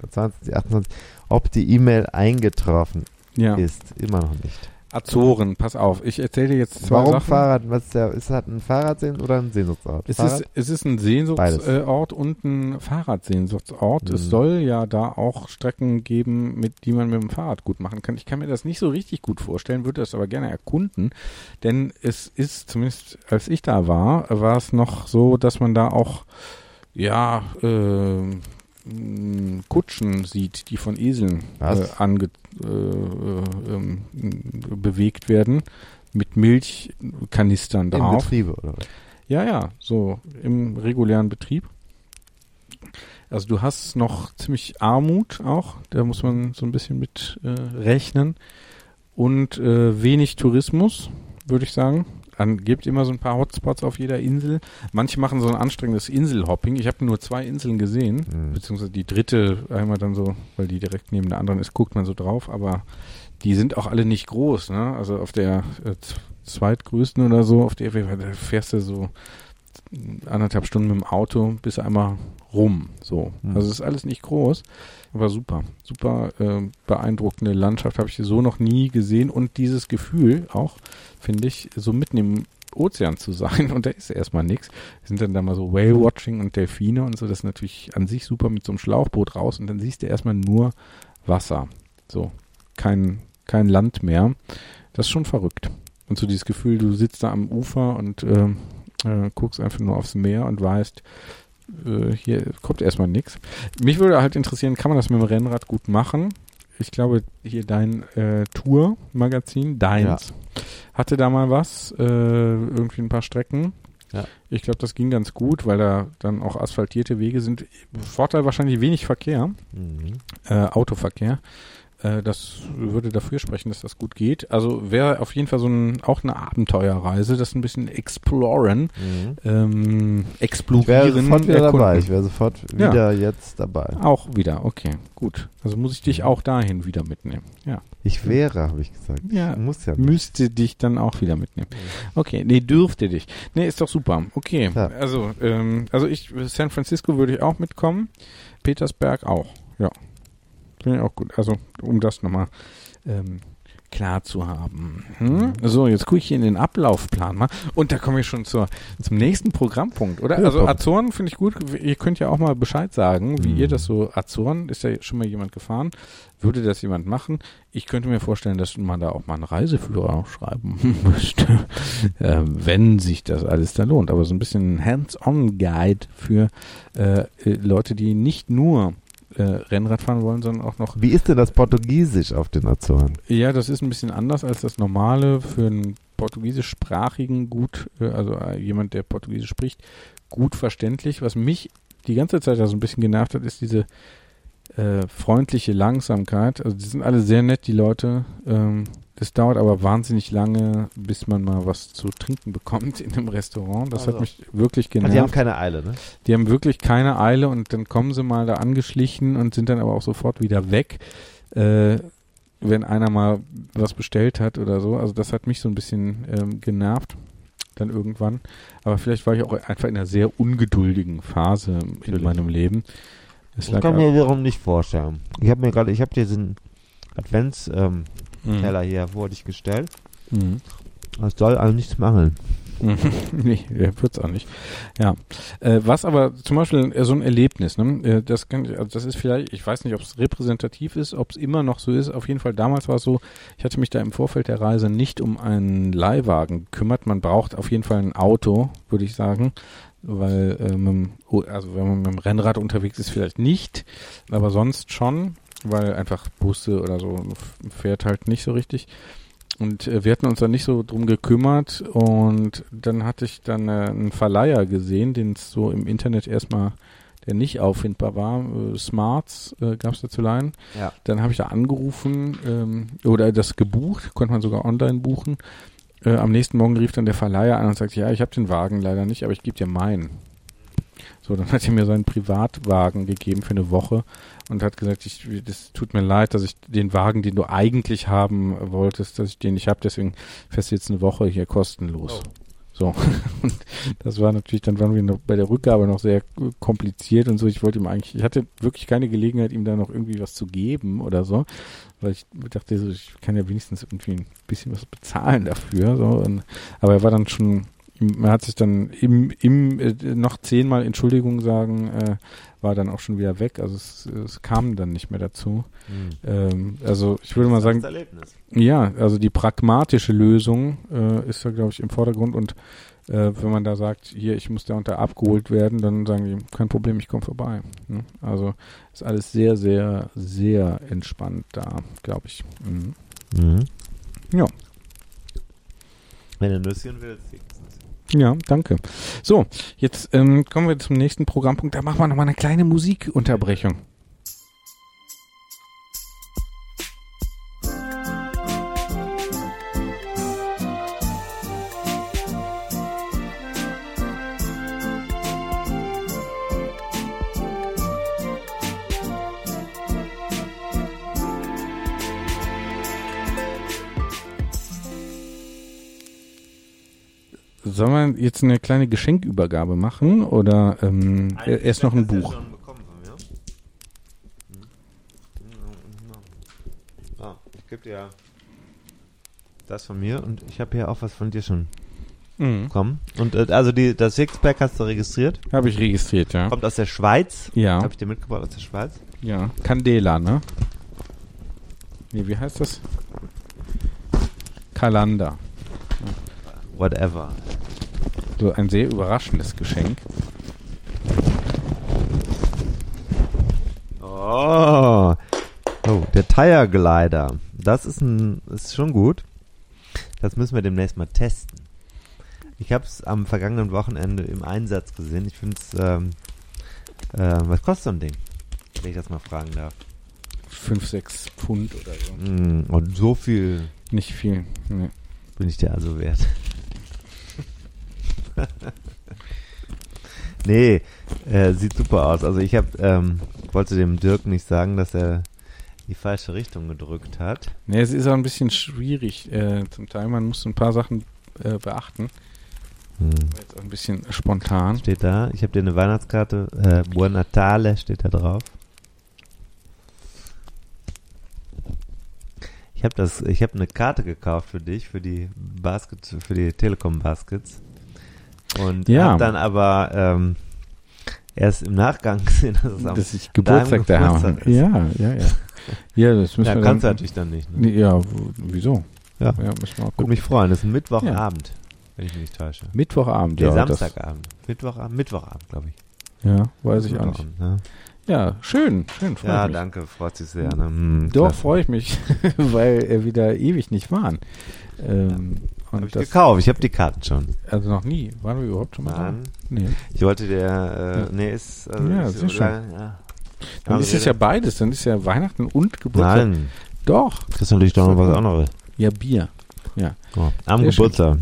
20, 28, ob die E-Mail eingetroffen Ja. ist. immer noch nicht. Azoren, pass auf. Ich erzähle dir jetzt zwei Warum Sachen. Fahrrad? Was ist der, ist das ein Fahrradsehen oder ein Sehnsuchtsort? Es Fahrrad? ist, es ist ein Sehnsuchtsort und ein Fahrradsehnsuchtsort. Es Mhm. soll ja da auch Strecken geben, mit die man mit dem Fahrrad gut machen kann. Ich kann mir das nicht so richtig gut vorstellen, würde das aber gerne erkunden, denn es ist zumindest als ich da war, war es noch so, dass man da auch ja äh, Kutschen sieht, die von Eseln äh, ange, äh, äh, bewegt werden mit Milchkanistern Im drauf. Betriebe oder? Ja, ja, so im regulären Betrieb. Also du hast noch ziemlich Armut auch, da muss man so ein bisschen mit äh, rechnen. Und äh, wenig Tourismus, würde ich sagen. An, gibt immer so ein paar Hotspots auf jeder Insel. Manche machen so ein anstrengendes Inselhopping. Ich habe nur zwei Inseln gesehen, Mhm. beziehungsweise die dritte einmal dann so, weil die direkt neben der anderen ist, guckt man so drauf, aber die sind auch alle nicht groß, ne? Also auf der äh, zweitgrößten oder so, auf der da fährst du so anderthalb Stunden mit dem Auto bis einmal rum. So. Mhm. Also es ist alles nicht groß, aber super. Super äh, beeindruckende Landschaft habe ich so noch nie gesehen und dieses Gefühl auch, finde ich, so mitten im Ozean zu sein und da ist erstmal nichts. Sind dann da mal so Whale-Watching und Delfine und so, das ist natürlich an sich super mit so einem Schlauchboot raus und dann siehst du erstmal nur Wasser. So, kein, kein Land mehr. Das ist schon verrückt. Und so dieses Gefühl, du sitzt da am Ufer und ähm, äh, guckst einfach nur aufs Meer und weißt, äh, hier kommt erstmal nichts. Mich würde halt interessieren, kann man das mit dem Rennrad gut machen? Ich glaube, hier dein äh, Tour-Magazin, deins, hatte da mal was, äh, irgendwie ein paar Strecken. Ja. Ich glaube, das ging ganz gut, weil da dann auch asphaltierte Wege sind. Vorteil wahrscheinlich wenig Verkehr, Mhm. äh, Autoverkehr. Äh, das würde dafür sprechen, dass das gut geht. Also wäre auf jeden Fall so ein, auch eine Abenteuerreise, das ein bisschen exploren, Mhm. ähm, Ich explorieren. wäre sofort wieder erkunden. dabei. Ich wäre sofort Ja. wieder jetzt dabei. Auch wieder, okay, gut. Also muss ich dich auch dahin wieder mitnehmen. Ja. Ich wäre, habe ich gesagt. Ja. Ich muss ja nicht. Müsste dich dann auch wieder mitnehmen. Okay, nee, dürfte dich. Nee, ist doch super. Okay, Ja. also, ähm, also ich, San Francisco würde ich auch mitkommen. Petersberg auch, ja. Finde ich auch gut. Also, um das nochmal ähm, klar zu haben. Hm? So, jetzt gucke ich hier in den Ablaufplan mal. Und da komme ich schon zur, zum nächsten Programmpunkt, oder? Ja, also. Azoren finde ich gut. Ihr könnt ja auch mal Bescheid sagen, wie Mhm. ihr das so, Azoren, ist ja schon mal jemand gefahren. Würde das jemand machen? Ich könnte mir vorstellen, dass man da auch mal einen Reiseführer schreiben müsste, äh, wenn sich das alles da lohnt. Aber so ein bisschen Hands-on-Guide für äh, äh, Leute, die nicht nur äh, Rennrad fahren wollen, sondern auch noch Wie ist denn das Portugiesisch auf den Azoren? ja, das ist ein bisschen anders als das normale für einen portugiesischsprachigen gut, äh, also äh, jemand, der Portugiesisch spricht, gut verständlich. Was mich die ganze Zeit da so ein bisschen genervt hat, ist diese äh, freundliche Langsamkeit. Also die sind alle sehr nett, die Leute. Ähm, das dauert aber wahnsinnig lange, bis man mal was zu trinken bekommt in einem Restaurant. Das Also. hat mich wirklich genervt. Die haben keine Eile, ne? Die haben wirklich keine Eile und dann kommen sie mal da angeschlichen und sind dann aber auch sofort wieder weg, äh, wenn einer mal was bestellt hat oder so. Also das hat mich so ein bisschen ähm, genervt dann irgendwann. Aber vielleicht war ich auch einfach in einer sehr ungeduldigen Phase in Natürlich. meinem Leben. Es Ich kann an- mir wiederum nicht vorstellen. Ich habe mir gerade, ich habe diesen Adventskeller Mhm. hier vor dich gestellt. Mhm. Es soll also nichts mangeln. nee, wird's auch nicht. Ja. Äh, was aber zum Beispiel äh, so ein Erlebnis, ne? Äh, das kann also das ist vielleicht, ich weiß nicht, ob es repräsentativ ist, ob es immer noch so ist. Auf jeden Fall damals war es so, ich hatte mich da im Vorfeld der Reise nicht um einen Leihwagen gekümmert. Man braucht auf jeden Fall ein Auto, würde ich sagen. Weil, äh, dem- also wenn man mit dem Rennrad unterwegs ist, vielleicht nicht, aber sonst schon, weil einfach Busse oder so fährt halt nicht so richtig. Und äh, wir hatten uns da nicht so drum gekümmert und dann hatte ich dann äh, einen Verleiher gesehen, den es so im Internet erstmal, der nicht auffindbar war. Äh, Smarts äh, gab es da zu leihen. Ja. Dann habe ich da angerufen ähm, oder das gebucht, konnte man sogar online buchen. Äh, am nächsten Morgen rief dann der Verleiher an und sagte, ja, ich habe den Wagen leider nicht, aber ich gebe dir meinen. So, dann hat er mir seinen Privatwagen gegeben für eine Woche und hat gesagt, ich, das tut mir leid, dass ich den Wagen, den du eigentlich haben wolltest, dass ich den nicht habe, deswegen fährst du jetzt eine Woche hier kostenlos. So. Und das war natürlich, dann waren wir noch bei der Rückgabe noch sehr kompliziert und so. Ich wollte ihm eigentlich, ich hatte wirklich keine Gelegenheit, ihm da noch irgendwie was zu geben oder so, weil ich dachte, so, ich kann ja wenigstens irgendwie ein bisschen was bezahlen dafür. So. Und, aber er war dann schon, er hat sich dann im, im äh, noch zehnmal Entschuldigung sagen, äh, war dann auch schon wieder weg. Also es, es kam dann nicht mehr dazu. Ähm, also ich würde mal sagen, Erlebnis. ja, also die pragmatische Lösung äh, ist da, glaube ich, im Vordergrund und äh, wenn man da sagt, hier, ich muss da unter abgeholt werden, dann sagen die, kein Problem, ich komme vorbei. Ne? Also ist alles sehr, sehr, sehr entspannt da, glaube ich. Mhm. Mhm. Ja. Wenn du Nüsschen willst. Ja, danke. So, jetzt ähm, kommen wir zum nächsten Programmpunkt. Da machen wir nochmal eine kleine Musikunterbrechung. Sollen wir jetzt eine kleine Geschenkübergabe machen oder ähm, erst noch ein Buch? ja. Ah, ich gebe dir das von mir und ich habe hier auch was von dir schon Mhm. bekommen. Und äh, also die, das Sixpack hast du registriert. Habe ich registriert, ja. Kommt aus der Schweiz. Ja. Habe ich dir mitgebracht aus der Schweiz. Ja, Candela, ne? Nee, wie heißt das? Kalanda. Whatever. So ein sehr überraschendes Geschenk. Oh. Oh, der Tire Glider. Das ist ein ist schon gut. Das müssen wir demnächst mal testen. Ich habe es am vergangenen Wochenende im Einsatz gesehen. Ich finde es, ähm, äh, was kostet so ein Ding? Wenn ich das mal fragen darf. 5, 6 Pfund oder so. Mm, und so viel Nicht viel. Nee. bin ich dir also wert. nee, äh, sieht super aus. Also ich habe, ähm, wollte dem Dirk nicht sagen, dass er die falsche Richtung gedrückt hat. nee, es ist auch ein bisschen schwierig äh, zum Teil. Man muss ein paar Sachen äh, beachten. Hm. Jetzt auch ein bisschen spontan. Steht da. Ich habe dir eine Weihnachtskarte. Äh, Buon Natale steht da drauf. Ich habe das. Ich habe eine Karte gekauft für dich für die Basket, für die Telekom Baskets. Und Ja. habe dann aber ähm, erst im Nachgang gesehen, dass es am Dass ich Geburtstag da habe. Geburtstag ist. Ja, ja, ja. Ja, das müssen Ja, wir kannst du dann, natürlich dann nicht. Ne? Ja, wieso? Ja. Ja, müssen wir mal Würde gucken. mich freuen. Das ist ein Mittwochabend, wenn ich mich nicht täusche. Mittwochabend, ja. das- Samstagabend. Mittwochabend, Mittwochabend, glaube ich. Ja, weiß ich auch nicht. Mittwochabend, ne? Ja, schön, schön, Ja, mich. danke, freut sich sehr. Ne? Hm, Doch, freue ich mich, weil er wieder ewig nicht waren. Ähm, Hab ich das, gekauft. Ich habe die Karten schon. also noch nie. Waren wir überhaupt schon mal Nein. da? Nee. Ich wollte der, äh, nee, ist, also Ja, ist sehr schön. Ja. Dann ist es ja beides. Dann ist ja Weihnachten und Geburtstag. Nein, Doch. das ist natürlich doch noch was anderes. Ja, Bier. Ja. Oh, am Sehr. Geburtstag.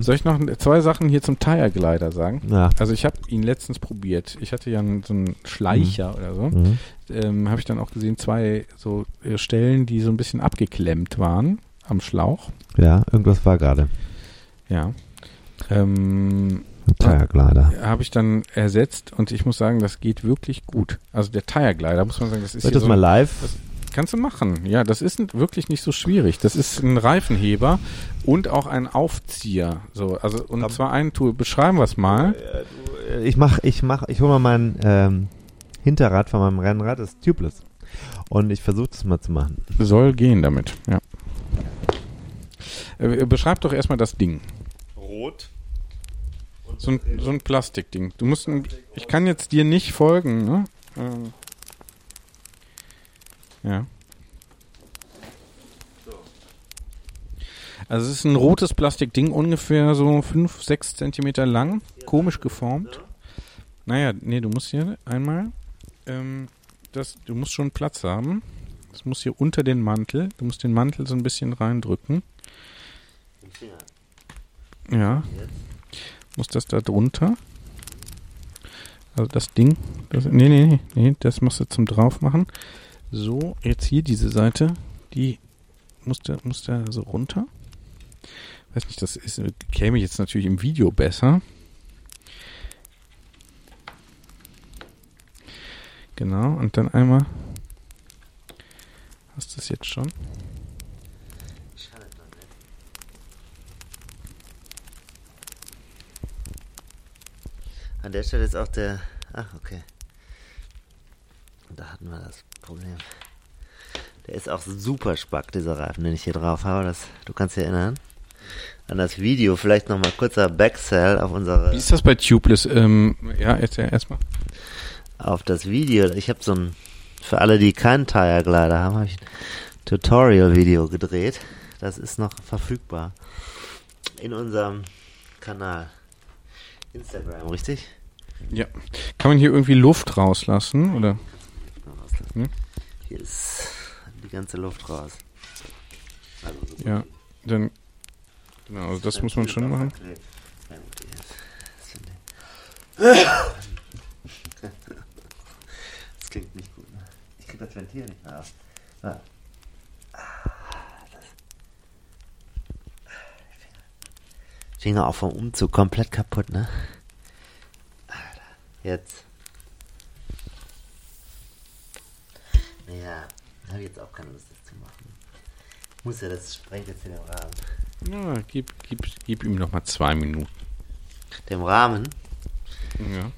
Soll ich noch zwei Sachen hier zum Tire Glider sagen? Ja. Also ich habe ihn letztens probiert. Ich hatte ja einen, so einen Schleicher oder so. Mhm. Ähm, habe ich dann auch gesehen, zwei so äh, Stellen, die so ein bisschen abgeklemmt waren am Schlauch. Ja, irgendwas war gerade. Ja. Ähm, Tire-Glider. habe ich dann ersetzt und ich muss sagen, das geht wirklich gut. Also der Tire Glider, muss man sagen, das ist Wird das so mal live? das- Kannst du machen. Ja, das ist wirklich nicht so schwierig. Das ist ein Reifenheber und auch ein Aufzieher. So, also und zwar ein Tool. Beschreiben wir es mal. Ich mach, ich mach, ich hole mal mein ähm, Hinterrad von meinem Rennrad, das ist tubeless. Und ich versuche das mal zu machen. Soll gehen damit. Ja. Äh, Beschreib doch erstmal das Ding. Rot. So ein, so ein Plastikding. Du musst, ein, ich kann jetzt dir nicht folgen, ne? Ähm. Ja. Also es ist ein rotes Plastikding, ungefähr so 5, 6 Zentimeter lang, komisch geformt. Naja, nee, du musst hier einmal, ähm, das, du musst schon Platz haben. Das muss hier unter den Mantel, du musst den Mantel so ein bisschen reindrücken. Ja. Muss das da drunter? Also das Ding. Das, nee, nee, nee, das musst du zum drauf machen. So, jetzt hier diese Seite, die muss da, muss da so runter. Weiß nicht, das ist, käme jetzt natürlich im Video besser. Genau, und dann einmal. Hast du es jetzt schon? An der Stelle ist auch der. Ach, okay. Da hatten wir das Problem. Der ist auch super spack, dieser Reifen, den ich hier drauf habe. Das, du kannst dich erinnern. An das Video, vielleicht nochmal kurzer Backsell auf unsere. Wie ist das bei Tubeless? Ähm, ja, erzähl erstmal. Auf das Video. Ich habe so ein. Für alle, die keinen Tire Glider haben, habe ich ein Tutorial-Video gedreht. Das ist noch verfügbar. In unserem Kanal. Instagram, richtig? Ja. Kann man hier irgendwie Luft rauslassen? Oder? Hm? Hier ist die ganze Luft raus. Also so Ja, dann. Genau, also das muss man schon machen. Das klingt nicht gut. Ne? Ich krieg das Ventil nicht mehr auf. Ah. Finger auch vom Umzug komplett kaputt, ne? Alter, jetzt. Ja, habe ich jetzt auch keine Lust, das zu machen. Muss ja, das sprengt jetzt in den Rahmen. Ja, gib, gib, gib ihm noch mal zwei Minuten. Dem Rahmen? Ja.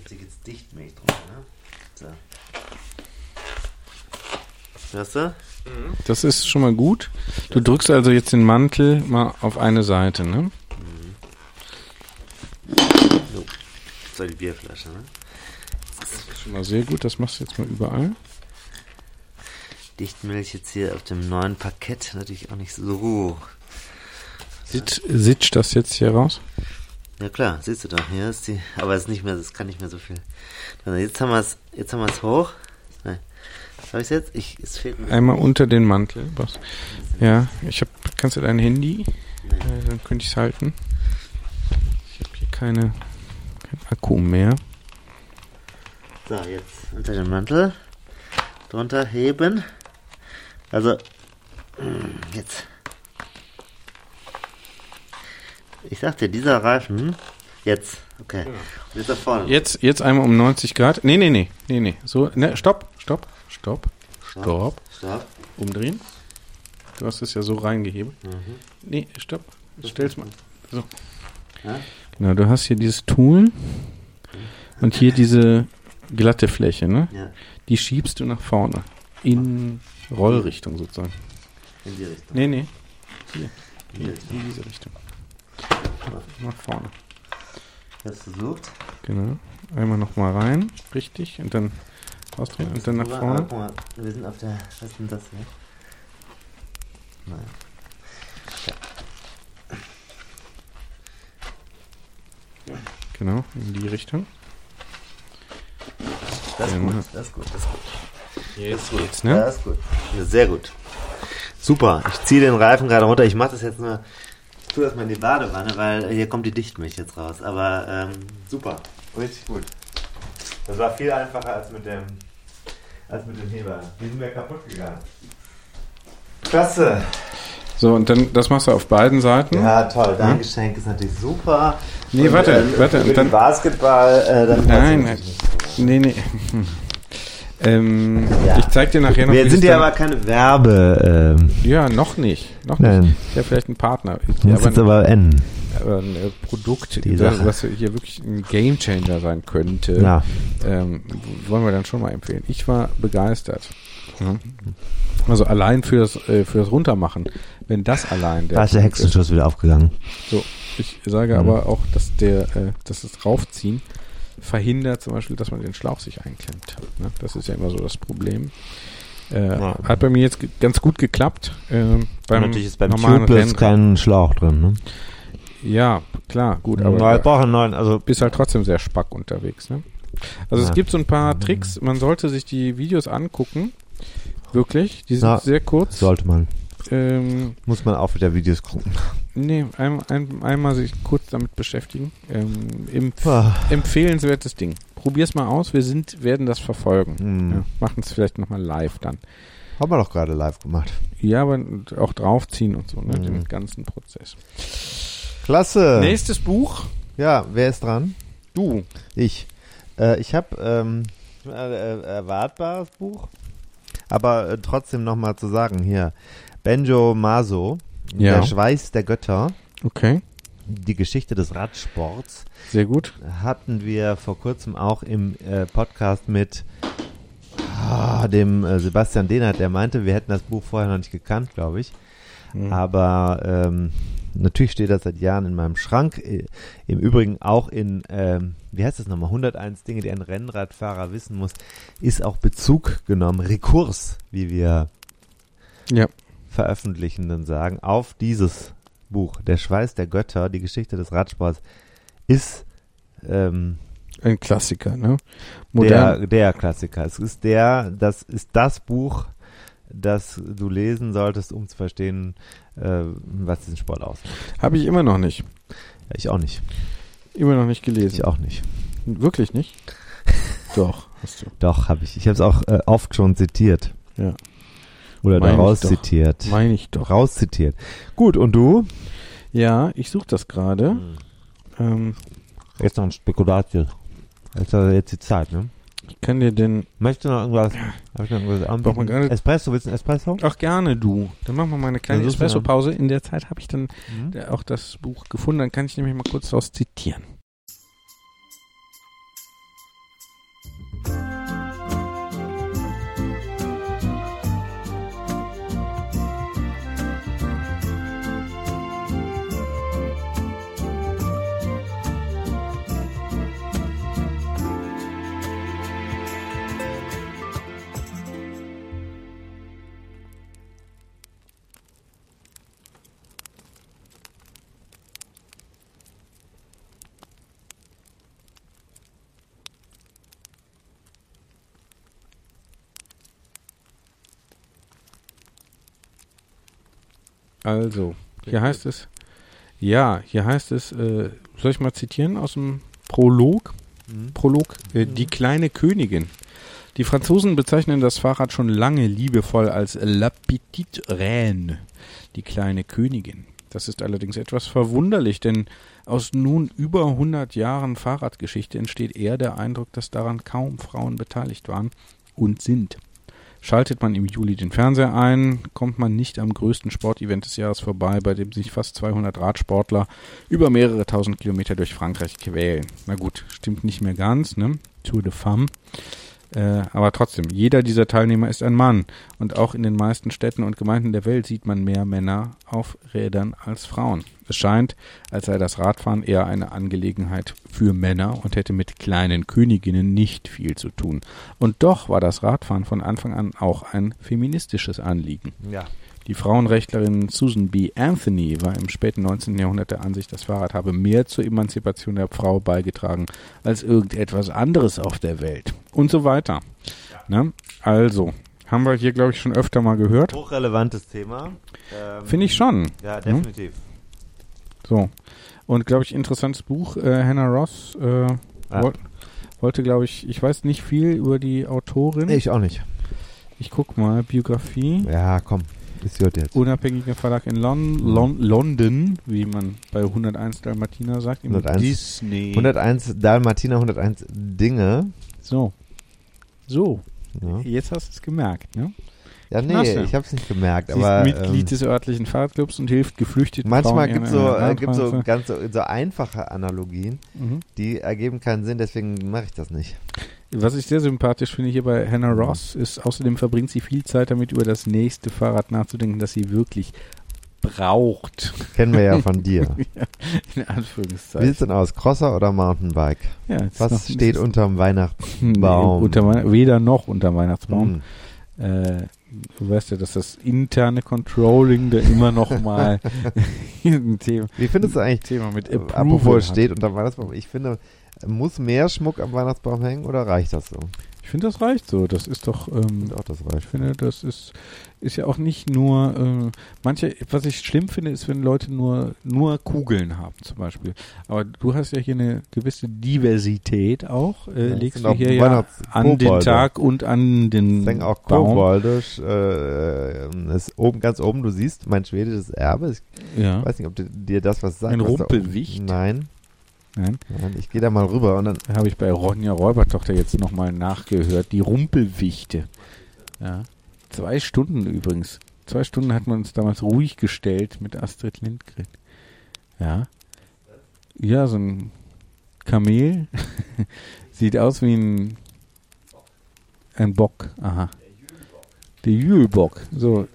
Jetzt jetzt Dichtmilch drunter, ne? So. Hörst du? Das ist schon mal gut. Du drückst also jetzt den Mantel mal auf eine Seite, ne? So. Das war die Bierflasche, ne? Das ist schon mal sehr gut. Das machst du jetzt mal überall. Dichtmilch jetzt hier auf dem neuen Parkett natürlich auch nicht so. Sitz, sitzt das jetzt hier raus? Ja klar, siehst du doch, hier ist die, aber es ist nicht mehr, das kann nicht mehr so viel. Also jetzt haben wir es, jetzt haben wir es hoch. Nein. Habe ich es jetzt? Ich, es fehlt mir. Einmal unter den Mantel. Was? Ja, ich hab. Kannst du dein Handy? Äh, dann könnte ich es halten. Ich habe hier keine, kein Akku mehr. So, jetzt unter den Mantel. Drunter heben. Also, mm, jetzt. Ich sagte, dieser Reifen. Jetzt. Okay. Vorne. Jetzt, jetzt einmal um 90 Grad. Nee, nee, nee. Nee, nee. So, ne, stopp, stopp, stopp, stopp. Umdrehen. Du hast es ja so reingehebelt. Mhm. Nee, stopp. Stell's mal. So. Ja? Genau, du hast hier dieses Tool und hier diese glatte Fläche, ne? Ja. Die schiebst du nach vorne. In Rollrichtung sozusagen. In die Richtung. Nee, nee. Hier. In Hier, in diese Richtung. Nach vorne. Hast du versucht? Genau. Einmal nochmal rein. Richtig. Und dann ausdrehen und dann nach Guck mal, vorne. Guck mal, wir sind auf der. Was ist denn das hier? Nein. Genau, in die Richtung. Das ist Genau. gut, das ist gut, das ist gut. Jetzt geht's, Ja, ne? das ist gut. Ja, sehr gut. Super. Ich ziehe den Reifen gerade runter. Ich mache das jetzt nur. Ich tue das mal in die Badewanne, weil hier kommt die Dichtmilch jetzt raus. Aber ähm, super. Richtig gut. Das war viel einfacher als mit dem als mit dem Heber. Die sind mir kaputt gegangen. Klasse. So, und dann, das machst du auf beiden Seiten. Ja, toll. Dein Geschenk ist natürlich super. Nee, Und, warte, äh, warte, und dann- Basketball, äh, dann Nein, nicht. nee, nee. ähm, Ja. Ich zeig dir nachher noch, Wir sind ja aber keine Werbe. Ähm, Ja, noch nicht. Noch Nein. nicht. Ich habe vielleicht einen Partner. Ich, jetzt aber enden. aber ein äh, Produkt, Sache. was hier wirklich ein Gamechanger sein könnte, Ja. ähm, wollen wir dann schon mal empfehlen. Ich war begeistert. Ja. Also allein für das, äh, für das Runtermachen, wenn das allein der Da ist der Punkt ist. Hexenschuss wieder aufgegangen. So, ich sage Mhm. aber auch, dass der, äh, dass das Raufziehen verhindert zum Beispiel, dass man den Schlauch sich einklemmt. Ne? Das ist ja immer so das Problem. Äh, Ja. Hat bei mir jetzt ganz gut geklappt. Ähm, beim Natürlich ist beim normalen Tubeless Rennen. kein Schlauch drin. Ne? Ja, klar, gut, Aber aber ich brauche einen neuen. Also bist halt trotzdem sehr spack unterwegs. Ne? Also Ja. es gibt so ein paar Tricks. Man sollte sich die Videos angucken. Wirklich, die sind Ja. sehr kurz. sollte man. Ähm, Muss man auch wieder Videos gucken. nee, ein, ein, einmal sich kurz damit beschäftigen. Ähm, empf Ah. empfehlenswertes Ding. Probier's mal aus. Wir sind, werden das verfolgen. Hm. Ja, Machen es vielleicht nochmal live dann. Haben wir doch gerade live gemacht. Ja, aber auch draufziehen und so, ne? Mhm. Den ganzen Prozess. Klasse. Nächstes Buch. Ja, wer ist dran? Du. Ich. Äh, ich habe ähm, äh, erwartbares Buch, aber äh, trotzdem nochmal zu sagen hier. Benjo Maso, Ja. Der Schweiß der Götter, Okay. die Geschichte des Radsports, Sehr gut. hatten wir vor kurzem auch im äh, Podcast mit ah, dem äh, Sebastian Dehnert, der meinte, wir hätten das Buch vorher noch nicht gekannt, glaube ich. Mhm. Aber ähm, natürlich steht das seit Jahren in meinem Schrank. Äh, Im Übrigen auch in, ähm, wie heißt das nochmal, 101 Dinge, die ein Rennradfahrer wissen muss, ist auch Bezug genommen, Rekurs, wie wir Ja. Veröffentlichenden sagen, auf dieses Buch. Der Schweiß der Götter, die Geschichte des Radsports, ist ähm, Ein Klassiker, ne? der, Modern. der Klassiker. Es ist der, das ist das Buch, das du lesen solltest, um zu verstehen, äh, was diesen Sport ausmacht. Habe ich immer noch nicht. Ja, ich auch nicht. Immer noch nicht gelesen. Ich auch nicht. Wirklich nicht? Doch, hast du. Doch, habe ich. Ich habe es auch äh, oft schon zitiert. Ja. Oder Meine ich daraus zitiert. Meine ich doch. Rauszitiert. Gut, und du? Ja, ich suche das gerade. Ähm, Jetzt noch ein Spekulatio. Jetzt hat jetzt die Zeit, ne? Ich kann dir denn. Möchtest du noch irgendwas? Hab ich noch irgendwas Braucht man anbieten? gar nicht- Espresso, willst du einen Espresso? Ach, gerne du. Dann machen wir mal eine kleine. Espresso-Pause. In der Zeit habe ich dann Mhm. auch das Buch gefunden. Dann kann ich nämlich mal kurz daraus zitieren. Also, hier heißt es, ja, hier heißt es, äh, soll ich mal zitieren aus dem Prolog? Mhm. Prolog, äh, die kleine Königin. Die Franzosen bezeichnen das Fahrrad schon lange liebevoll als La Petite Reine, die kleine Königin. Das ist allerdings etwas verwunderlich, denn aus nun über 100 Jahren Fahrradgeschichte entsteht eher der Eindruck, dass daran kaum Frauen beteiligt waren und sind. Schaltet man im Juli den Fernseher ein, kommt man nicht am größten Sportevent des Jahres vorbei, bei dem sich fast 200 Radsportler über mehrere tausend Kilometer durch Frankreich quälen. Na gut, stimmt nicht mehr ganz, ne? Tour de Femme. Äh, aber trotzdem, jeder dieser Teilnehmer ist ein Mann. Und auch in den meisten Städten und Gemeinden der Welt sieht man mehr Männer auf Rädern als Frauen. Es scheint, als sei das Radfahren eher eine Angelegenheit für Männer und hätte mit kleinen Königinnen nicht viel zu tun. Und doch war das Radfahren von Anfang an auch ein feministisches Anliegen. Ja. Die Frauenrechtlerin Susan B. Anthony war im späten 19. Jahrhundert der Ansicht, das Fahrrad habe mehr zur Emanzipation der Frau beigetragen als irgendetwas anderes auf der Welt. Und so weiter. Ne? Also, haben wir hier, glaube ich, schon öfter mal gehört. Hochrelevantes Thema. Ähm, Finde ich schon. Ja, Ne? definitiv. So. Und, glaube ich, interessantes Buch. Äh, Hannah Ross äh, woll wollte, glaube ich, ich weiß nicht viel über die Autorin. Nee, ich auch nicht. Ich guck mal, Biografie. Ja, komm. Ist gut jetzt. unabhängiger Verlag in Lon Lon London, wie man bei 101 Dalmatiner sagt, im 101 Disney. 101 Dalmatiner, 101 Dinge. So. So. Ja, Jetzt hast du es gemerkt, ne? Ja nee, Klasse. ich habe es nicht gemerkt, Sie ist aber Mitglied ähm, des örtlichen Fahrradclubs und hilft Geflüchteten. manchmal gibt es in so, äh, gibt's so ganz so, so einfache Analogien, Mhm. die ergeben keinen Sinn, deswegen mache ich das nicht. Was ich sehr sympathisch finde hier bei Hannah Ross ist, außerdem verbringt sie viel Zeit damit, über das nächste Fahrrad nachzudenken, das sie wirklich braucht. Kennen wir ja von dir. In Wie Anführungszeichen. sieht's denn aus, Crosser oder Mountainbike? Ja, Was noch- steht unterm Nee, Weihnachtsbaum? unter, Weihn- weder noch unter Weihnachtsbaum. Hm. Äh, du weißt ja, dass das interne Controlling da immer noch mal ein Thema, Wie findest du eigentlich, Thema mit Approval steht unterm Weihnachtsbaum, ich finde, muss mehr Schmuck am Weihnachtsbaum hängen oder reicht das so? Ich finde, das reicht so. Das ist doch. Ich Ähm, finde auch, das ich reicht. finde, das ist, ist ja auch nicht nur. Äh, manche, was ich schlimm finde, ist, wenn Leute nur, nur Kugeln haben, zum Beispiel. Aber du hast ja hier eine gewisse Diversität auch. Äh, Ja, legst du auch hier ja an den. Tag und an den Es hängen auch. Kobolde, äh, ist oben, ganz oben, du siehst mein schwedisches Erbe. Ich Ja. weiß nicht, ob dir, das was sagt. Ein Rumpelwicht? Nein, Nein. nein, ich gehe da mal rüber und dann, Da habe ich bei Ronja Räubertochter jetzt nochmal nachgehört. Die Rumpelwichte. Ja. Zwei Stunden übrigens. Zwei Stunden hatten wir uns damals ruhig gestellt mit Astrid Lindgren. Ja. Ja, so ein Kamel. Sieht aus wie ein, ein Bock. Aha. Der Jülbock. So.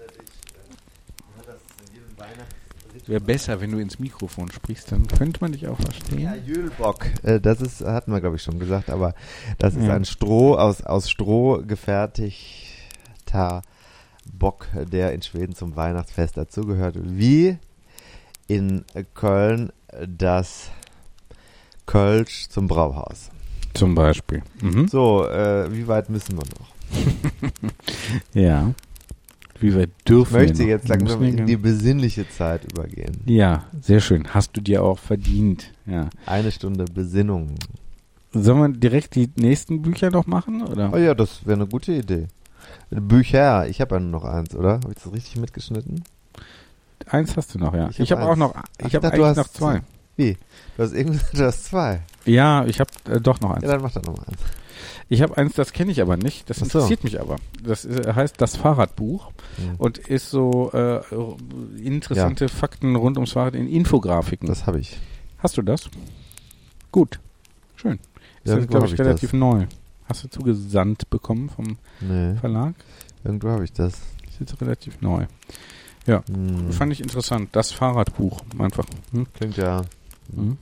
Wäre besser, wenn du ins Mikrofon sprichst, dann könnte man dich auch verstehen. Ja, Jülbock. Äh, das ist, hatten wir glaube ich schon gesagt, aber das ist Ja. ein Stroh, aus, aus Stroh gefertigter Bock, der in Schweden zum Weihnachtsfest dazugehört. Wie in Köln das Kölsch zum Brauhaus. Zum Beispiel. Mhm. So, äh, wie weit müssen wir noch? Ja. Wie Ich dürfen wir möchte jetzt langsam in die besinnliche Zeit übergehen. Ja, sehr schön. Hast du dir auch verdient. Ja. Eine Stunde Besinnung. Sollen wir direkt die nächsten Bücher noch machen? Oder? Oh ja, das wäre eine gute Idee. Bücher, ich habe ja nur noch eins, oder? Habe ich das richtig mitgeschnitten? Eins hast du noch, ja. Ich Ich hab habe auch noch, ich ich habe eigentlich hast noch zwei. Wie? Du hast irgendwie du hast zwei. Ja, ich habe äh, doch noch eins. Ja, dann mach doch noch mal eins. Ich habe eins, das kenne ich aber nicht. Das Ach so. interessiert mich aber. Das ist, heißt das Fahrradbuch Hm. und ist so äh, interessante Fakten rund ums Fahrrad in Infografiken. Das habe ich. Hast du das? Gut. Schön. Ist jetzt, glaube ich, ich relativ das. neu. Hast du zugesandt bekommen vom Nee, Verlag? irgendwo habe ich das. Ist jetzt relativ neu. Hm. Fand ich interessant. Das Fahrradbuch. Einfach. Hm? Klingt ja. Hm?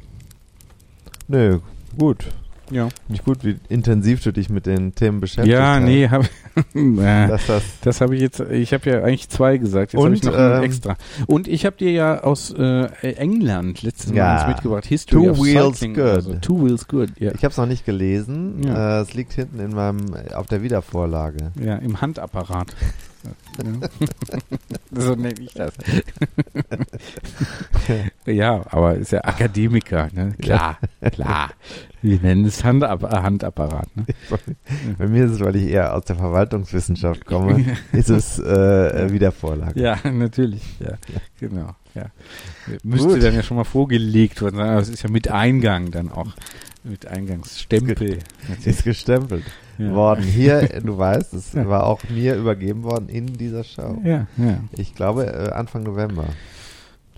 Nö, gut. Ja. Nicht gut, wie intensiv du dich mit den Themen beschäftigt Ja, hast. nee, habe äh, Dass das, das habe ich jetzt. Ich habe ja eigentlich zwei gesagt. Jetzt habe Und, ich noch ähm, extra. Und ich habe dir ja aus äh, England letztes Mal Ja. eins mitgebracht. History Two of Wheels Cycling. Good. Also, two Wheels Good. Ja. ich habe es noch nicht gelesen. Ja. Äh, es liegt hinten in meinem, auf der Wiedervorlage. ja, im Handapparat. so nenne ich das. ja, aber ist ja Akademiker, ne? Klar, klar. Wir nennen es Handap Handapparat, ne? Bei mir ist es, weil ich eher aus der Verwaltungswissenschaft komme, ist es äh, Wiedervorlage. Ja, natürlich, ja, genau, ja. Müsste Gut. dann ja schon mal vorgelegt worden sein, aber es ist ja mit Eingang dann auch, mit Eingangsstempel. Ist gestempelt Ja. worden. Hier, du weißt, es Ja. war auch mir übergeben worden in dieser Show. Ja, ja. Ich glaube äh, Anfang November.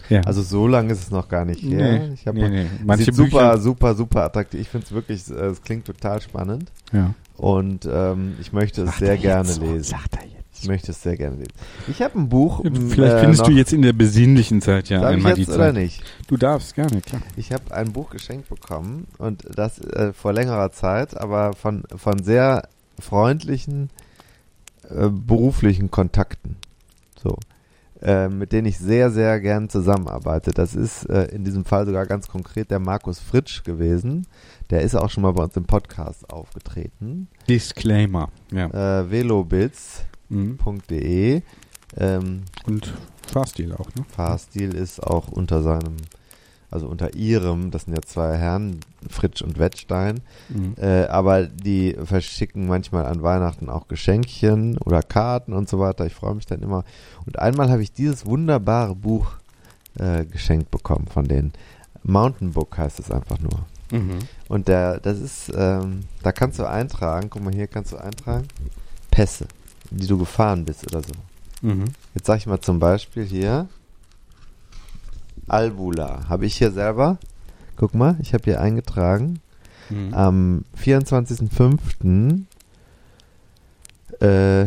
ja. Also so lange ist es noch gar nicht her. nee, Ich nee, nee. Manche sieht super, Bücher, super, super attraktiv. Ich finde es wirklich, äh, es klingt total spannend ja. und ähm, ich möchte es sehr er gerne jetzt lesen. Sagt er jetzt. Ich möchte es sehr gerne lesen. Ich habe ein Buch. Vielleicht äh, findest du jetzt in der besinnlichen Zeit ja Darf ich einmal die jetzt oder Zeit. nicht? Du darfst gerne, klar. Ich habe ein Buch geschenkt bekommen und das äh, vor längerer Zeit, aber von, von sehr freundlichen äh, beruflichen Kontakten. So. Äh, mit denen ich sehr, sehr gern zusammenarbeite. Das ist äh, in diesem Fall sogar ganz konkret der Markus Fritsch gewesen. Der ist auch schon mal bei uns im Podcast aufgetreten. Disclaimer. Ja. Äh, velobits.de Mhm. ähm, Und Fahrstil auch, ne? Fahrstil ist auch unter seinem Also unter ihrem, das sind ja zwei Herren, Fritsch und Wettstein. Mhm. Äh, aber die verschicken manchmal an Weihnachten auch Geschenkchen oder Karten und so weiter. Ich freue mich dann immer. Und einmal habe ich dieses wunderbare Buch äh, geschenkt bekommen von denen. Mountain Book heißt es einfach nur. Mhm. Und der, das ist, ähm, da kannst du eintragen, guck mal hier kannst du eintragen, Pässe, die du gefahren bist oder so. Mhm. Jetzt sag ich mal zum Beispiel hier, Albula, habe ich hier selber, guck mal, ich habe hier eingetragen, Mhm. am 24.05. Äh,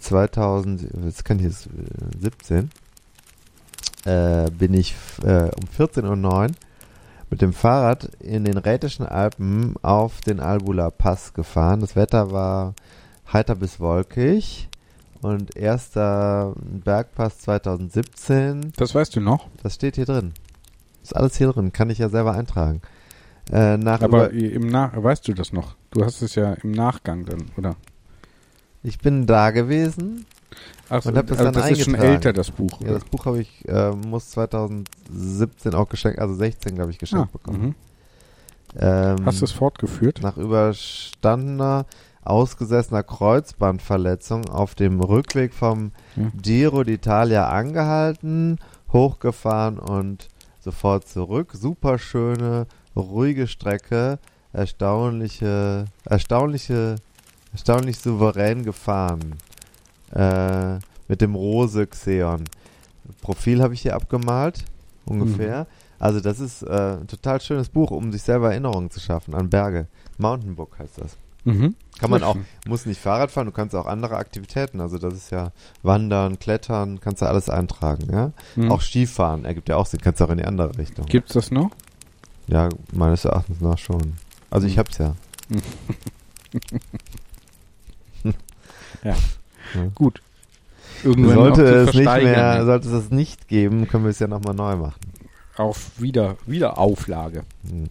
2000, jetzt kann ich jetzt äh, 17, äh, bin ich äh, um 14.09 Uhr mit dem Fahrrad in den Rätischen Alpen auf den Albula Pass gefahren. Das Wetter war heiter bis wolkig und erster Bergpass 2017. Das weißt du noch? Das steht hier drin. Ist alles hier drin, kann ich ja selber eintragen. Äh, nach Aber im Nach weißt du das noch? Du hast es ja im Nachgang dann, oder? ich bin da gewesen. Ach, Und hab das also dann das ist schon eingetragen. älter, das Buch. Ja, das Buch habe ich, äh, muss 2017 auch geschenkt, also 16 glaube ich, geschenkt ah, bekommen. mhm. Ähm, Hast du es fortgeführt? nach überstandener, ausgesessener Kreuzbandverletzung auf dem Rückweg vom Ja. Giro d'Italia angehalten, hochgefahren und sofort zurück. Super schöne, ruhige Strecke, erstaunliche, erstaunliche, erstaunlich souverän gefahren. Äh, mit dem Rose Xeon. Profil habe ich hier abgemalt, ungefähr. Also das ist äh, ein total schönes Buch, um sich selber Erinnerungen zu schaffen an Berge. Mountain Book heißt das. Mhm. Kann man auch, muss nicht Fahrrad fahren, du kannst auch andere Aktivitäten, also das ist ja Wandern, Klettern, kannst du alles eintragen, ja. Mhm. Auch Skifahren ergibt ja auch Sinn, kannst du auch in die andere Richtung. Gibt's das noch? Ja, meines Erachtens nach schon. Also ich Mhm. hab's ja. Gut. Irgendwann Sollte es nicht mehr, ne? sollte es das nicht geben, können wir es ja nochmal neu machen. Auf wieder, Wiederauflage. Hm.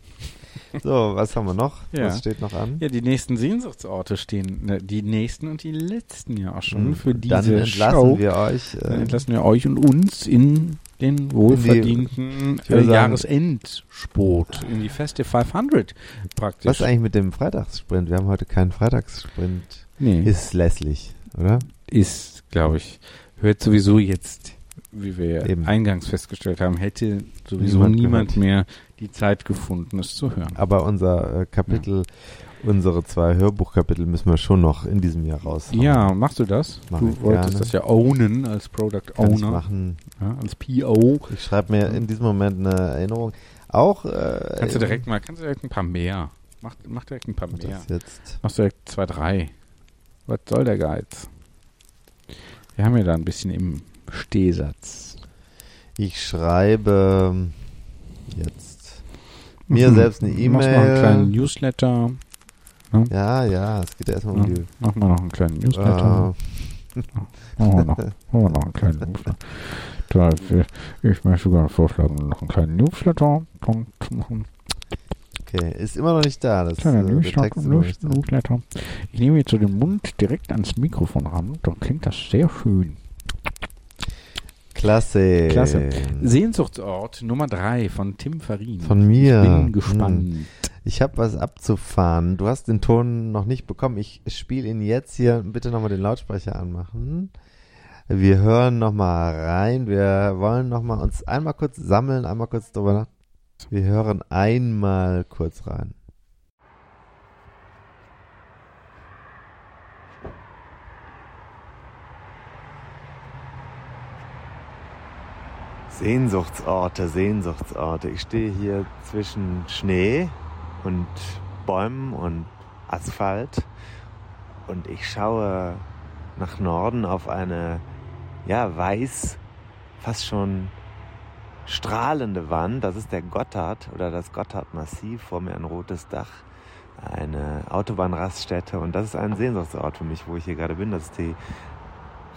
So, was haben wir noch? Ja. Was steht noch an? Ja, die nächsten Sehnsuchtsorte stehen, ne, die nächsten und die letzten ja auch schon Hm. für diese Dann entlassen Show. wir euch. Dann Äh, entlassen wir euch und uns in den wohlverdienten würde äh, sagen- Jahresendsport, in die Feste 500 praktisch. was ist eigentlich mit dem Freitagssprint? Wir haben heute keinen Freitagssprint. nee, ist, Ist lässlich, oder? glaube ich, hört sowieso jetzt, wie wir Eben. eingangs festgestellt haben, hätte sowieso Niemand niemand, mehr die Zeit gefunden, es zu hören. Aber unser äh, Kapitel, unsere zwei Hörbuchkapitel müssen wir schon noch in diesem Jahr raus. Ja, machst du das? Mach du wolltest gerne. das ja ownen als Product Kann ich Owner, machen. ja, als PO. Ich schreibe mir in diesem Moment eine Erinnerung. Auch äh, Kannst du direkt mal, kannst du direkt ein paar mehr. Mach, mach direkt ein paar das mehr. jetzt. Machst direkt zwei, drei. Was soll der Geiz? Wir haben ja da ein bisschen im Stehsatz. Ich schreibe jetzt mir Mhm. selbst eine Machst noch einen kleinen E-Mail. Newsletter. Ja, ja, es geht erstmal um Ja, die. mach mal noch einen kleinen Newsletter. Äh, Machen wir noch, machen wir noch einen kleinen Newsletter. Da, ich, möchte sogar vorschlagen, noch einen kleinen Newsletter zu machen. okay, ist immer noch nicht da. Das, Kleiner äh. Newsletter. Ich nehme jetzt so den Mund direkt ans Mikrofon ran. Dann klingt das sehr schön. Klasse. Klasse. Sehnsuchtsort Nummer drei von Tim Farin. Von mir. Ich bin Hm. gespannt. Ich habe was abzufahren. Du hast den Ton noch nicht bekommen. Ich spiele ihn jetzt hier. Bitte nochmal den Lautsprecher anmachen. Wir hören nochmal rein. Wir wollen nochmal uns einmal kurz sammeln, einmal kurz drüber nach. Wir hören einmal kurz rein. Sehnsuchtsorte, Sehnsuchtsorte. Ich stehe hier zwischen Schnee und Bäumen und Asphalt und ich schaue nach Norden auf eine, ja, weiß, fast schon strahlende Wand. Das ist der Gotthard oder das Gotthardmassiv. Vor mir ein rotes Dach, eine Autobahnraststätte und das ist ein Sehnsuchtsort für mich, wo ich hier gerade bin. Das ist die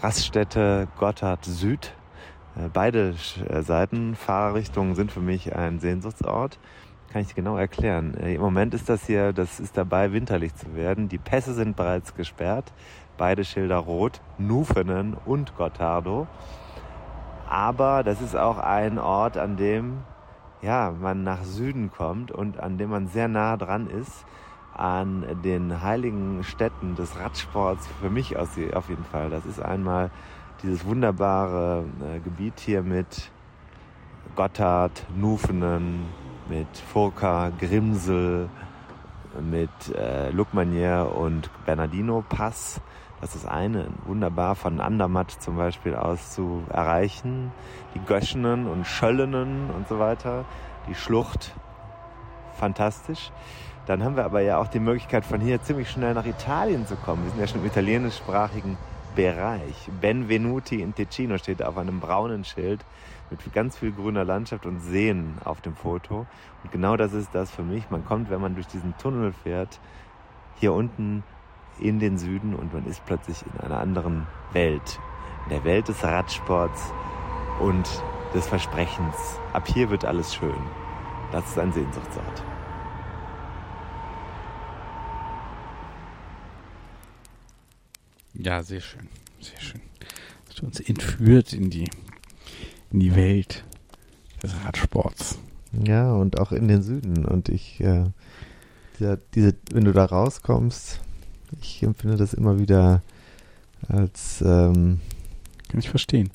Raststätte Gotthard Süd. Äh, Beide äh, Seiten, Fahrrichtungen sind für mich ein Sehnsuchtsort. Kann ich genau erklären. Äh, Im Moment ist das hier, das ist dabei, winterlich zu werden. Die Pässe sind bereits gesperrt. Beide Schilder rot. Nufenen und Gottardo. Aber das ist auch ein Ort, an dem ja, man nach Süden kommt und an dem man sehr nah dran ist an den heiligen Städten des Radsports, für mich auf jeden Fall. Das ist einmal dieses wunderbare äh, Gebiet hier mit Gotthard, Nufenen, mit Furka, Grimsel, mit äh, Lukmanier und Bernardino Pass. Das ist eine, wunderbar von Andermatt zum Beispiel aus zu erreichen. Die Göschenen und Schöllenen und so weiter. Die Schlucht, fantastisch. Dann haben wir aber ja auch die Möglichkeit, von hier ziemlich schnell nach Italien zu kommen. Wir sind ja schon im italienischsprachigen Bereich. Benvenuti in Ticino steht auf einem braunen Schild mit ganz viel grüner Landschaft und Seen auf dem Foto. Und genau das ist das für mich. Man kommt, wenn man durch diesen Tunnel fährt, hier unten in den Süden und man ist plötzlich in einer anderen Welt. In der Welt des Radsports und des Versprechens. Ab hier wird alles schön. Das ist ein Sehnsuchtsort. Ja, sehr schön. Sehr schön. Hast du uns entführt in die, in die Welt des Radsports. Ja, und auch in den Süden. Und ich, äh, dieser, diese, wenn du da rauskommst, ich empfinde das immer wieder als. Ähm, Kann ich verstehen.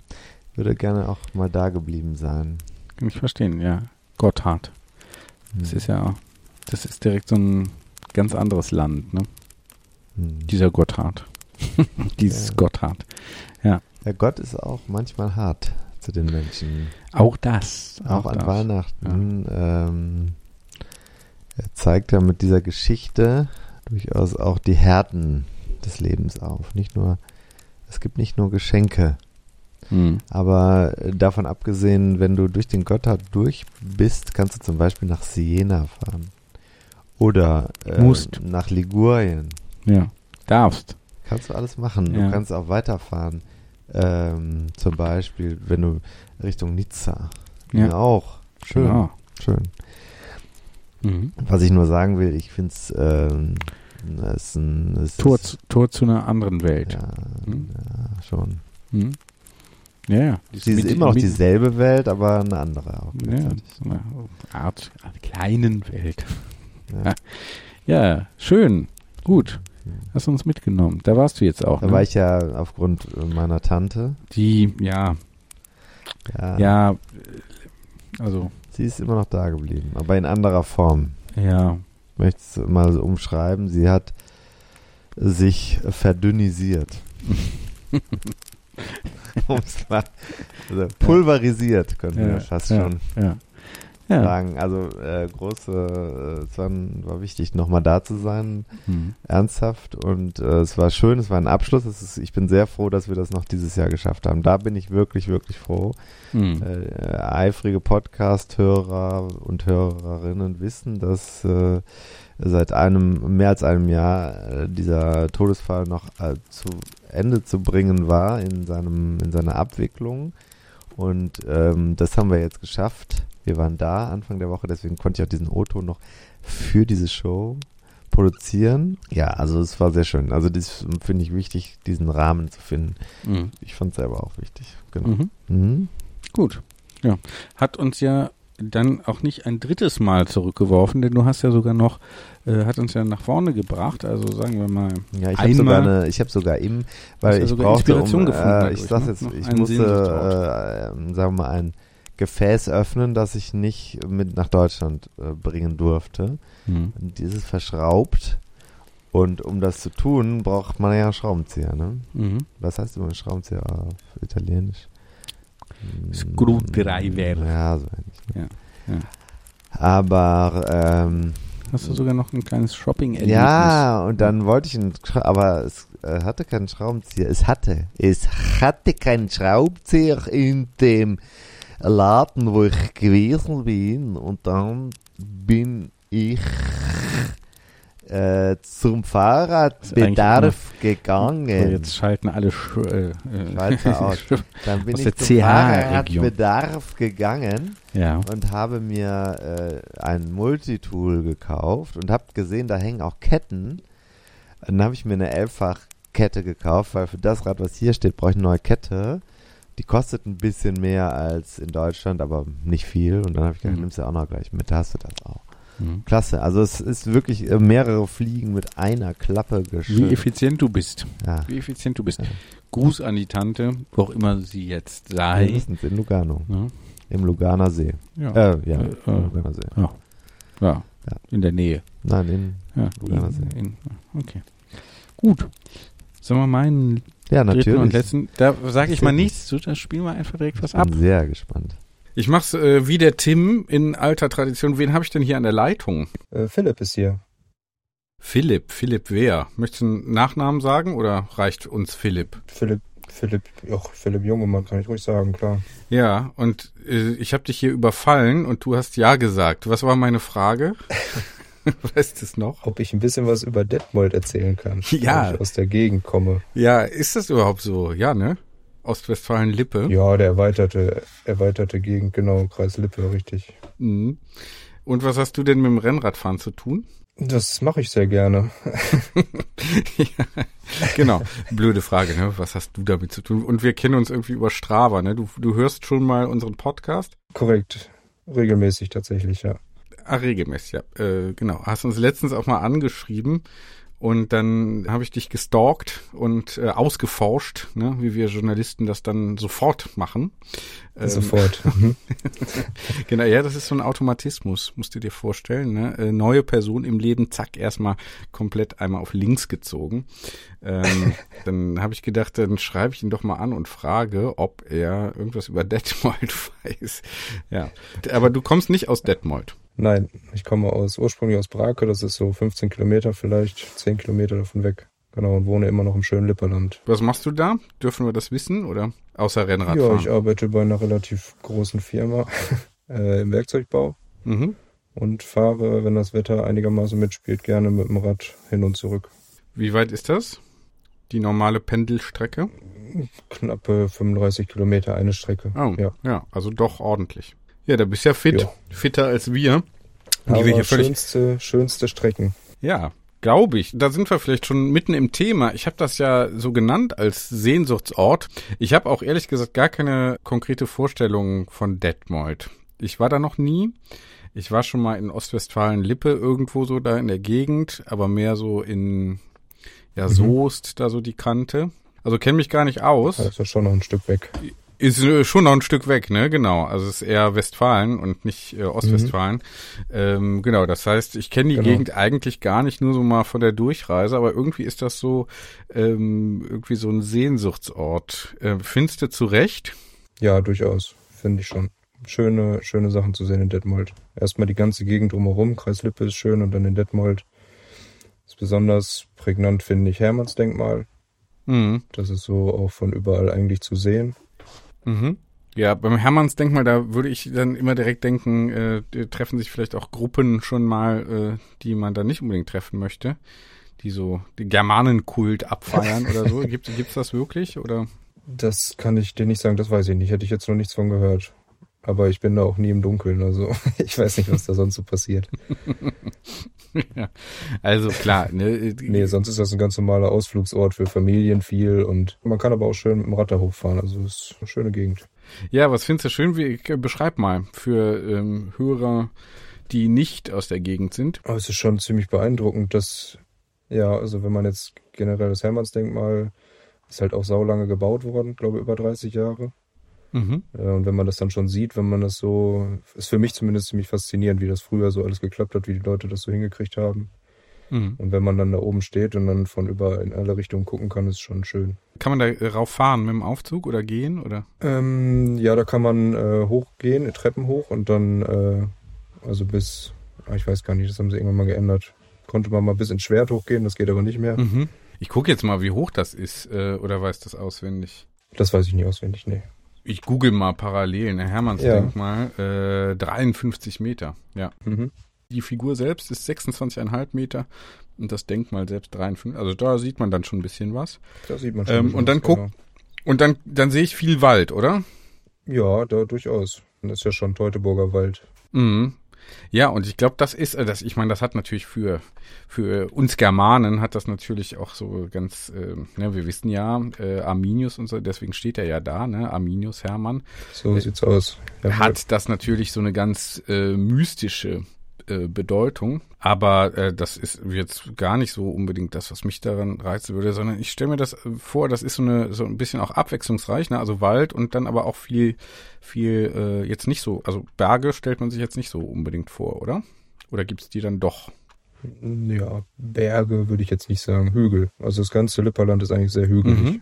Würde gerne auch mal da geblieben sein. Kann ich verstehen, ja. Gotthard. Das hm. ist ja, das ist direkt so ein ganz anderes Land, ne? Hm. Dieser Gotthard. Dieses ja. Gotthard. Ja. Der Gott ist auch manchmal hart zu den Menschen. Auch das. Auch, auch an das. Weihnachten. Ja. Ähm, er zeigt ja mit dieser Geschichte durchaus auch die Härten des Lebens auf. Nicht nur, es gibt nicht nur Geschenke. Hm. Aber davon abgesehen, wenn du durch den Gotthard durch bist, kannst du zum Beispiel nach Siena fahren. Oder äh, nach Ligurien. Ja, darfst. Kannst du alles machen. Ja. Du kannst auch weiterfahren. Ähm, zum Beispiel, wenn du Richtung Nizza. Ja, auch. Schön. Genau. Schön. Mhm. Was ich nur sagen will, ich finde ähm, es ein, es Tor, zu, Tor zu einer anderen Welt. Ja, mhm. ja schon. Mhm. Ja, ja. Sie ist immer noch dieselbe Welt, aber eine andere auch. Ja, so eine Art einer kleinen Welt. Ja. ja, schön. Gut. Hast du uns mitgenommen. Da warst du jetzt auch. Da ne? war ich ja aufgrund meiner Tante. Die, ja. Ja. Ja, also. Sie ist immer noch da geblieben, aber in anderer Form. Ja. Ich möchte es mal so umschreiben. Sie hat sich verdünnisiert. also pulverisiert, können ja, wir fast ja, schon. Ja ja. sagen. Also äh, große, äh, es war, war wichtig, nochmal da zu sein, mhm. ernsthaft. Und äh, es war schön, es war ein Abschluss. Ist, ich bin sehr froh, dass wir das noch dieses Jahr geschafft haben. Da bin ich wirklich, wirklich froh. Mhm. Äh, eifrige Podcast-Hörer und Hörerinnen wissen, dass äh, seit einem, mehr als einem Jahr äh, dieser Todesfall noch äh, zu Ende zu bringen war in seinem, in seiner Abwicklung. Und ähm, das haben wir jetzt geschafft. Wir waren da Anfang der Woche, deswegen konnte ich auch diesen O-Ton noch für diese Show produzieren. Ja, also es war sehr schön. Also das finde ich wichtig, diesen Rahmen zu finden. Mhm. Ich fand es selber auch wichtig. Genau. Mhm. Mhm. Gut. Ja. Hat uns ja dann auch nicht ein drittes Mal zurückgeworfen, denn du hast ja sogar noch, äh, hat uns ja nach vorne gebracht, also sagen wir mal. Ja, ich habe sogar eine, ich habe sogar im, weil ich brauchte, um, äh, ich sag's ne? jetzt, ich musste, äh, sagen wir mal, ein Gefäß öffnen, das ich nicht mit nach Deutschland äh, bringen durfte. Mhm. Dieses verschraubt. Und um das zu tun, braucht man ja einen Schraubenzieher. Ne? Mhm. Was heißt immer Schraubenzieher auf Italienisch? Screwdriver. Ja, so ähnlich. Ne? Ja, ja. Aber ähm, hast du sogar noch ein kleines Shopping-Erlebnis? Ja, und dann wollte ich einen, aber es äh, hatte keinen Schraubenzieher. Es hatte, es hatte keinen Schraubenzieher in dem Laden, wo ich gewesen bin. Und dann bin ich äh, zum Fahrradbedarf gegangen. So, jetzt schalten alle Sch äh, aus. Dann bin ich zum Fahrradbedarf gegangen ja. und habe mir äh, ein Multitool gekauft und habe gesehen, da hängen auch Ketten. Dann habe ich mir eine Elffach-Kette gekauft, weil für das Rad, was hier steht, brauche ich eine neue Kette Die kostet ein bisschen mehr als in Deutschland, aber nicht viel. Und dann habe ich gedacht, Mhm. nimmst du auch noch gleich mit, da hast du das auch. Mhm. Klasse. Also es ist wirklich äh, mehrere Fliegen mit einer Klappe Wie geschüttet. effizient du bist. Ja. Wie effizient du bist. Ja. Gruß an die Tante, wo auch immer sie jetzt sei. Mindestens in Lugano. Ja. Im Luganer See. Ja. Äh, ja, Äh, äh. Luganer See. ja. ja. In der Nähe. Nein, in Ja. Luganer See. In, in, okay. Gut. Sollen wir meinen Ja, dritten und natürlich. letzten, da sage ich mal nichts zu, da spielen wir einfach direkt was Ich ab. bin sehr gespannt. Ich mach's äh, wie der Tim in alter Tradition. Wen habe ich denn hier an der Leitung? Äh, Philipp ist hier. Philipp. Philipp wer? Möchtest du einen Nachnamen sagen oder reicht uns Philipp? Philipp, Philipp, och, Philipp Jungemann kann ich ruhig sagen, klar. Ja, und äh, ich habe dich hier überfallen und du hast ja gesagt. Was war meine Frage? weißt du es noch? Ob ich ein bisschen was über Detmold erzählen kann, Ja. weil ich aus der Gegend komme. Ja, ist das überhaupt so? Ja, ne? Ostwestfalen-Lippe. Ja, der erweiterte, erweiterte Gegend, genau, Kreis Lippe, richtig. Mhm. Und was hast du denn mit dem Rennradfahren zu tun? Das mache ich sehr gerne. ja, genau. Blöde Frage, ne? Was hast du damit zu tun? Und wir kennen uns irgendwie über Strava, ne? Du, du hörst schon mal unseren Podcast? Korrekt. Regelmäßig tatsächlich, ja. Ah, regelmäßig, ja. Äh, genau. Hast uns letztens auch mal angeschrieben und dann habe ich dich gestalkt und äh, ausgeforscht, ne? wie wir Journalisten das dann sofort machen. Ähm, Sofort. Mhm. genau, ja, das ist so ein Automatismus, musst du dir vorstellen. Ne? Äh, neue Person im Leben, zack, erstmal komplett einmal auf links gezogen. Ähm, dann habe ich gedacht, dann schreibe ich ihn doch mal an und frage, ob er irgendwas über Detmold weiß. Ja, aber du kommst nicht aus Detmold. Nein, ich komme aus ursprünglich aus Brake, das ist so 15 Kilometer vielleicht, 10 Kilometer davon weg. Genau, und wohne immer noch im schönen Lipperland. Was machst du da? Dürfen wir das wissen oder außer Ja, Rennradfahren? ich arbeite bei einer relativ großen Firma äh, im Werkzeugbau mhm. und fahre, wenn das Wetter einigermaßen mitspielt, gerne mit dem Rad hin und zurück. Wie weit ist das? Die normale Pendelstrecke? Knappe 35 Kilometer eine Strecke. Oh, ja. Ja. also doch ordentlich. Ja, da bist ja fit. Ja. Fitter als wir. Die Aber wir hier völlig schönste, schönste Strecken. Ja, glaube ich. Da sind wir vielleicht schon mitten im Thema. Ich habe das ja so genannt als Sehnsuchtsort. Ich habe auch ehrlich gesagt gar keine konkrete Vorstellung von Detmold. Ich war da noch nie. Ich war schon mal in Ostwestfalen-Lippe irgendwo so da in der Gegend, aber mehr so in ja, Soest, da so die Kante. Also kenne mich gar nicht aus. Das ist schon noch ein Stück weg. Ist äh, schon noch ein Stück weg, ne? Genau. Also es ist eher Westfalen und nicht äh, Ostwestfalen. Ähm, genau, das heißt, ich kenne die Genau. Gegend eigentlich gar nicht nur so mal von der Durchreise, aber irgendwie ist das so ähm, irgendwie so ein Sehnsuchtsort. Äh, findest du zu Recht? Ja, durchaus, finde ich schon. Schöne, schöne Sachen zu sehen in Detmold. Erstmal die ganze Gegend drumherum, Kreis Lippe ist schön und dann in Detmold ist besonders prägnant, finde ich, Hermannsdenkmal. Mhm. Das ist so auch von überall eigentlich zu sehen. Mhm. Ja, beim Hermannsdenkmal, da würde ich dann immer direkt denken, äh, treffen sich vielleicht auch Gruppen schon mal, äh, die man da nicht unbedingt treffen möchte, die so den Germanenkult abfeiern oder so. Gibt gibt's das wirklich oder? Das kann ich dir nicht sagen, das weiß ich nicht. Hätte ich jetzt noch nichts von gehört. Aber ich bin da auch nie im Dunkeln, also ich weiß nicht, was da sonst so passiert. ja. Also klar, ne? Nee, sonst ist das ein ganz normaler Ausflugsort für Familien viel und man kann aber auch schön mit dem Rad da hochfahren. Also es ist eine schöne Gegend. Ja, was findest du schön? Wie, beschreib mal für ähm, Hörer, die nicht aus der Gegend sind. Aber es ist schon ziemlich beeindruckend, dass, ja, also wenn man jetzt generell das Hermannsdenkmal ist halt auch saulange gebaut worden, glaube über 30 Jahre. Mhm. Äh, Und wenn man das dann schon sieht, wenn man das so, ist für mich zumindest ziemlich faszinierend, wie das früher so alles geklappt hat, wie die Leute das so hingekriegt haben. Mhm. Und wenn man dann da oben steht und dann von über in alle Richtungen gucken kann, ist schon schön. Kann man da rauf fahren mit dem Aufzug oder gehen oder? Ähm, ja, da kann man äh, hochgehen, Treppen hoch und dann, äh, also bis, ah, ich weiß gar nicht, das haben sie irgendwann mal geändert. Konnte man mal bis ins Schwert hochgehen, das geht aber nicht mehr. Mhm. Ich gucke jetzt mal, wie hoch das ist äh, oder weiß das auswendig. Das weiß ich nicht auswendig, nee. Ich google mal parallel, ne? Hermannsdenkmal, äh, 53 Meter, ja. Mhm. Die Figur selbst ist 26,5 Meter und das Denkmal selbst 53. Also da sieht man dann schon ein bisschen was. Da sieht man schon. Ähm, ein und dann bisschen guck, was, und dann, dann sehe ich viel Wald, oder? genau. Ja, da durchaus. Das ist ja schon Teutoburger Wald. Mhm. Ja, und ich glaube, das ist, äh, das, ich meine, das hat natürlich für, für uns Germanen hat das natürlich auch so ganz, äh, ne, wir wissen ja, äh, Arminius und so, deswegen steht er ja da, ne, Arminius Hermann. So sieht's aus. Ja, hat das natürlich so eine ganz äh, mystische äh, Bedeutung. Aber äh, das ist jetzt gar nicht so unbedingt das, was mich daran reizen würde, sondern ich stelle mir das äh, vor, das ist so eine so ein bisschen auch abwechslungsreich, ne? Also Wald und dann aber auch viel, viel äh, jetzt nicht so, also Berge stellt man sich jetzt nicht so unbedingt vor, oder? Oder gibt's die dann doch? Ja, Berge würde ich jetzt nicht sagen, Hügel. Also das ganze Lipperland ist eigentlich sehr hügelig. Mhm.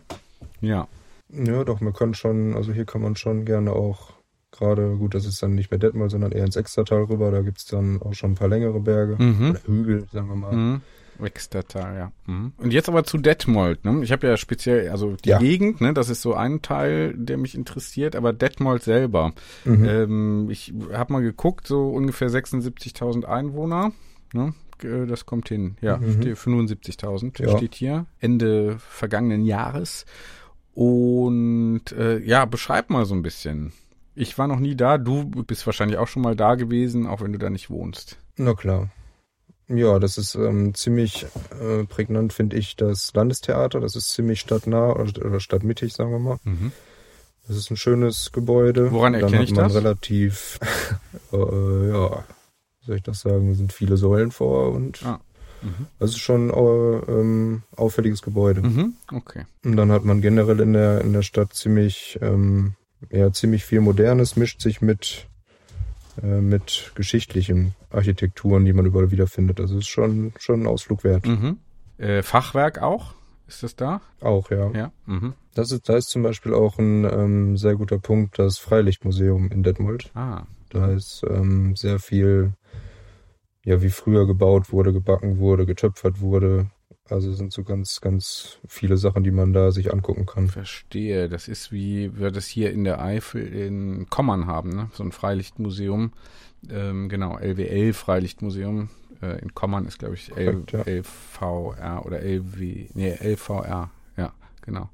Ja. Ja, doch, man kann schon, also hier kann man schon gerne auch gerade, gut, das ist dann nicht mehr Detmold, sondern eher ins Extertal rüber, da gibt's dann auch schon ein paar längere Berge Mhm. oder Hügel, sagen wir mal. Mhm. Extertal, ja. Mhm. Und jetzt aber zu Detmold. Ne? Ich habe ja speziell, also die Ja. Gegend, ne, das ist so ein Teil, der mich interessiert, aber Detmold selber. Mhm. Ähm, ich habe mal geguckt, so ungefähr 76.000 Einwohner. Ne? Äh, Das kommt hin. Ja, Mhm. steht 75.000 Ja. steht hier. Ende vergangenen Jahres. Und äh, ja, beschreib mal so ein bisschen. Ich war noch nie da. Du bist wahrscheinlich auch schon mal da gewesen, auch wenn du da nicht wohnst. Na klar. Ja, das ist ähm, ziemlich äh, prägnant, finde ich, das Landestheater. Das ist ziemlich stadtnah oder, oder stadtmittig, sagen wir mal. Mhm. Das ist ein schönes Gebäude. Woran Dann erkenne hat ich man das? relativ, äh, ja, wie soll ich das sagen, sind viele Säulen vor und Ah. Mhm. das ist schon äh, ähm, auffälliges Gebäude. Mhm. Okay. Und dann hat man generell in der, in der Stadt ziemlich, ähm, ja, ziemlich viel Modernes, mischt sich mit, äh, mit geschichtlichen Architekturen, die man überall wiederfindet. Also es ist schon, schon ein Ausflug wert. Mhm. Äh, Fachwerk auch? Ist das da? Auch, ja. Ja. Mhm. Das ist, da ist zum Beispiel auch ein ähm, sehr guter Punkt das Freilichtmuseum in Detmold. Ah. Da ist ähm, sehr viel, ja, wie früher gebaut wurde, gebacken wurde, getöpfert wurde. Also es sind so ganz, ganz viele Sachen, die man da sich angucken kann. Verstehe. Das ist wie wir das hier in der Eifel in Kommern haben, ne? So ein Freilichtmuseum. Ähm, genau, LWL Freilichtmuseum. Äh, in Kommern ist, glaube ich, L, Korrekt, ja. LVR oder LW. Nee, LVR. Ja, genau.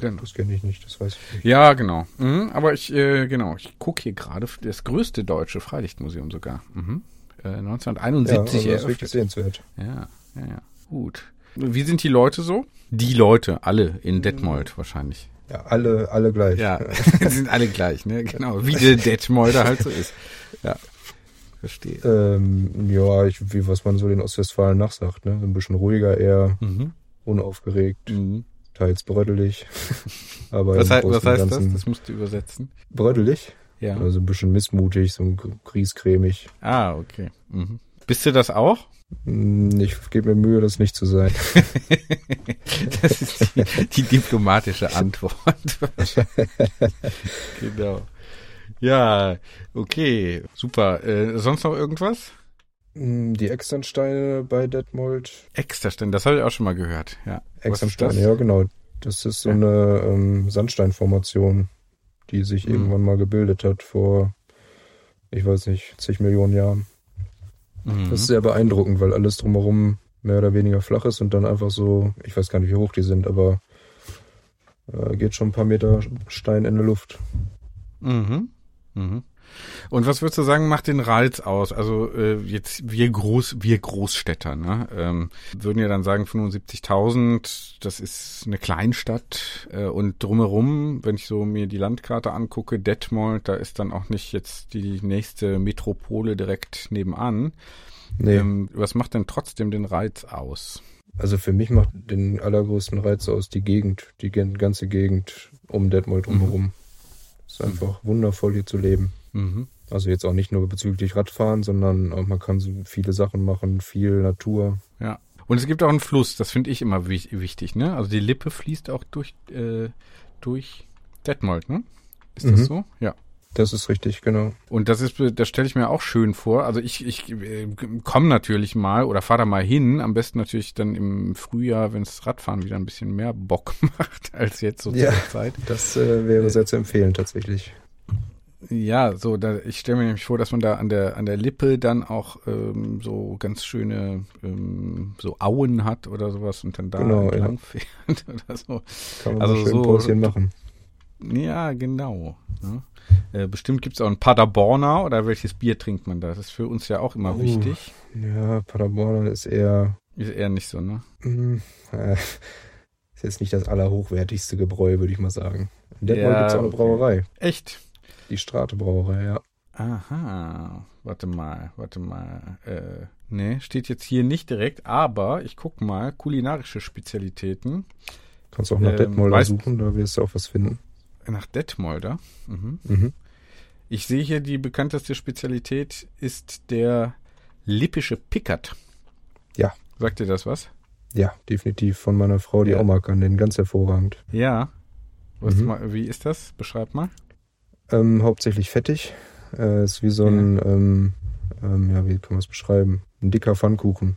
Genau. Das kenne ich nicht, das weiß ich nicht. Ja, genau. Mhm, aber ich, äh, genau, ich gucke hier gerade das größte deutsche Freilichtmuseum sogar. Mhm. Äh, Ja, 1971 also das ist eröffnet. wirklich sehenswert. Ja, ja, ja. Gut. Wie sind die Leute so? Die Leute, alle in Detmold wahrscheinlich. Ja, alle, alle gleich. Ja, die sind alle gleich, ne? Genau, wie der Detmolder halt so ist. Ja, verstehe. Ähm, ja, ich, wie was man so den Ostwestfalen nachsagt, ne? So ein bisschen ruhiger, eher Mhm. unaufgeregt, Mhm. teils brödelig. Aber Was, im hei- Großen was heißt das? Das musst du übersetzen. Brödelig? Ja. Also ein bisschen missmutig, so ein griescremig. Ah, okay. Mhm. Bist du das auch? Hm, Ich gebe mir Mühe, das nicht zu sein. Das ist die, die diplomatische Antwort. genau. Ja, okay, super. Äh, sonst noch irgendwas? Hm, Die Externsteine bei Detmold. Extrastein, das habe ich auch schon mal gehört. Ja. Externsteine, ja genau. Das ist so Ja. eine ähm, Sandsteinformation, die sich Mhm. irgendwann mal gebildet hat vor, ich weiß nicht, zig Millionen Jahren. Mhm. Das ist sehr beeindruckend, weil alles drumherum mehr oder weniger flach ist und dann einfach so, ich weiß gar nicht, wie hoch die sind, aber äh, geht schon ein paar Meter Stein in der Luft. Mhm. Mhm. Und was würdest du sagen, macht den Reiz aus? Also äh, jetzt wir Groß, wir Großstädter, ne, ähm, würden ja dann sagen 75.000, das ist eine Kleinstadt äh, und drumherum, wenn ich so mir die Landkarte angucke, Detmold, da ist dann auch nicht jetzt die nächste Metropole direkt nebenan. Nee, Ähm, was macht denn trotzdem den Reiz aus? also für mich macht den allergrößten Reiz aus die Gegend, die ganze Gegend um Detmold drumherum. Es ist einfach wundervoll hier zu leben. Mhm. Also jetzt auch nicht nur bezüglich Radfahren, sondern auch man kann so viele Sachen machen, viel Natur. Ja. Und es gibt auch einen Fluss, das finde ich immer wich- wichtig, ne? Also die Lippe fließt auch durch, äh, durch Detmold, ne? Ist das Mhm. so? Ja. Das ist richtig, genau. Und das ist, das stelle ich mir auch schön vor. Also ich, ich äh, komme natürlich mal oder fahre da mal hin. Am besten natürlich dann im Frühjahr, wenn das Radfahren wieder ein bisschen mehr Bock macht als jetzt so Ja. zur Zeit. Das äh, wäre sehr zu empfehlen tatsächlich. Ja, so, da, ich stelle mir nämlich vor, dass man da an der, an der Lippe dann auch ähm, so ganz schöne ähm, so Auen hat oder sowas und dann da Genau, entlang fährt oder so. Kann man Also schön so- Päuschen machen. Ja, genau. Ne? Äh, bestimmt gibt es auch ein Paderborner oder welches Bier trinkt man da? Das ist für uns ja auch immer Oh. wichtig. Ja, Paderborn ist eher, Ist eher nicht so, ne? mm, äh, ist jetzt nicht das allerhochwertigste Gebräu, würde ich mal sagen. In Detmold Ja, gibt es auch eine. Brauerei. Echt? Die Strate Brauerei, ja. Aha, warte mal, warte mal. Äh, nee, steht jetzt hier nicht direkt, aber ich guck mal, kulinarische Spezialitäten Kannst auch nach Ähm, Detmolder weißt- suchen, da wirst du auch was finden. nach Detmolder. Mhm. Mhm. Ich sehe hier, die bekannteste Spezialität ist der lippische Pickert. Ja. Sagt dir das was? Ja, definitiv von meiner Frau, die Ja. auch mag an den, ganz hervorragend. Ja. Was Mhm. mal, wie ist das? Beschreib mal. Ähm, hauptsächlich fettig. Äh, ist wie so ein, ähm, ähm, ja, wie kann man es beschreiben? Ein dicker Pfannkuchen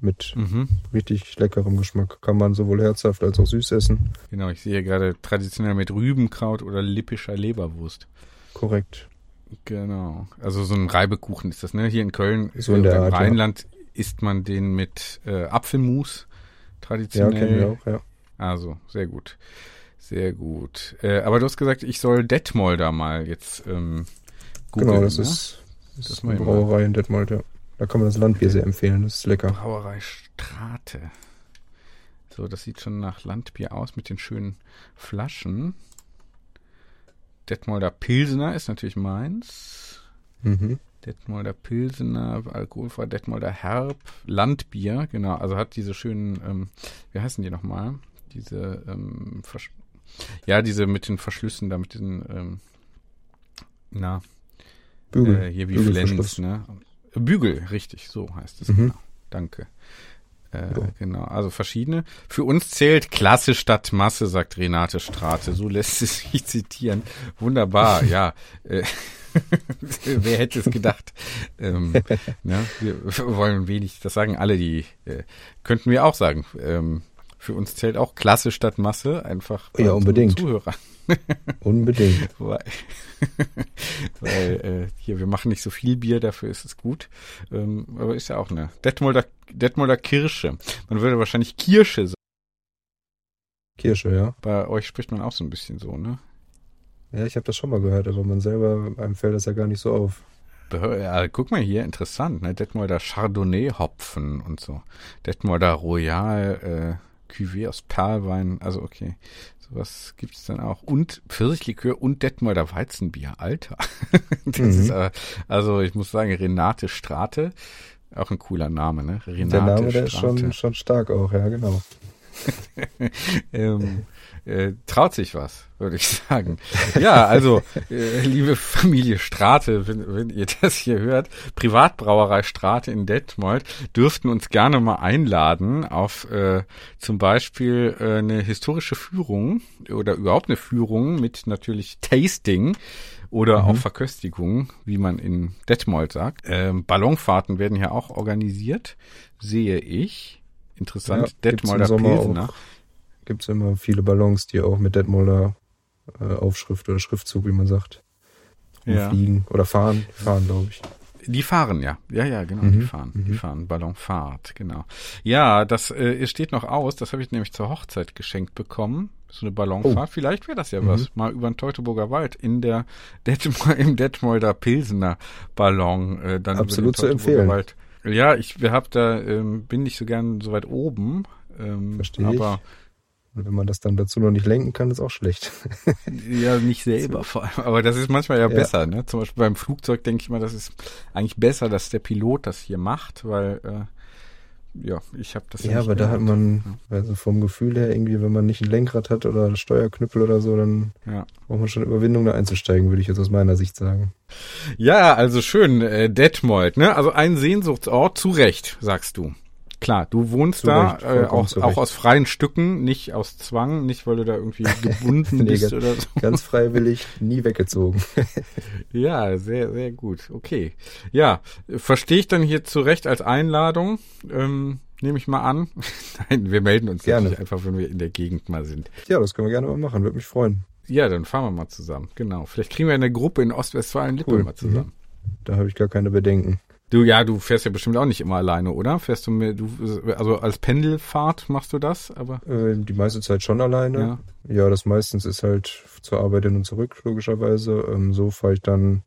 mit Mhm. richtig leckerem Geschmack. Kann man sowohl herzhaft als auch süß essen. Genau, ich sehe gerade traditionell mit Rübenkraut oder lippischer Leberwurst. Korrekt. Genau. Also so ein Reibekuchen ist das, ne? Hier in Köln, So in der oder im Art, ja. Rheinland isst man den mit äh, Apfelmus Ja, traditionell. kennen wir auch, ja. Also, sehr gut. Sehr gut. Äh, aber du hast gesagt, ich soll Detmolder mal jetzt ähm, googeln. Genau, das ne? ist, das ist mal eine. Brauerei in Detmold, ja. Da kann man das Landbier sehr empfehlen, das ist lecker. Brauerei Strate. So, das sieht schon nach Landbier aus mit den schönen Flaschen. Detmolder Pilsener ist natürlich meins. Mhm. Detmolder Pilsener, alkoholfrei, Detmolder Herb, Landbier, genau, also hat diese schönen, ähm, wie heißen die nochmal? Diese, ähm, Versch ja, diese mit den Verschlüssen da, mit den, ähm, na, Bügel. äh, hier wie. Flens, ne? Bügel, richtig, so heißt es, Mhm. genau. Danke. Äh, Ja. Genau, also verschiedene. Für uns zählt Klasse statt Masse, sagt Renate Strate. So lässt es sich zitieren. Wunderbar, ja. Äh, Wer hätte es gedacht? Ähm, ne? Wir wollen wenig, das sagen alle, die äh, könnten wir auch sagen. Ähm, für uns zählt auch Klasse statt Masse, einfach bei Ja, unbedingt. Zuhörern. Unbedingt. Weil, weil äh, hier, wir machen nicht so viel Bier, dafür ist es gut. Ähm, aber ist ja auch eine Detmolder, Detmolder Kirsche. Man würde wahrscheinlich Kirsche sagen. Kirsche, ja. Bei euch spricht man auch so ein bisschen so, ne? Ja, ich habe das schon mal gehört, aber man selber, einem fällt das ja gar nicht so auf. Ja, guck mal hier, interessant, ne? Detmolder Chardonnay-Hopfen und so. Detmolder Royal äh, Cuvée aus Perlwein, also okay. Sowas gibt's dann auch. Und Pfirsichlikör und Detmolder Weizenbier, Alter. das Mhm. ist, äh, also ich muss sagen, Renate Strate, auch ein cooler Name, ne? Renate Der Name, der ist Strate. schon, schon stark auch, ja, genau. ähm, äh, traut sich was, würde ich sagen. Ja, also, äh, liebe Familie Strate, wenn, wenn ihr das hier hört, Privatbrauerei Strate in Detmold, dürften uns gerne mal einladen auf äh, zum Beispiel äh, eine historische Führung oder überhaupt eine Führung mit natürlich Tasting oder Mhm. auch Verköstigung, wie man in Detmold sagt. Ähm, Ballonfahrten werden hier auch organisiert, sehe ich. Interessant. Ja, Detmolder Pilsener. auch. Gibt's immer viele Ballons, die auch mit Detmolder äh, Aufschrift oder Schriftzug, wie man sagt, Ja. fliegen oder fahren. Fahren, glaube ich. Die fahren, ja. Ja, ja, genau, Mhm, die fahren. Die mhm. fahren Ballonfahrt, genau. Ja, das äh, steht noch aus, das habe ich nämlich zur Hochzeit geschenkt bekommen. So eine Ballonfahrt. Oh. Vielleicht wäre das ja Mhm. was. Mal über den Teutoburger Wald in der Detmol, im Detmolder Pilsener Ballon. Äh, dann Absolut zu empfehlen. Wald. Ja, ich hab da, ähm, bin nicht so gern so weit oben. Ähm, Verstehe ich. Und wenn man das dann dazu noch nicht lenken kann, ist auch schlecht. Ja, nicht selber vor allem. Aber das ist manchmal ja, Ja. besser. Ne? Zum Beispiel beim Flugzeug denke ich mal, das ist eigentlich besser, dass der Pilot das hier macht, weil äh, ja, ich habe das Ja, nicht aber da hat man, also vom Gefühl her, irgendwie, wenn man nicht ein Lenkrad hat oder einen Steuerknüppel oder so, dann Ja. braucht man schon Überwindung, da einzusteigen, würde ich jetzt aus meiner Sicht sagen. Ja, also schön, äh, Detmold, ne? Also ein Sehnsuchtsort, zu Recht, sagst du. Klar, du wohnst da äh, auch, auch aus freien Stücken, nicht aus Zwang, nicht weil du da irgendwie gebunden bist oder so. Ganz freiwillig, nie weggezogen. Ja, sehr, sehr gut. Okay. Ja, verstehe ich dann hier zu Recht als Einladung. Ähm, Nehme ich mal an. Nein, wir melden uns Gerne. einfach, wenn wir in der Gegend mal sind. Ja, das können wir gerne mal machen, würde mich freuen. Ja, dann fahren wir mal zusammen. Genau. Vielleicht kriegen wir eine Gruppe in Ostwestfalen-Lippe Cool. mal zusammen. Da habe ich gar keine Bedenken. Du, ja, du fährst ja bestimmt auch nicht immer alleine, oder? Fährst du mir, du, also als Pendelfahrt machst du das, aber? Äh, die meiste Zeit schon alleine. Ja. Ja, das meistens ist halt zur Arbeit hin und zurück, logischerweise. Ähm, so fahre ich dann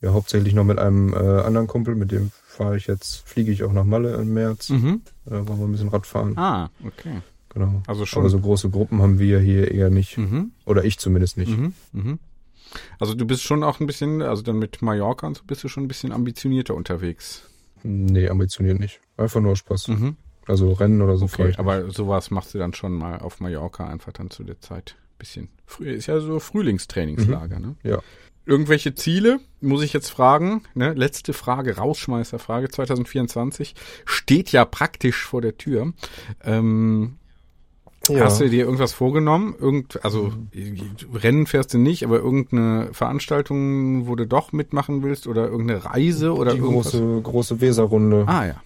ja hauptsächlich noch mit einem äh, anderen Kumpel, mit dem fahre ich jetzt, fliege ich auch nach Malle im März. Mhm. Da wollen wir ein bisschen Radfahren. Ah, okay. Genau. Also schon. Aber so große Gruppen haben wir hier eher nicht. Mhm. Oder ich zumindest nicht. Mhm. Mhm. Also du bist schon auch ein bisschen, also dann mit Mallorca und so bist du schon ein bisschen ambitionierter unterwegs. Nee, ambitioniert nicht. Einfach nur Spaß. Mhm. Also Rennen oder so Okay, aber sowas machst du dann schon mal auf Mallorca einfach dann zu der Zeit. Bisschen. Früh, ist ja so Frühlingstrainingslager, ne? Ja. Irgendwelche Ziele, muss ich jetzt fragen, ne? Letzte Frage, Rausschmeißerfrage 2024. Steht ja praktisch vor der Tür. Ähm, Ja. Hast du dir irgendwas vorgenommen? Irgend, also Rennen fährst du nicht, aber irgendeine Veranstaltung, wo du doch mitmachen willst oder irgendeine Reise oder die irgendwas? große, große Weserrunde. Ah ja.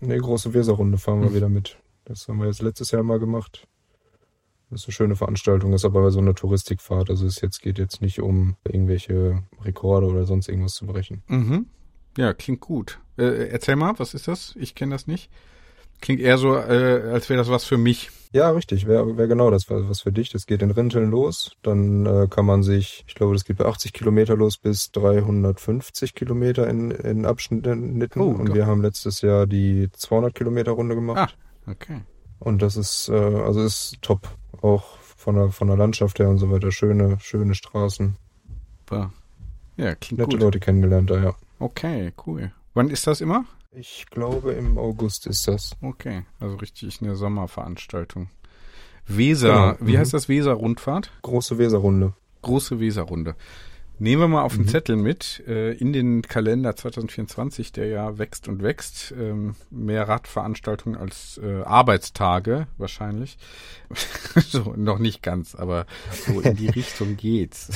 Nee, große Weserrunde fahren wir Mhm. wieder mit. Das haben wir jetzt letztes Jahr mal gemacht. Das ist eine schöne Veranstaltung, ist aber so eine Touristikfahrt. Also es jetzt geht jetzt nicht um irgendwelche Rekorde oder sonst irgendwas zu brechen. Mhm. Ja, klingt gut. Äh, erzähl mal, was ist das? Ich kenne das nicht. Klingt eher so, äh, als wäre das was für mich. Ja, richtig. Wäre wär genau das was was für dich. Das geht in Rinteln los. Dann äh, kann man sich, ich glaube, das geht bei 80 Kilometer los bis 350 Kilometer in, in Abschnitten. Oh, Und Gott. wir haben letztes Jahr die 200 Kilometer Runde gemacht. Ah, okay. Und das ist, äh, also ist top. Auch von der, von der Landschaft her und so weiter. Schöne, schöne Straßen. Ja, klingt Nette gut. Leute kennengelernt da, ja. Okay, cool. Wann ist das immer? Ich glaube, im August ist das. Okay, also richtig eine Sommerveranstaltung. Weser, Genau, wie mhm. heißt das Weser-Rundfahrt? Große Weserrunde. Große Weserrunde. Nehmen wir mal auf den Mhm. Zettel mit äh, in den Kalender 2024, der ja wächst und wächst. Ähm, mehr Radveranstaltungen als äh, Arbeitstage wahrscheinlich. so, noch nicht ganz, aber so in die Richtung geht's.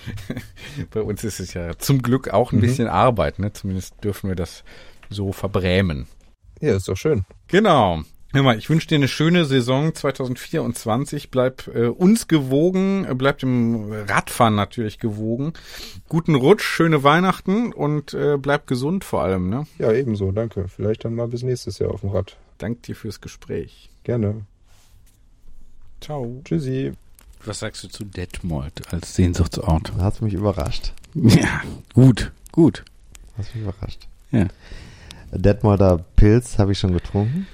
Bei uns ist es ja zum Glück auch ein Mhm. bisschen Arbeit, ne? Zumindest dürfen wir das so verbrämen. Ja, ist doch schön. Genau. Hör mal, ich wünsche dir eine schöne Saison 2024. Bleib äh, uns gewogen, äh, bleib dem Radfahren natürlich gewogen. Guten Rutsch, schöne Weihnachten und äh, bleib gesund vor allem. Ne? Ja, ebenso. Danke. Vielleicht dann mal bis nächstes Jahr auf dem Rad. Dank dir fürs Gespräch. Gerne. Ciao. Tschüssi. Was sagst du zu Detmold als Sehnsuchtsort? Hat's mich überrascht. Ja, gut, gut. Hat's mich überrascht. Ja. Detmolder Pilz habe ich schon getrunken.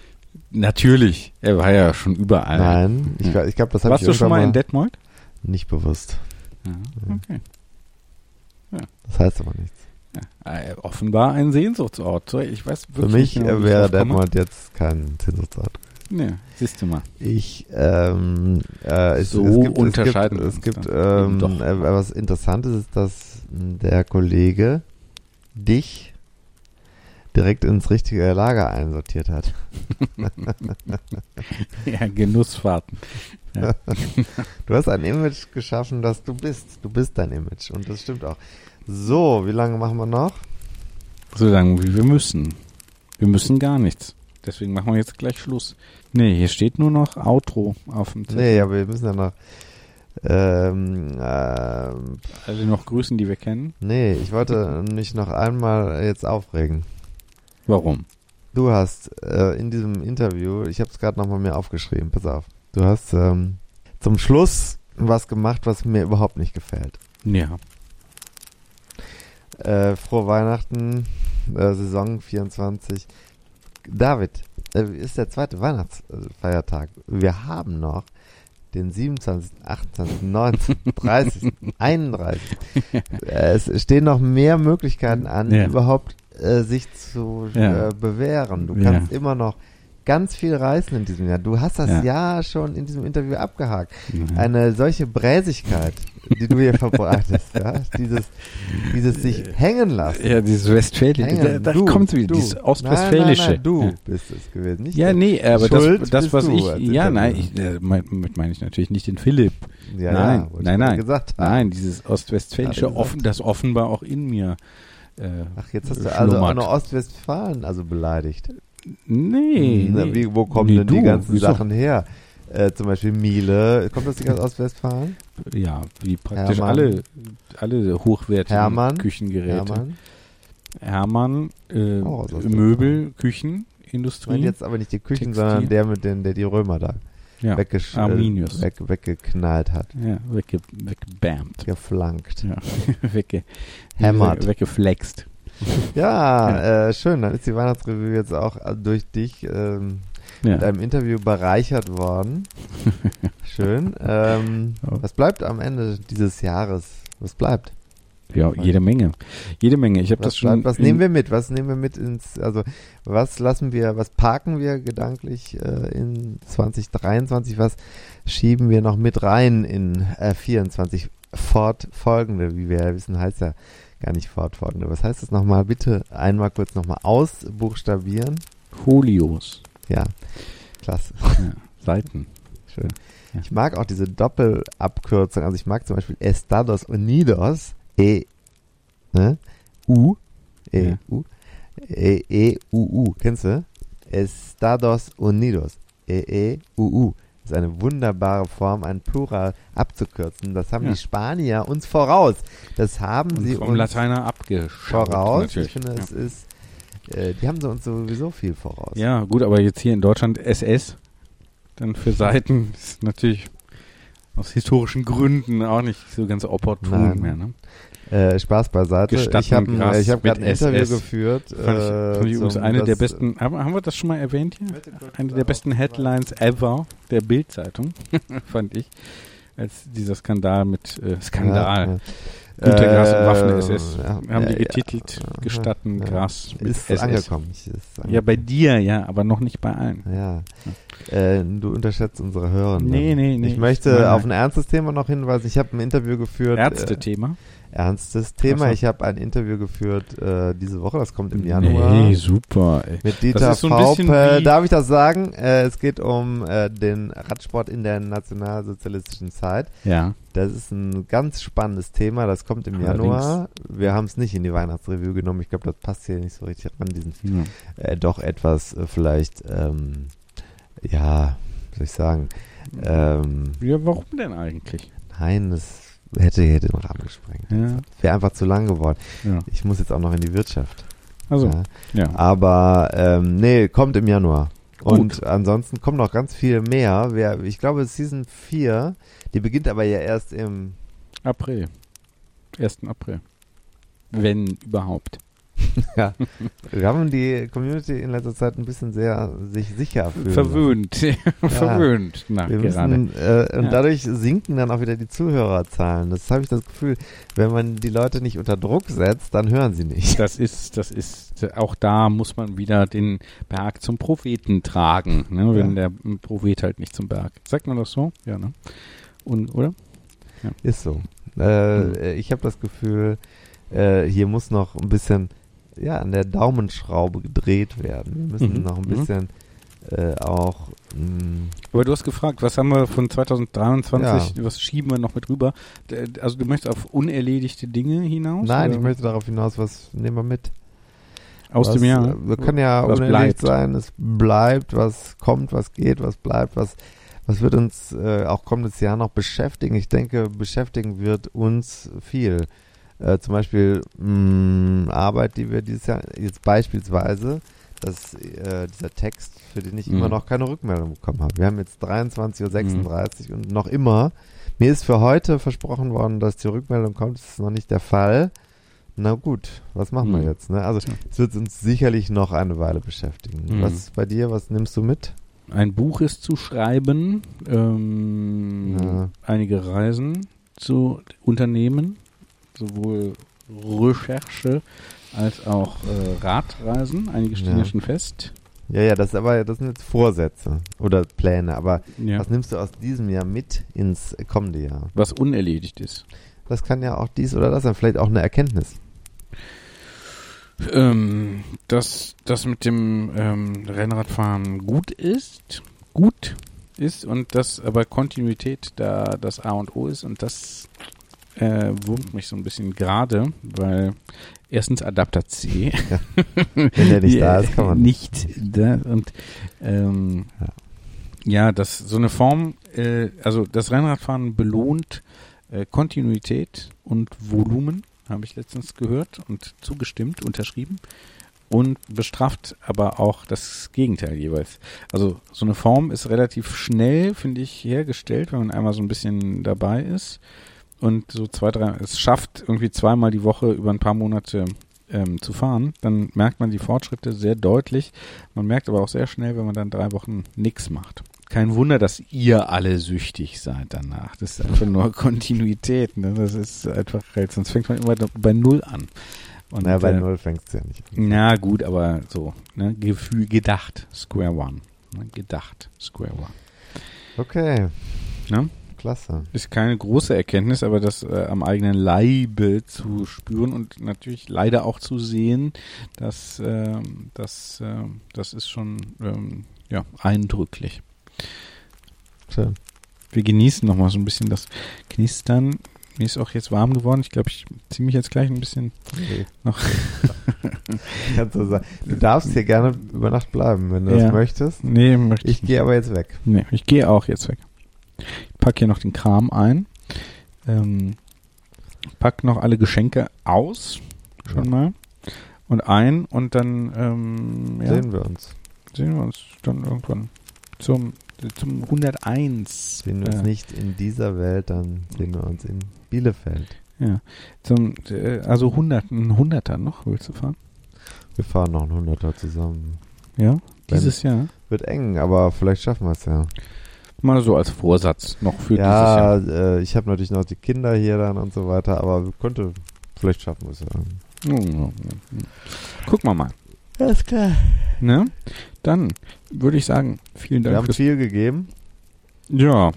Natürlich. Er war ja schon überall. Nein, ich, Ja. glaub- ich glaube, das habe ich Warst du schon mal in Detmold? Nicht bewusst. Ja, okay. Das heißt aber nichts. Ja, äh, offenbar ein Sehnsuchtsort. So, Ich weiß Für mich genau, ich wäre. Detmold jetzt kein Sehnsuchtsort. Ja, siehst du mal. Ich, ähm, äh, es, So es gibt, unterscheiden es gibt, es gibt ähm, äh, was Interessantes ist, dass der Kollege dich direkt ins richtige Lager einsortiert hat. Ja, Genussfahrten. Ja. Du hast ein Image geschaffen, das du bist. Du bist dein Image und das stimmt auch. So, wie lange machen wir noch? So lange wie wir müssen. Wir müssen gar nichts. Deswegen machen wir jetzt gleich Schluss. Nee, hier steht nur noch Outro auf dem Zettel. Nee, aber wir müssen ja noch. Ähm, ähm, Alle noch grüßen, die wir kennen. nee, ich wollte mich noch einmal jetzt aufregen. Warum? Du hast äh, in diesem Interview, ich habe es gerade nochmal mir aufgeschrieben, pass auf. Du hast ähm, zum Schluss was gemacht, was mir überhaupt nicht gefällt. Ja. Äh, frohe Weihnachten, äh, Saison 24. David, äh, ist der zweite Weihnachtsfeiertag. Wir haben noch den 27., 28., 19., 30., 31. Äh, es stehen noch mehr Möglichkeiten an, Ja. überhaupt äh, sich zu Ja. äh, bewähren. Du Ja. kannst immer noch ganz viel reißen in diesem Jahr. Du hast das Ja. Jahr schon in diesem Interview abgehakt. Mhm. Eine solche Bräsigkeit, die du hier verbreitest, ja? dieses, dieses sich hängen lassen. Ja, dieses Westfälische. Da, da Du, kommt's wieder, du. dieses Nein, Ostwestfälische. nein, nein, du Ja. bist es gewesen, nicht Ja, der- nee, aber das, Schuld das was ich, ja, nein, ich, äh, mein, meine ich natürlich nicht den Philipp. Ja, nein, ja, nein, nein, nein, dieses Ostwestfälische, offen, das offenbar auch in mir. Äh, Ach, jetzt hast du also auch noch Ostwestfalen also beleidigt. Nee, Na, nee. Wie, wo kommen Nee, denn die ganzen? Sachen her? Äh, zum Beispiel Miele, kommt das nicht aus Ostwestfalen? Ja, wie praktisch Hermann. alle, alle hochwertigen Hermann? Küchengeräte. Hermann? Hermann, äh, aus Möbel, Ich Küchenindustrie. meine jetzt aber nicht die Küchen, Textil. sondern der mit den, der die Römer da ja, weggesch Arminius. äh, weg, weggeknallt hat, ja, wegge weggebammt. geflankt. Ja, wegge Hämmert. weggeflext. Ja, Äh, schön. Dann ist die Weihnachtsrevue jetzt auch äh, durch dich ähm, Ja. mit einem Interview bereichert worden. Schön. Ähm, Ja. Was bleibt am Ende dieses Jahres? Was bleibt? Ja, jede Menge. Jede Menge. Ich habe Was, das schon. was nehmen wir mit? Was nehmen wir mit ins, also was lassen wir, was parken wir gedanklich äh, in 2023? Was schieben wir noch mit rein in äh, 24 fortfolgende? Wie wir ja wissen, heißt ja gar nicht fortfolgende. Was heißt das nochmal? Bitte einmal kurz nochmal ausbuchstabieren. Folios. Ja, klasse. Ja, Seiten. Schön. Ja. Ich mag auch diese Doppelabkürzung. Also ich mag zum Beispiel Estados Unidos, E, ne? U, E, Ja. U, E, E, U, U. Kennst du? Estados Unidos, E, E, U, U. Das ist eine wunderbare Form, ein Plural abzukürzen. Das haben Ja. die Spanier uns voraus. Das haben Und sie vom uns Lateiner abgeschaut. voraus. Natürlich. Ich finde, ja. es ist, äh, die haben sie uns sowieso viel voraus. Ja, gut, aber jetzt hier in Deutschland SS, dann für Seiten ist natürlich aus historischen Gründen auch nicht so ganz opportun Nein. mehr. Ne? Äh, Spaß beiseite. Gestatten ich habe Gras ich hab gerade ein mit Interview SS. geführt. Fand ich, äh, fand ich übrigens eine der besten, haben, haben wir das schon mal erwähnt hier? Eine der besten Headlines ever der Bild-Zeitung, fand ich, als dieser Skandal mit äh, Skandal. Ja, ja. Untergras und Äh, Waffen-SS. ja, Wir haben ja, die getitelt, Ja, gestatten. Gras mit Ist SS. angekommen. Ich, ist Ja, bei angekommen. dir, ja, aber noch nicht bei allen. Ja. Äh, du unterschätzt unsere Hörer. Nee, nee, nee. Ich möchte Nein, nein. auf ein ernstes Thema noch hinweisen. Ich habe ein Interview geführt. Äh, Ärzte-Thema. Ernstes Thema. So. Ich habe ein Interview geführt äh, diese Woche. Das kommt im Januar. Nee, super, ey. Mit Dieter so Paupe. Darf ich das sagen? Äh, es geht um äh, den Radsport in der nationalsozialistischen Zeit. Ja. Das ist ein ganz spannendes Thema. Das kommt im Allerdings. Januar. Wir haben es nicht in die Weihnachtsreview genommen. Ich glaube, das passt hier nicht so richtig ran. Diesen ja. äh, doch etwas äh, vielleicht, ähm, ja, soll ich sagen? Ähm, Ja, warum denn eigentlich? nein, das hätte, hätte den Rahmen gesprengt. Ja. Wäre einfach zu lang geworden. Ja. Ich muss jetzt auch noch in die Wirtschaft. Also, Ja. Aber ähm, nee, kommt im Januar. Gut. Und ansonsten kommt noch ganz viel mehr. Wer, ich glaube, Season 4, die beginnt aber ja erst im April. 1. April. Wenn überhaupt. ja. Wir haben die Community in letzter Zeit ein bisschen sehr sich sicher fühlen. Verwöhnt. Verwöhnt. Na, Wir gerade. müssen, äh, und Ja. dadurch sinken dann auch wieder die Zuhörerzahlen. Das habe ich das Gefühl, wenn man die Leute nicht unter Druck setzt, dann hören sie nicht. Das ist, das ist, auch da muss man wieder den Berg zum Propheten tragen, ne? wenn der Prophet halt nicht zum Berg. Sagt man das so? Ja, ne? Und, oder? Ist so. Äh, Hm. Ich habe das Gefühl, äh, hier muss noch ein bisschen ja, an der Daumenschraube gedreht werden. Wir müssen Mhm, noch ein mhm. bisschen äh, auch mh, Aber du hast gefragt, was haben wir von 2023, was schieben wir noch mit rüber? Also du möchtest auf unerledigte Dinge hinaus? Nein, oder? ich möchte darauf hinaus, was nehmen wir mit? Aus was, dem Jahr. äh, Wir können ja Was unerledigt bleibt. sein, es bleibt, was kommt, was geht, was bleibt, was, was wird uns äh, auch kommendes Jahr noch beschäftigen. Ich denke, beschäftigen wird uns viel. Äh, zum Beispiel mh, Arbeit, die wir dieses Jahr, jetzt beispielsweise, dass äh, dieser Text, für den ich Mhm. immer noch keine Rückmeldung bekommen habe. Wir haben jetzt 23.36 Uhr und noch immer, mir ist für heute versprochen worden, dass die Rückmeldung kommt, das ist noch nicht der Fall. Na gut, was machen wir Mhm. jetzt? Ne? Also es wird uns sicherlich noch eine Weile beschäftigen. Mhm. Was ist bei dir? Was nimmst du mit? Ein Buch ist zu schreiben, ähm, Ja. einige Reisen zu unternehmen, sowohl Recherche als auch äh, Radreisen. Einige stehen Ja. ja schon fest. Ja, ja, das aber das sind jetzt Vorsätze oder Pläne. Aber Ja. was nimmst du aus diesem Jahr mit ins kommende Jahr? Was unerledigt ist. Das kann ja auch dies oder das sein. Vielleicht auch eine Erkenntnis. Ähm, dass das mit dem ähm, Rennradfahren gut ist, gut ist und dass aber Kontinuität da das A und O ist und das äh, wurmt mich so ein bisschen gerade, weil erstens Adapter C. Wenn der nicht da ist, kann man nicht da und ähm, Ja. ja. dass so eine Form, äh, also das Rennradfahren belohnt äh, Kontinuität und Volumen habe ich letztens gehört und zugestimmt, unterschrieben und bestraft aber auch das Gegenteil jeweils. Also so eine Form ist relativ schnell, finde ich, hergestellt, wenn man einmal so ein bisschen dabei ist und so zwei, drei, es schafft irgendwie zweimal die Woche über ein paar Monate ähm, zu fahren, dann merkt man die Fortschritte sehr deutlich. Man merkt aber auch sehr schnell, wenn man dann drei Wochen nichts macht. Kein Wunder, dass ihr alle süchtig seid danach. Das ist einfach nur Kontinuität. Ne? Das ist einfach, sonst fängt man immer bei Null an. Und, Na, bei äh, Null fängst du ja nicht an. Na gut, aber so, ne? Gefühl, gedacht, Square One. Ne? Gedacht, Square One. Okay. Ne? Klasse. Ist keine große Erkenntnis, aber das äh, am eigenen Leibe zu spüren und natürlich leider auch zu sehen, dass äh, das, äh, das ist schon ähm, ja, eindrücklich. Schön. Wir genießen nochmal so ein bisschen das Knistern. Mir ist auch jetzt warm geworden. Ich glaube, ich ziehe mich jetzt gleich ein bisschen okay. noch. Du darfst hier gerne über Nacht bleiben, wenn du ja. das möchtest. Nee, möchte ich. Ich gehe aber jetzt weg. Nee, ich gehe auch jetzt weg. Ich packe hier noch den Kram ein. Ähm, pack noch alle Geschenke aus. Schon ja. mal. Und ein und dann ähm, ja, sehen wir uns. Sehen wir uns dann irgendwann zum, zum 101. Sehen wir uns äh, nicht in dieser Welt, dann sehen wir uns in Bielefeld. Ja. Zum, äh, also 100, ein 100er noch, willst du fahren? Wir fahren noch ein 100er zusammen. Ja, dieses Wenn, Jahr? Wird eng, aber vielleicht schaffen wir es ja. Mal so als Vorsatz noch für ja, dieses Jahr. Äh, ich habe natürlich noch die Kinder hier dann und so weiter, aber könnte, vielleicht schaffen wir es ja. Gucken wir mal. Alles klar. Ne? Dann würde ich sagen, vielen Dank. Wir haben viel gegeben. Ja.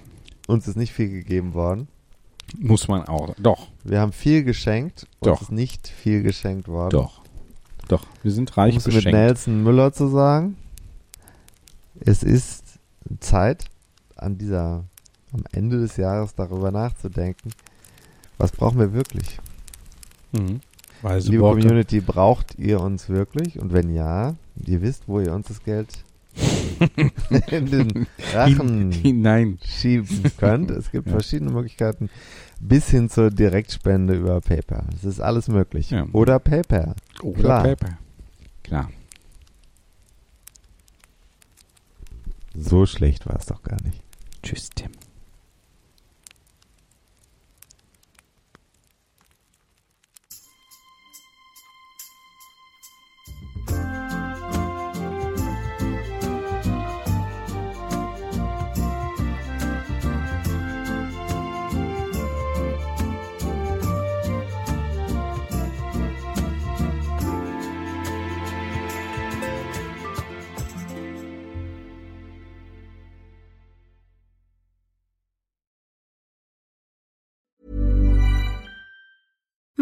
Uns ist nicht viel gegeben worden. Muss man auch. Doch. Wir haben viel geschenkt. Doch. Uns ist nicht viel geschenkt worden. Doch. Doch. Wir sind reich um beschenkt. mit Nelson Müller zu sagen, es ist Zeit, an dieser, am Ende des Jahres darüber nachzudenken, was brauchen wir wirklich? Mhm. Weise Liebe Worte. Community, braucht ihr uns wirklich? Und wenn ja, ihr wisst, wo ihr uns das Geld in den Rachen hinein schieben könnt. Es gibt ja. verschiedene Möglichkeiten bis hin zur Direktspende über PayPal. Es ist alles möglich. Ja. Oder PayPal. Oder Klar. PayPal. Klar. So schlecht war es doch gar nicht. Tschüss, Tim.